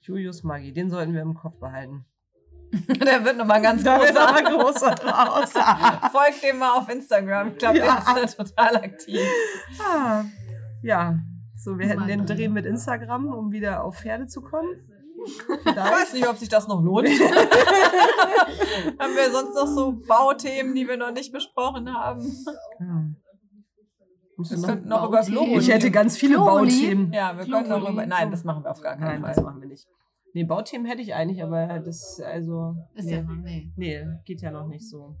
Julius Maggi, den sollten wir im Kopf behalten. (laughs)
Der wird nochmal ganz großer.
großer draus. (laughs)
Folgt dem mal auf Instagram. Ich glaube,
Ja.
der ist da total aktiv.
Ah, ja, so, wir hätten den. Dreh mit Instagram, um wieder auf Pferde zu kommen.
Ich weiß nicht, ob sich das noch lohnt. (laughs) haben wir sonst noch so Bauthemen, die wir noch nicht besprochen haben?
Ja.
Wir könnten noch über. Globuli.
Ich hätte ganz viele
Globuli?
Bauthemen.
Ja, wir können noch
Globuli.
über. Nein, das machen wir auf gar keinen
Nein, das
Fall.
machen wir nicht. Nee, Bauthemen hätte ich eigentlich, aber das, also.
Ist
nee.
ja noch, nee.
nee, geht ja noch nicht so.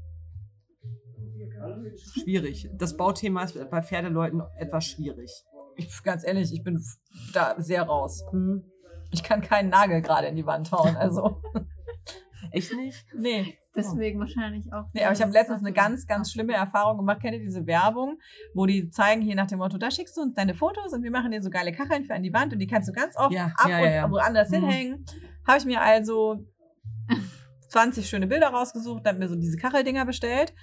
Schwierig. Das Bauthema ist bei Pferdeleuten etwas schwierig.
Ich, ganz ehrlich, ich bin da sehr raus. Ich kann keinen Nagel gerade in die Wand hauen. Also, (laughs)
Echt nicht?
nee.
Deswegen wahrscheinlich auch.
Nee, aber ich habe letztens eine ganz, ganz schlimme Erfahrung gemacht. Kennt ihr diese Werbung, wo die zeigen hier nach dem Motto, da schickst du uns deine Fotos und wir machen dir so geile Kacheln für an die Wand und die kannst du ganz oft
Ja,
ab
ja,
und
ja, ja.
woanders
Mhm.
hinhängen. Habe ich mir also (laughs) 20 schöne Bilder rausgesucht, habe mir so diese Kacheldinger bestellt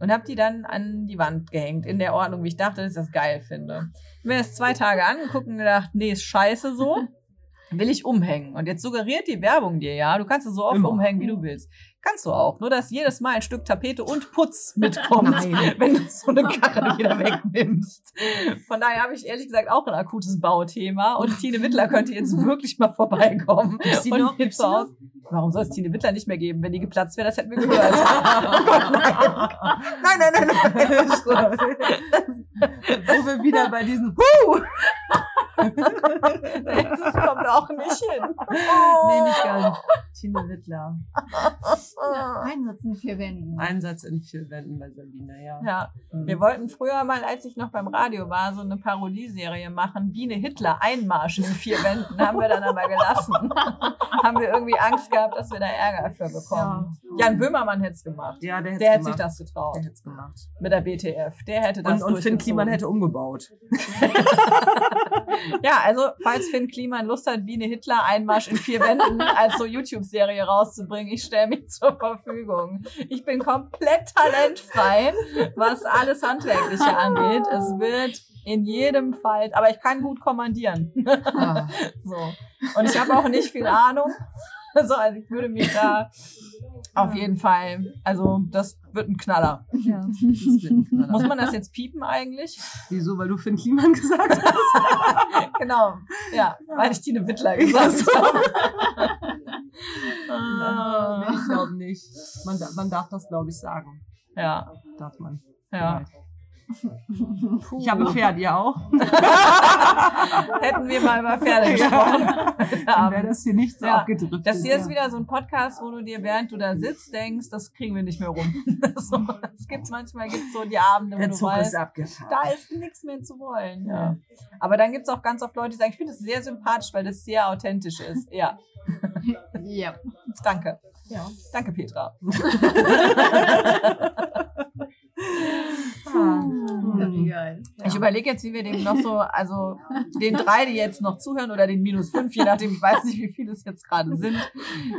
und habe die dann an die Wand gehängt, in der Ordnung, wie ich dachte, dass ich das geil finde. Mir das zwei Tage angeguckt und gedacht, nee, ist scheiße so. (laughs) Will ich umhängen. Und jetzt suggeriert die Werbung dir ja, du kannst es so oft
Immer.
umhängen, wie du willst. Kannst du auch. Nur, dass jedes Mal ein Stück Tapete und Putz (laughs) mitkommt,
Nein.
wenn du so eine Kachel wieder wegnimmst. Von daher habe ich ehrlich gesagt auch ein akutes Bauthema. Und (laughs) Tine Wittler könnte jetzt wirklich mal vorbeikommen.
Die
und
noch? Gibt's
aus. Warum soll es Tine Wittler nicht mehr geben? Wenn die geplatzt wäre, das hätten wir gehört. oh (laughs) Gott, nein. nein, nein, nein, nein.
Wo wir wieder bei diesen
Das kommt auch nicht hin.
Nee, nicht ganz. Tine Wittler.
Einsatz in vier Wänden.
Einsatz in vier Wänden bei Sabina, ja.
Ja,
Mhm.
wir wollten früher mal, als ich noch beim Radio war, so eine Parodieserie machen. Biene Hitler, Einmarsch in vier Wänden, haben wir dann aber gelassen. (laughs) haben wir irgendwie Angst gehabt, dass wir da Ärger für bekommen. Jan Böhmermann hätte es gemacht.
Ja, der,
Der hätte sich das getraut.
Der hätte es gemacht.
Mit der BTF. Der hätte das
Und, und Finn. Kliman hätte umgebaut. (laughs) (laughs) (laughs)
Ja, also, falls Finn Kliman Lust hat, Biene Hitler Einmarsch in vier Wänden als so YouTube-Serie rauszubringen, ich stelle mich zur Verfügung. Ich bin komplett talentfrei, was alles Handwerkliche angeht. Es wird in jedem Fall, aber ich kann gut kommandieren.
Ah. (laughs)
So. Und ich habe auch nicht viel Ahnung. (laughs) So, also ich würde mich da auf jeden Fall, also das wird ein Knaller.
Ja. Das wird ein Knaller.
Muss man das jetzt piepen eigentlich?
Wieso? Weil du Finn Kliman gesagt hast? (laughs)
Genau, ja, weil ich Tine Wittler gesagt (laughs) habe. Ah.
ich glaube nicht. Man, man darf das, glaube ich, sagen.
Ja,
Darf man.
ja.
Ich habe Pferd, ihr auch? (laughs)
Hätten wir mal über Pferde gesprochen.
Dann wäre das hier nicht so
Ja,
abgedriftet.
Das hier ist
ja.
wieder so ein Podcast, wo du dir, während du da sitzt, denkst, das kriegen wir nicht mehr rum. (laughs) so, es gibt manchmal gibt's so die Abende, wo
Der
du
Zug ist
weißt,
abgefahren.
da ist nichts mehr zu wollen. Ja. Aber dann gibt es auch ganz oft Leute, die sagen, ich finde das sehr sympathisch, weil das sehr authentisch ist. Ja,
Ja.
danke.
Ja.
Danke, Petra. (laughs)
Ah.
Wie geil.
Ich überlege jetzt, wie wir dem noch so, also den drei, die jetzt noch zuhören oder den minus fünf, je nachdem, ich weiß nicht, wie viele es jetzt gerade sind,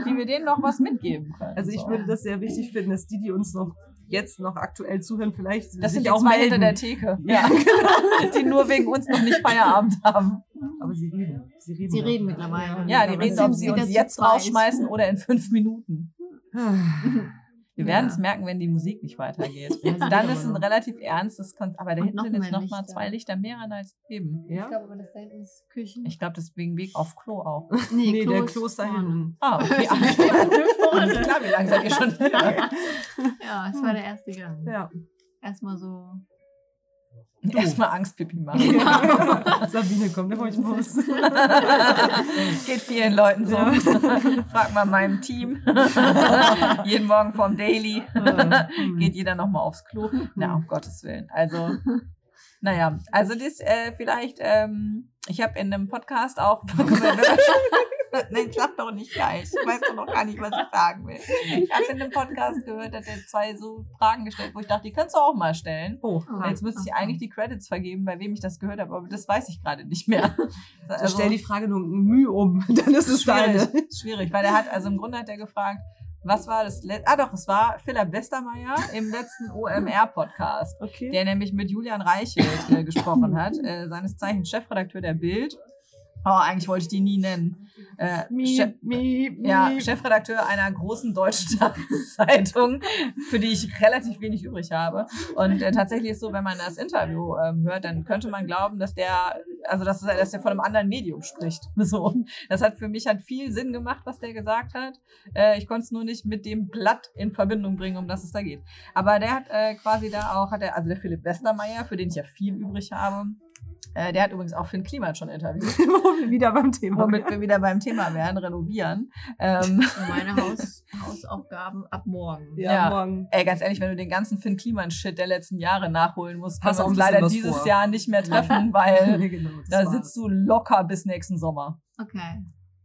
wie wir denen noch was mitgeben können.
Also ich
so.
würde das sehr wichtig finden, dass die, die uns noch jetzt noch aktuell zuhören, vielleicht
Das sind
auch
zwei hinter der Theke. Ja, (laughs) die nur wegen uns noch nicht Feierabend haben.
Aber sie reden. Sie reden,
Sie reden mittlerweile.
Ja, die reden, ob sie uns jetzt rausschmeißen oder in fünf Minuten. (laughs) Wir werden
Ja.
es merken, wenn die Musik nicht weitergeht. (laughs)
Ja,
Dann ist ein relativ ernstes Konzert. Aber da hinten
noch
sind jetzt
mehr
noch mal
Lichter.
zwei Lichter mehr an als eben.
Ja?
Ich glaube aber, das da hinten ist Küche.
Ich glaube, deswegen Weg auf Klo auch.
nee, (laughs)
Nee,
Klo
der
ist
Kloster
vorne.
hinten.
Ah, (laughs) okay. Alles klar, wie lange seid ihr schon hier?
Ja, es war der erste Gang.
Ja.
Erstmal so.
Erstmal Angstpipi machen. (laughs)
Sabine, komm, der ich muss. (laughs)
Geht vielen Leuten so. Frag mal meinem Team. (laughs) Jeden Morgen vom Daily
Hm.
geht jeder nochmal aufs Klo. Na, um Gottes Willen. Also, naja, also das äh, vielleicht, ähm, ich habe in einem Podcast auch. (laughs) Nein, klappt doch nicht gleich. Ich weiß doch noch gar nicht, was ich sagen will. Ich habe in einem Podcast gehört, dass er zwei so Fragen gestellt, wo ich dachte, die kannst du auch mal stellen.
Oh.
Jetzt müsste ich eigentlich die Credits vergeben, bei wem ich das gehört habe, aber das weiß ich gerade nicht mehr. (laughs)
Also stell die Frage nur Mühe um, (laughs) dann ist es deine.
schwierig, schwierig, weil er hat, also im Grunde hat er gefragt, was war das letzte, ah doch, es war Philipp Westermeier im letzten OMR-Podcast,
Okay.
der nämlich mit Julian Reichelt äh, gesprochen hat, äh, seines Zeichens Chefredakteur der Bild. Oh, eigentlich wollte ich die nie nennen. Äh, Chef-
Miep, miep,
ja. Chefredakteur einer großen deutschen (laughs) Tageszeitung, für die ich relativ wenig übrig habe. Und äh, tatsächlich ist so, wenn man das Interview ähm, hört, dann könnte man glauben, dass der, also dass, dass der von einem anderen Medium spricht. (laughs) So, das hat für mich hat viel Sinn gemacht, was der gesagt hat. Äh, ich konnte es nur nicht mit dem Blatt in Verbindung bringen, um das es da geht. Aber der hat äh, quasi da auch, hat er, also der Philipp Westermeier, für den ich ja viel übrig habe. Äh, der hat übrigens auch Finn Kliman schon interviewt, (laughs)
Wo wir wieder beim Thema
womit wir wieder beim Thema werden, renovieren. Ähm, (laughs)
Meine Haus Hausaufgaben ab morgen.
Ja,
Ja.
morgen.
Ey, ganz ehrlich, wenn du den ganzen Finn Kliman-Shit der letzten Jahre nachholen musst, wir
auch
uns leider dieses
vor.
Jahr nicht mehr treffen, weil
Ja, genau, das
da sitzt du locker bis nächsten Sommer.
Okay.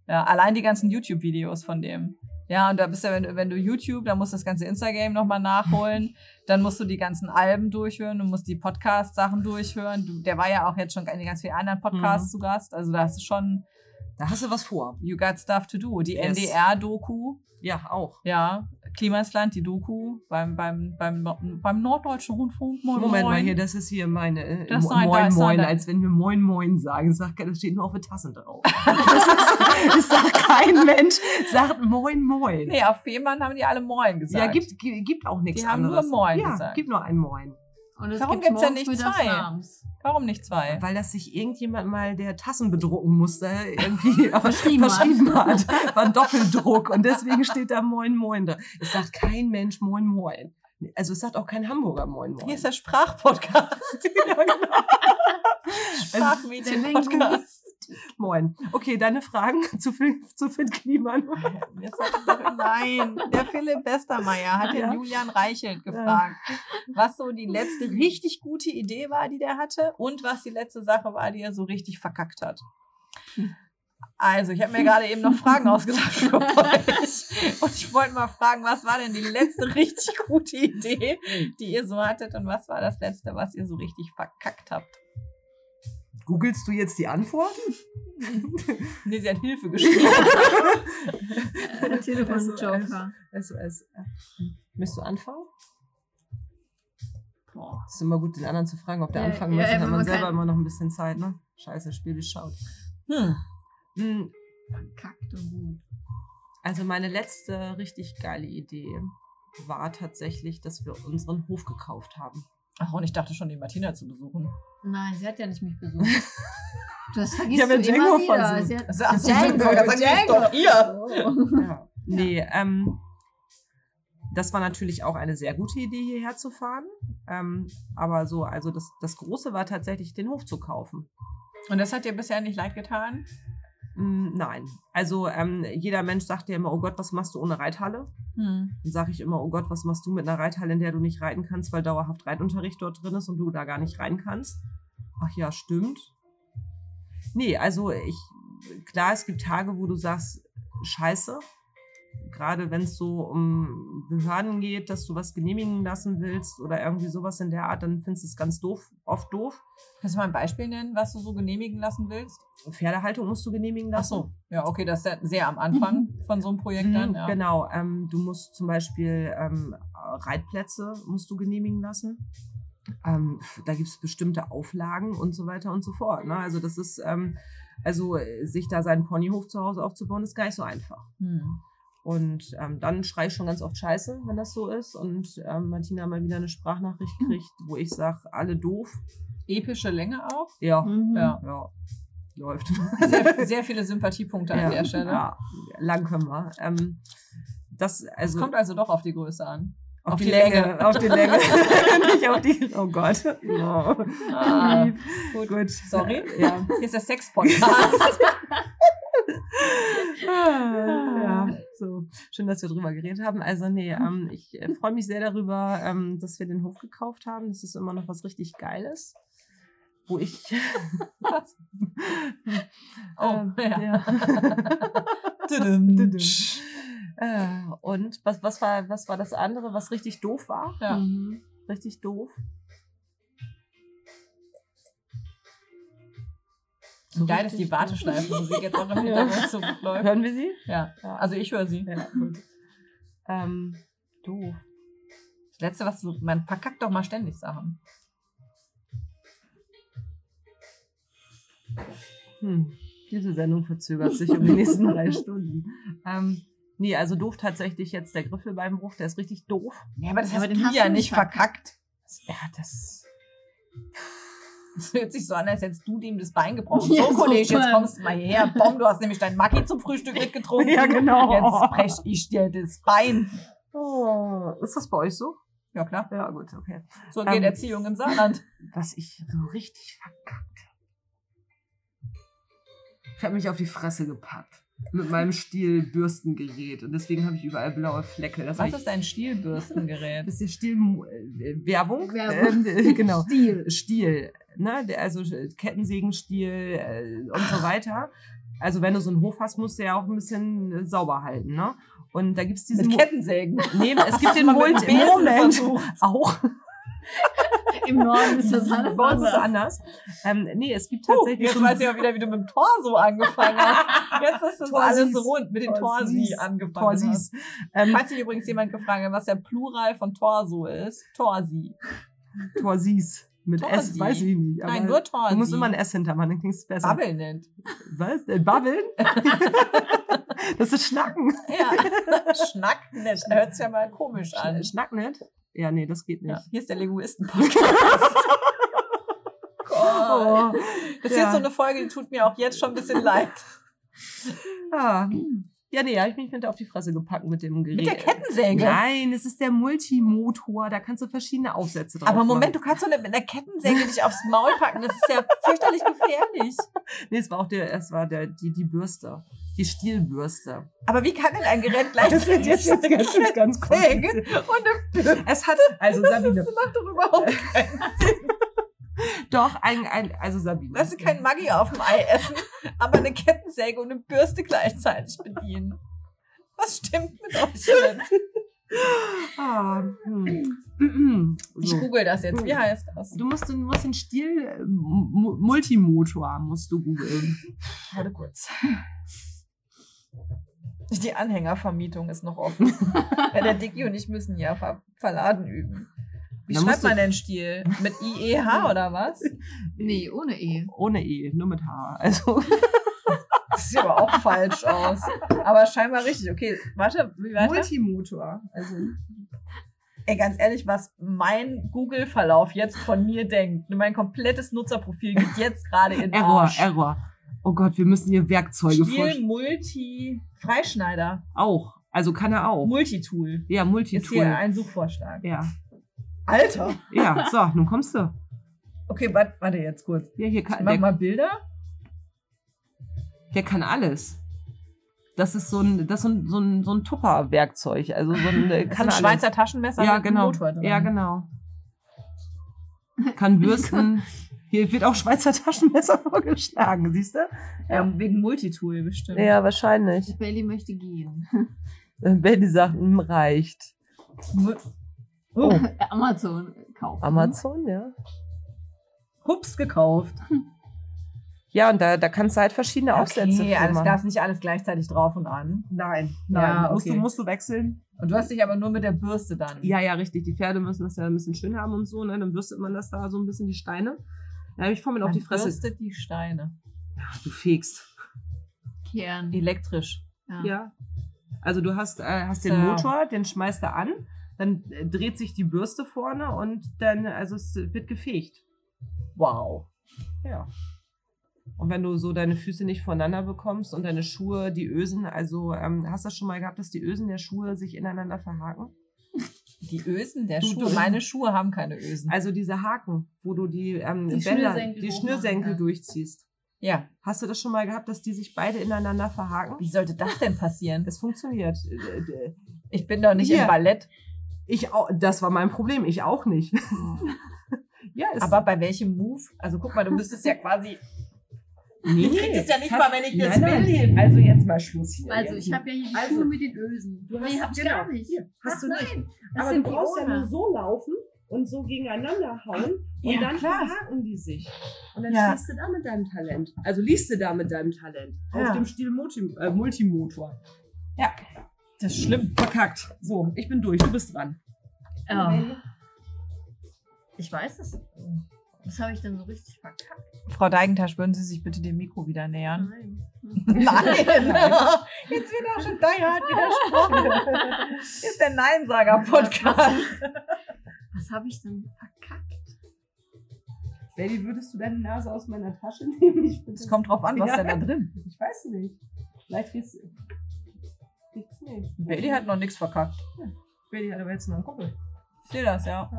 Ja, allein die ganzen YouTube-Videos von dem. Ja, und da bist du, wenn, du- wenn du YouTube, dann musst du das ganze Instagram nochmal nachholen. Dann musst du die ganzen Alben durchhören, du musst die Podcast-Sachen durchhören. Du, der war ja auch jetzt schon in ganz vielen anderen Podcasts
Mhm.
zu Gast. Also da hast du schon
Da hast du was vor.
You Got Stuff to Do. Die
Yes.
NDR-Doku,
Ja, auch.
ja, Klimasland, die Doku beim, beim, beim, beim Norddeutschen Rundfunk. Moin,
Moment mal
moin.
hier, das ist hier meine äh,
Das
Moin
das sei
Moin,
da-
als wenn wir Moin Moin sagen. Sagt, das steht nur auf den Tassen drauf. (laughs) Das ist, es sagt kein Mensch, sagt Moin Moin.
Nee, auf Fehmarn haben die alle Moin gesagt.
ja, gibt, gi- gibt auch nichts
Die haben nur
anderes.
Moin
ja,
gesagt.
gibt nur ein Moin.
Und es
Warum
gibt
gibt's denn
morgens,
nicht zwei?
abends.
Warum nicht zwei?
Weil das sich irgendjemand mal, der Tassen bedrucken musste, irgendwie (laughs)
Verschrieben hat.
verschrieben hat. War ein Doppeldruck und deswegen steht da Moin Moin drin. Es sagt kein Mensch Moin Moin. Also es sagt auch kein Hamburger Moin Moin.
Hier ist der Sprachpodcast. (laughs)
ja, genau.
Sprachmedien-Podcast. (laughs)
Moin. Okay, deine Fragen (laughs) zu Phil, zu Finn Kliman.
Nein, der Philipp Westermeier hat
Ja.
den Julian Reichelt gefragt, was so die letzte richtig gute Idee war, die der hatte und was die letzte Sache war, die er so richtig verkackt hat. Also, ich habe mir gerade eben noch Fragen (laughs) ausgedacht für euch. Und ich wollte mal fragen, was war denn die letzte richtig gute Idee, die ihr so hattet und was war das letzte, was ihr so richtig verkackt habt?
Googlest du jetzt die Antworten? (laughs)
Nee, sie hat Hilfe (laughs) geschrieben.
Telefon-Joker.
SOS. Möchtest du anfangen?
Boah.
Es ist immer gut, den anderen zu fragen, ob der
Ja,
anfangen
ja,
möchte. Dann hat man selber immer noch ein bisschen Zeit, ne? Scheiße, Spiel durchschaut.
Hm.
Hm,
Verkackt und gut.
Also meine letzte richtig geile Idee war tatsächlich, dass wir unseren Hof gekauft haben.
Ach, und ich dachte schon, die Martina zu besuchen.
Nein, sie hat ja nicht mich besucht. (laughs) Du hast vergisst
Ja,
du
wenn
immer
Django
wieder.
versucht.
Sie hat
Also, ach
Django,
gerade sagen, ist doch hier.
Oh.
Ja. (laughs) Nee, ähm, das war natürlich auch eine sehr gute Idee, hierher zu fahren. Ähm, aber so, also das, das Große war tatsächlich, den Hof zu kaufen.
Und das hat dir bisher nicht leid getan?
Mm, Nein. Also ähm, jeder Mensch sagt ja immer, oh Gott, was machst du ohne Reithalle?
Hm.
Dann sage ich immer, oh Gott, was machst du mit einer Reithalle, in der du nicht reiten kannst, weil dauerhaft Reitunterricht dort drin ist und du da gar nicht rein kannst? Ach ja, stimmt. Nee, also ich, klar, es gibt Tage, wo du sagst, scheiße. Gerade wenn es so um Behörden geht, dass du was genehmigen lassen willst oder irgendwie sowas in der Art, dann findest du es ganz doof, oft doof.
Kannst du mal ein Beispiel nennen, was du so genehmigen lassen willst?
Pferdehaltung musst du genehmigen
Ach
lassen.
so. Ja, okay, das ist sehr am Anfang von so einem Projekt dann.
Mhm,
Ja.
Genau, ähm, du musst zum Beispiel ähm, Reitplätze musst du genehmigen lassen. Ähm, da gibt es bestimmte Auflagen und so weiter und so fort. Ne? Also das ist, ähm, also äh, sich da seinen Ponyhof zu Hause aufzubauen, ist gar nicht so einfach.
Hm.
Und ähm, dann schrei ich schon ganz oft Scheiße, wenn das so ist. Und ähm, Martina mal wieder eine Sprachnachricht kriegt, wo ich sage, alle doof.
Epische Länge auch.
Ja,
Mhm.
Ja.
ja, läuft.
Sehr, (laughs) sehr viele Sympathiepunkte an der Stelle.
Ja, lang können wir. Ähm, das,
Es
also,
kommt also doch auf die Größe an.
Auf,
Auf
die,
die
Länge.
Länge.
Auf die Länge. (laughs) (laughs) Nicht auf die. Oh Gott. Oh.
Ah, gut.
Gut.
Sorry.
Ja.
Hier ist der Sex-Podcast.
ja. So. Schön, dass wir drüber geredet haben. Also, nee, ähm, ich äh, freue mich sehr darüber, ähm, dass wir den Hof gekauft haben. Das ist immer noch was richtig Geiles. Wo ich. (laughs)
Oh, (laughs)
Ähm,
ja. (laughs)
Äh, und was, was, war, was war das andere, was richtig doof war?
Ja.
Mhm.
Richtig doof. So
Geil, dass die Warteschleifenmusik jetzt auch im (laughs) Hintergrund so gut läuft.
Hören wir sie?
Ja,
Ja.
also ich höre sie.
Ja, gut. Ähm, doof.
Das Letzte, was du, man verkackt doch mal ständig Sachen.
Hm. Diese Sendung verzögert sich um die nächsten drei (laughs) Stunden. Ähm, nee, also doof tatsächlich jetzt der Griffelbeinbruch, der ist richtig doof.
Ja, aber das
Aber
hast du ja
du
nicht
nicht
verkackt.
Ja, das.
Das hört sich so an, als hättest du dem das Bein gebrochen. (laughs)
Ja,
So, Kollege, jetzt kommst du mal her. Bom, du hast nämlich dein Maggi zum Frühstück mitgetrunken. (laughs)
Ja, genau.
Jetzt brech ich dir das Bein.
Oh, ist das bei euch so?
Ja, klar.
Ja, gut, okay.
So geht
Ähm,
Erziehung im Saarland.
Was ich so richtig verkackt habe. Ich habe mich auf die Fresse gepackt. Mit meinem Stielbürstengerät. Und deswegen habe ich überall blaue Flecke. Das
Was ist dein Stielbürstengerät? (laughs)
Das ist die Stiel-Werbung.
Werbung.
Äh, (laughs) genau.
Stil.
Stiel. Ne? Also Kettensägenstiel äh, und so weiter. Also wenn du so einen Hof hast, musst du ja auch ein bisschen äh, sauber halten. Ne? Und da gibt es diesen...
Mit Kettensägen.
Nee, es gibt den Moment (laughs) auch.
Im Norden ist das alles (laughs)
Bei uns ist es
anders.
anders. Ähm, nee, es gibt tatsächlich
jetzt
schon-
weiß ich auch wieder, wie du mit dem Torso angefangen hast. (laughs) Jetzt ist das
Torsis.
alles rund mit dem Torsi angefangen.
Torsis.
hast.
Ähm,
Falls sich übrigens jemand gefragt hat, was der Plural von Torso ist, Torsi.
Torsis. Mit S
Torsi.
weiß ich nicht. aber
Nein, nur Torsi.
Du musst immer ein S hintermachen, dann klingst du besser.
Babbel nennt.
Was? Äh, Babbeln? (laughs) das ist Schnacken.
Ja, Schnack nennt. Hört sich ja mal komisch an.
Sch Schnack nicht? Ja, nee, das geht nicht.
Ja, hier ist der Linguisten-Podcast. (laughs)
Oh,
Das
Ja.
ist so eine Folge, die tut mir auch jetzt schon ein bisschen leid.
ah. Ja, nee, habe ich mich mit auf die Fresse gepackt mit dem Gerät.
Mit der Kettensäge.
Nein, es ist der Multimotor. Da kannst du verschiedene Aufsätze drauf
Aber Moment, du
machen.
kannst doch nicht mit einer Kettensäge dich aufs Maul packen. Das ist ja fürchterlich gefährlich. (laughs)
Nee, es war auch der, es war der, die, die Bürste. Die Stielbürste.
Aber wie kann denn ein Gerät gleichzeitig
Das wird jetzt- jetzt ganz- ganz kompliziert.
und eine Bürste?
Es hat, also
Das
Sabine,
ist- macht doch überhaupt keinen Sinn. (laughs) (laughs)
doch, ein, ein, also Sabine.
Lass du kein Maggi auf dem Ei essen, (laughs) aber eine Kettensäge und eine Bürste gleichzeitig bedienen. Was stimmt mit euch nicht? (laughs)
Ah, hm.
Ich
so.
google das jetzt. Wie heißt das?
Du musst, du musst den Stiel äh, Mu- Multimotor musst du googeln.
Warte kurz. Die Anhängervermietung ist noch offen. der Dicky und ich müssen ja Ver Verladen üben. Wie
Da
schreibt man denn Stiel? Mit IEH (laughs) oder was?
Nee, ohne E.
Ohne E, nur mit H. Also (laughs)
Das sieht aber auch falsch aus. Aber scheinbar richtig. Okay, warte, wie weiter?
Multimotor. Also
Ey, ganz ehrlich, was mein Google-Verlauf jetzt von mir denkt. Mein komplettes Nutzerprofil geht jetzt gerade in
Error,
Arsch.
Error. Oh Gott, wir müssen hier Werkzeuge vorstellen.
Multi Freischneider.
Auch. Also kann er auch.
Multitool.
ja,
Ist hier
Multitool.
ein Suchvorschlag.
Ja.
Alter.
Ja, so, nun kommst du.
Okay, warte, warte jetzt kurz.
Ja, hier
Ich
kann,
mach
der,
mal Bilder.
der kann alles. Das ist so ein, das ist so ein, so ein, so ein Tupper-Werkzeug. Also so ein, äh,
Das
kann
ein
alles.
Schweizer Taschenmesser
ja,
mit
genau.
Motor dran.
Ja, genau. Kann bürsten. (laughs) Hier wird auch Schweizer Taschenmesser (laughs) vorgeschlagen, siehst du?
Ähm, wegen Multitool bestimmt.
wahrscheinlich.
Belly möchte gehen.
Betty sagt, hm, reicht.
Oh, (laughs)
Amazon kaufen.
Amazon, ja.
Hups gekauft. (laughs)
Ja, und da, da kannst du halt verschiedene Aufsätze
Okay,
für
alles
machen.
klar, ist nicht alles gleichzeitig drauf und an.
Nein,
Ja,
nein. musst,
okay.
du, musst du wechseln?
Und du hast dich aber nur mit der Bürste dann.
Ja, ja, richtig. Die Pferde müssen das ja ein bisschen schön haben und so, ne? Dann bürstet man das da so ein bisschen die Steine. Da habe ich vorhin auf die Fresse.
bürstet die Steine.
Ach, du fegst.
Kern.
Elektrisch.
Ja.
Ja. Also du hast, äh, hast den
So.
Motor, den schmeißt du an, dann äh, dreht sich die Bürste vorne und dann, also es wird gefegt.
Wow.
Ja. Und wenn du so deine Füße nicht voneinander bekommst und deine Schuhe, die Ösen, also ähm, hast du das schon mal gehabt, dass die Ösen der Schuhe sich ineinander verhaken?
Die Ösen der
Du-
Schuhe.
du-
Meine Schuhe haben keine Ösen.
Also diese Haken, wo du die, ähm,
Die
Bänder,
Schnürsenkel
die Schnürsenkel
kannst.
durchziehst.
ja.
Hast du das schon mal gehabt, dass die sich beide ineinander verhaken?
Wie sollte das denn passieren?
Das funktioniert.
Ich bin doch nicht
Hier.
im Ballett.
Ich auch, das war mein Problem, ich auch nicht. (laughs) ja, ist
Aber bei welchem Move? Also guck mal, du müsstest ja quasi.
nee,
Ich krieg das ja nicht mal, wenn ich das
nein,
will.
Nein. Also jetzt mal Schluss hier.
Also,
jetzt
ich habe ja hier die
Also,
Schuhe mit den Ösen.
du
nee,
hast-
hab ich
genau,
gar nicht.
hier, hast
Ach,
du nicht.
nein. Das
Aber
sind
du brauchst ja nur so laufen und so gegeneinander hauen und
Ja,
dann
klar.
verhaken die sich. Und dann
Ja.
stehst du da mit deinem Talent. Also liest du da mit deinem Talent.
Ja.
Auf dem Stil Multi, äh, Multimotor. Ja,
Das ist schlimm.
verkackt. So, ich bin durch, du bist dran.
Ja. Ich weiß es. Was habe ich denn so richtig verkackt?
Frau Deigentasch, würden Sie sich bitte dem Mikro wieder nähern?
Nein. (laughs)
Nein! (laughs) Jetzt wird auch schon Die Hard widersprochen. (laughs) Ist der Neinsager-Podcast.
Was habe ich denn verkackt?
Baby, würdest du deine Nase aus meiner Tasche nehmen?
Es kommt drauf an, was
Ja.
denn da drin.
Ich weiß nicht. Vielleicht geht's. Geht's nicht.
Bailey hat noch nichts verkackt.
Bailey hat aber jetzt noch einen Kumpel.
Ich sehe das, ja.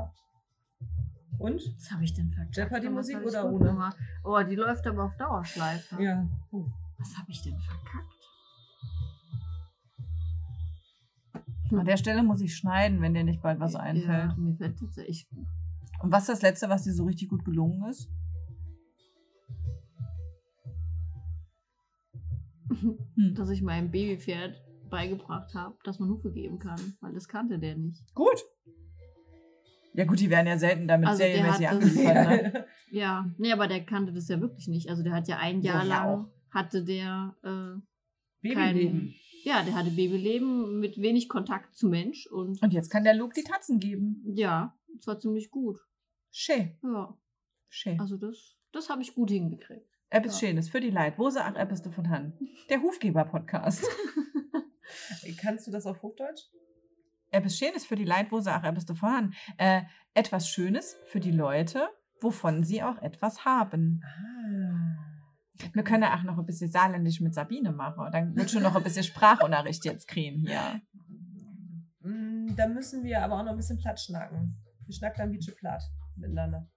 Und?
Was habe ich denn verkackt?
Jeopardy-Musik oder ohne?
Oh, die läuft aber auf Dauerschleife.
Ja. Oh.
Was habe ich denn verkackt?
An der Stelle muss ich schneiden, wenn dir nicht bald was einfällt.
Ja, mir fällt tatsächlich.
Und was ist das Letzte, was dir so richtig gut gelungen ist? (laughs) Hm.
dass ich meinem Babypferd beigebracht habe, dass man Hufe geben kann, weil das kannte der nicht.
Gut. Ja gut, die werden ja selten damit
Also
serienmäßig
das-
angeliefert. (laughs) Ne?
Ja, nee, aber der kannte das ja wirklich nicht. Also der hat ja ein Jahr
Ja,
lang,
auch.
hatte der, äh,
Babyleben.
ja, der hatte Babyleben mit wenig Kontakt zu Mensch und
Und jetzt kann der Luke die Tatzen geben.
ja, es war ziemlich gut.
Schön.
Ja,
Schön.
also das, das habe ich gut hingekriegt.
Etwas
ja.
Schönes für die Leid. Wo sie auch etwas davon haben. Der Hufgeber-Podcast. (laughs)
Kannst du das auf Hochdeutsch?
etwas Schönes für die auch etwas davon. Äh, etwas Schönes für die Leute, wovon sie auch etwas haben.
Ah.
Wir können ja auch noch ein bisschen saarländisch mit Sabine machen. Dann wird schon noch ein bisschen Sprachunterricht jetzt kriegen hier.
Mm, Da müssen wir aber auch noch ein bisschen platt schnacken. Wir schnacken dann wie platt miteinander.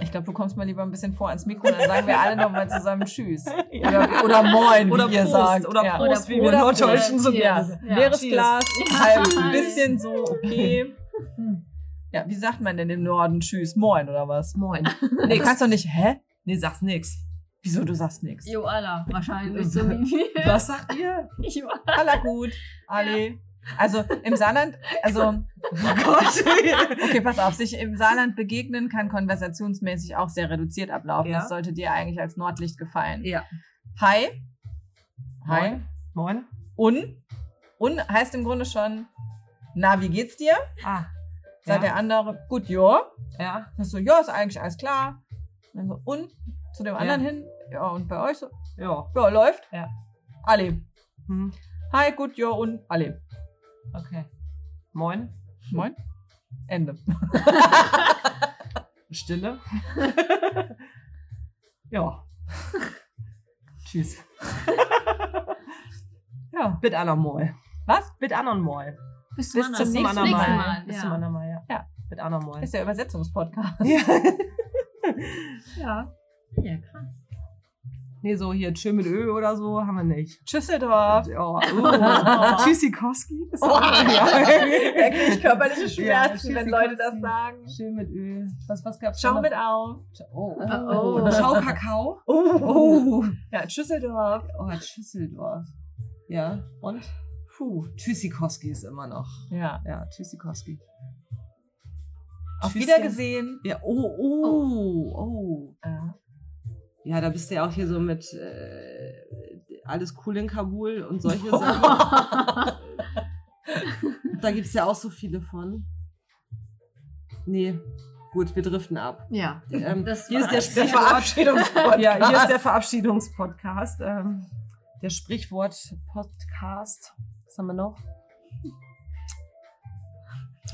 Ich glaube, du kommst mal lieber ein bisschen vor ans Mikro, dann sagen wir alle nochmal zusammen Tschüss. (laughs) Oder, oder Moin,
Oder
wie ihr
Prost,
sagt.
oder
ja.
Prost, wie wir Norddeutschen so gerne.
Ja.
Leeres
Cheers.
Glas, halb ein bisschen so, okay. Ja, wie sagt man denn im Norden Tschüss? Moin oder was?
Moin.
Nee, du kannst doch nicht, hä?
Nee, sag's nix.
Wieso, du sagst nichts?
Jo, Allah, wahrscheinlich so (laughs) wie wir.
Was sagt ihr?
Jo,
Aller gut, alle. Also im Saarland, also (laughs)
Oh Gott.
Okay, pass auf, sich im Saarland begegnen kann konversationsmäßig auch sehr reduziert ablaufen.
Ja.
Das sollte dir eigentlich als Nordlicht gefallen.
ja.
Hi. Hi.
Moin.
Un. Un heißt im Grunde schon, na, wie geht's dir?
Ah.
Sagt
Ja.
der andere, gut, ja.
Ja.
Dann so, ja, ist eigentlich alles klar. Dann so, und? Zu dem anderen hin, ja, und bei euch so,
Ja.
ja, läuft.
Ja.
Alle.
Hm.
Hi, gut, ja, und alle.
Okay. Moin.
Moin. Ende. (laughs)
Stille. (laughs) ja. Tschüss.
Ja.
Bit anormal.
Was?
Bit anormal.
bis
Bis
zum nächsten Mal.
Mal.
Bis
Ja.
zum anderen Mal, ja.
Ja.
Bit anormal.
Ist der Übersetzungspodcast.
Ja. (laughs)
Ja.
ja, krass.
Nee, so hier Tschö mit Ö oder so haben wir nicht.
Tschüsseldorf.
Ja. Oh. (laughs) (laughs) Tschüssikowski. ist
Oh, ja. (laughs) Da kriege ich körperliche Schmerzen,
Ja,
wenn Leute das sagen.
Schön mit Ö. Was, was gab's
Schau mit auf.
Oh, oh.
Oh.
oh. Schau Kakao.
Oh.
Oh.
Ja, Tschüsseldorf.
Oh, Schüsseldorf. Ja. Und? Puh. Tschüssikowski ist immer noch.
Ja.
Ja, Tschüssikowski.
Auf. Wiedergesehen.
Ja, oh, oh, oh.
Ja.
Ja, da bist du ja auch hier so mit äh, alles cool in Kabul und solche (laughs) Sachen. da gibt es ja auch so viele von. Nee, gut, wir driften ab.
Ja,
Ähm,
das
hier ist der. Sprichwort.
Verabschiedungspodcast.
Ja, hier ist der (laughs) Verabschiedungspodcast. Ähm, der Sprichwort-Podcast. Was haben wir noch?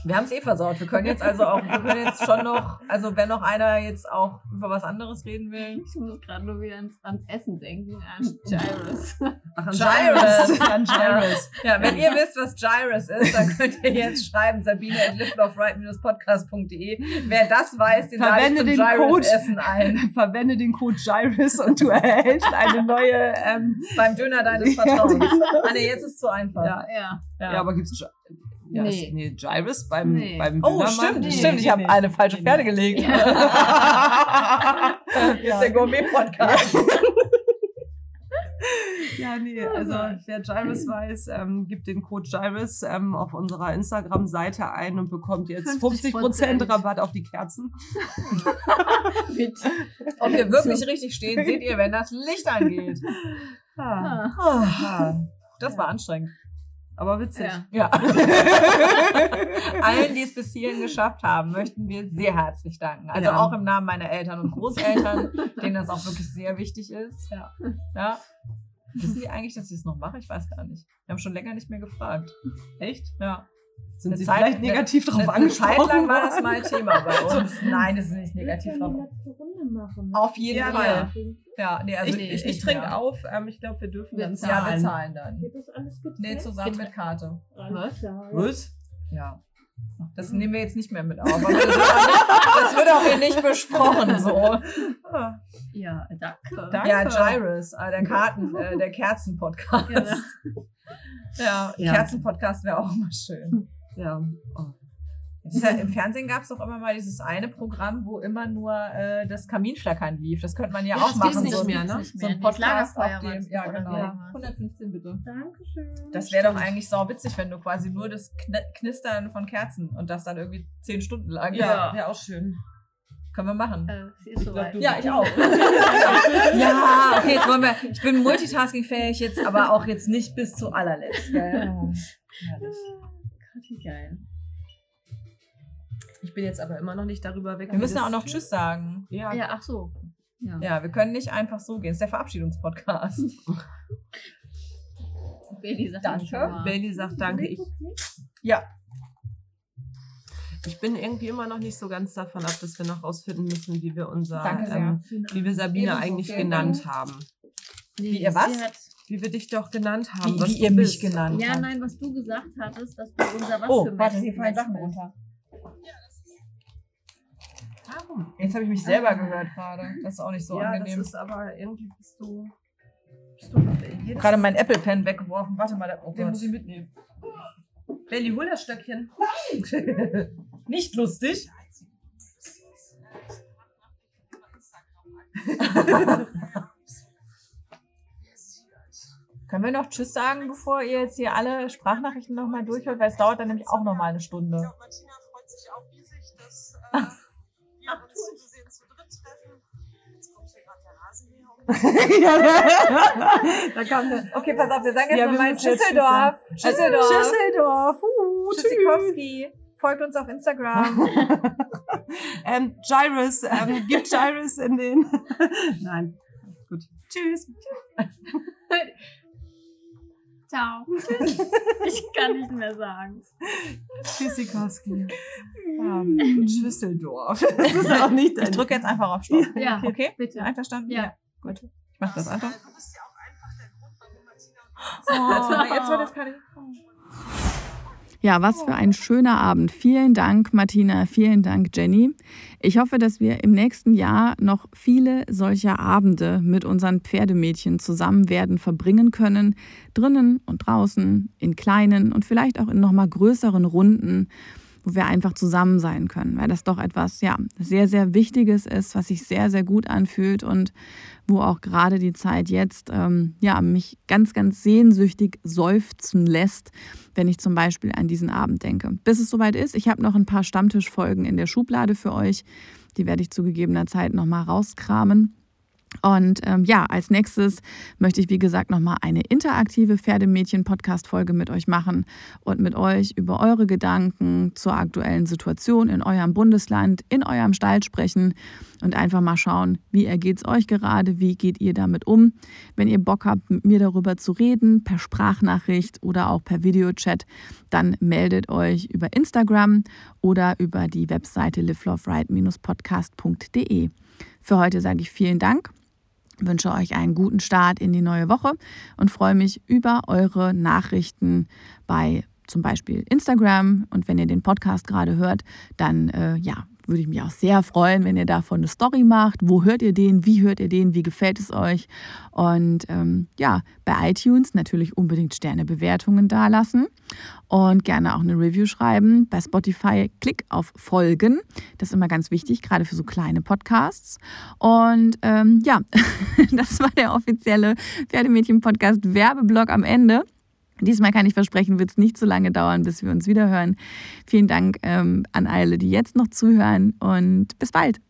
Wir haben es eh versaut. Wir können jetzt also auch, wir können jetzt schon noch, also wenn noch einer jetzt auch über was anderes reden will.
Ich muss gerade nur wieder ans, ans Essen denken, an Gyros. (laughs)
Ach, an
Gyrus.
An Gyrus.
Ja, wenn ihr wisst, was Gyrus ist, dann könnt ihr jetzt schreiben, sabine at podcastde Wer das weiß, den lade ich
Verwende
zum
den Code.
Gyrus-Essen ein. (laughs)
Verwende den Code Gyrus und du erhältst eine neue. Ähm,
Beim Döner deines (laughs) Vertrauens. Ah, nee, jetzt ist es zu einfach.
ja.
Ja.
Ja. aber gibt's ja,
Nee.
ist- nee, Gyrus beim,
Nee.
beim
Oh, stimmt,
Nee,
stimmt. Ich habe
nee.
eine falsche
Nee,
Pferde gelegt.
Ja. (laughs)
Hier ist der Gourmet-Podcast.
Ja, nee, also wer Gyrus weiß, ähm, gibt den Code Gyrus ähm, auf unserer Instagram-Seite ein und bekommt jetzt 50%,
50%
Rabatt auf die Kerzen. (laughs)
Bitte.
Ob wir wirklich richtig stehen, seht ihr, wenn das Licht angeht.
Ah,
Ah.
Ah, Das war anstrengend.
Aber witzig.
Ja.
Ja. (laughs) Allen, die es bis hierhin geschafft haben, möchten wir sehr herzlich danken. Also
Ja.
auch im Namen meiner Eltern und Großeltern, denen das auch wirklich sehr wichtig ist. Ja. ja. Wissen die eigentlich, dass ich es noch mache? Ich weiß gar nicht. Wir haben schon länger nicht mehr gefragt.
Echt?
Ja.
Sind
Eine
Sie
Zeit-
vielleicht negativ
Eine-
drauf
eine
angesprochen?
Zeit lang war das mal Thema bei uns. (laughs) Nein, das ist nicht negativ drauf.
Runde machen.
Auf jeden
Ja,
Fall. Ja, nee, also
ich,
ich,
ich, trinke
mehr.
auf. Ähm, ich glaube, wir dürfen
Wir
dann
zahlen.
Ja, wir
zahlen.
dann.
Geht das alles gut?
Nee, zusammen mit Karte.
Alles klar.
Was?
Ja. Das nehmen wir jetzt nicht mehr mit auf. Aber (laughs) das, wird auch nicht, das wird auch hier nicht besprochen. So. (laughs)
Ja, danke.
Danke.
Ja, Gyrus, äh, der Karten, äh, der Kerzen-Podcast.
Ja.
Ja,
Ja.
Kerzen-Podcast wäre auch mal schön.
Ja. Oh.
Ist ja, Im Fernsehen gab es doch immer mal dieses eine Programm, wo immer nur äh, das Kaminflackern lief. Das könnte man ja,
Ja,
auch machen.
nicht
so,
mehr, ne?
Nicht
so ein
mehr.
Podcast
Das
auf dem. Ja, genau.
irgendwas.
115 bitte.
Dankeschön.
Das wäre doch eigentlich sau witzig, wenn du quasi nur das Kn Knistern von Kerzen und das dann irgendwie zehn Stunden lang.
Ja, wäre auch schön.
Können wir machen.
Äh, ist soweit.
Ja, ich auch. (laughs) ja, okay, jetzt wollen wir. Ich bin multitaskingfähig jetzt, aber auch jetzt nicht bis zu allerletzt. Gell?
Herrlich.
Gott, wie geil.
Ich bin jetzt aber immer noch nicht darüber weg.
Wir müssen auch noch Tschüss sagen.
Ja,
Ja, ach so. Ja.
Ja, wir können nicht einfach so gehen. Das ist der Verabschiedungspodcast. (laughs)
Bailey sagt
Danke.
Bailey sagt danke. Ich,
Ja.
ich bin irgendwie immer noch nicht so ganz davon ab, dass wir noch rausfinden müssen, wie wir unser, ähm, wie wir Sabine
Ebenso,
eigentlich genannt haben.
Nee,
Wie ihr was?
Wie wir dich doch genannt haben.
Wie,
was
wie ihr mich
bist.
genannt
ja,
habt.
nein, was du gesagt hattest, dass du unser was
Oh,
für
warte, hier fallen Sachen runter.
Warum?
Jetzt habe ich mich selber gehört gerade. Das ist auch nicht so
ja,
angenehm.
das ist aber irgendwie bist du. Bist du jedes
gerade mein Apple Pen weggeworfen. Warte mal, da- oh
Den
Gott.
muss ich mitnehmen. Bailey, hol das Stöckchen. (laughs)
Nicht lustig. (laughs) Können wir noch Tschüss sagen, bevor ihr jetzt hier alle Sprachnachrichten nochmal durchhört? Weil es dauert dann nämlich auch nochmal eine Stunde.
Ja, Martina freut sich auch riesig, dass äh, (laughs) (laughs)
da kam der. Okay, pass auf, wir sagen jetzt
Ja,
nochmal Schüsseldorf. Schüsseldorf.
Schüsseldorf. Uh,
Tschüssikowski. Folgt uns auf Instagram. (laughs)
ähm, Gyrus, ähm, gib Gyrus in den. (laughs) Nein. Gut. Tschüss.
Ciao. ich kann nicht mehr sagen.
Tschüssikowski. Ähm, Schüsseldorf. Das ist auch nicht
Ich drücke jetzt einfach auf Stopp.
Ja,
Okay?
bitte.
Einverstanden?
Ja.
Gut. Ich mach das einfach.
Du bist ja auch einfach der Grund, warum Martina und
Oh, jetzt wird es keine.
Ja, was für ein schöner Abend. Vielen Dank, Martina. Vielen Dank, Jenny. Ich hoffe, dass wir im nächsten Jahr noch viele solcher Abende mit unseren Pferdemädchen zusammen werden verbringen können. Drinnen und draußen, in kleinen und vielleicht auch in nochmal größeren Runden, wo wir einfach zusammen sein können. Weil das doch etwas, ja, sehr, sehr Wichtiges ist, was sich sehr, sehr gut anfühlt und wo auch gerade die Zeit jetzt, ähm, ja, mich ganz, ganz sehnsüchtig seufzen lässt, wenn ich zum Beispiel an diesen Abend denke. Bis es soweit ist, ich habe noch ein paar Stammtischfolgen in der Schublade für euch. Die werde ich zu gegebener Zeit nochmal rauskramen. Und ähm, ja, als nächstes möchte ich, wie gesagt, nochmal eine interaktive Pferdemädchen-Podcast-Folge mit euch machen und mit euch über eure Gedanken zur aktuellen Situation in eurem Bundesland, in eurem Stall sprechen und einfach mal schauen, wie ergeht es euch gerade, wie geht ihr damit um. Wenn ihr Bock habt, mit mir darüber zu reden, per Sprachnachricht oder auch per Videochat, dann meldet euch über Instagram oder über die Webseite liveloveright-podcast.de. Für heute sage ich vielen Dank wünsche euch einen guten Start in die neue Woche und freue mich über eure Nachrichten bei zum Beispiel Instagram. Und wenn ihr den Podcast gerade hört, dann äh, ja, würde ich mich auch sehr freuen, wenn ihr davon eine Story macht. Wo hört ihr den? Wie hört ihr den? Wie gefällt es euch? Und ähm, ja, bei iTunes natürlich unbedingt Sternebewertungen dalassen und gerne auch eine Review schreiben. Bei Spotify klick auf Folgen. Das ist immer ganz wichtig, gerade für so kleine Podcasts. Und ähm, ja, (laughs) das war der offizielle Pferdemädchen-Podcast Werbeblock am Ende. Diesmal kann ich versprechen, wird es nicht so lange dauern, bis wir uns wieder hören. Vielen Dank ähm, an alle, die jetzt noch zuhören und bis bald.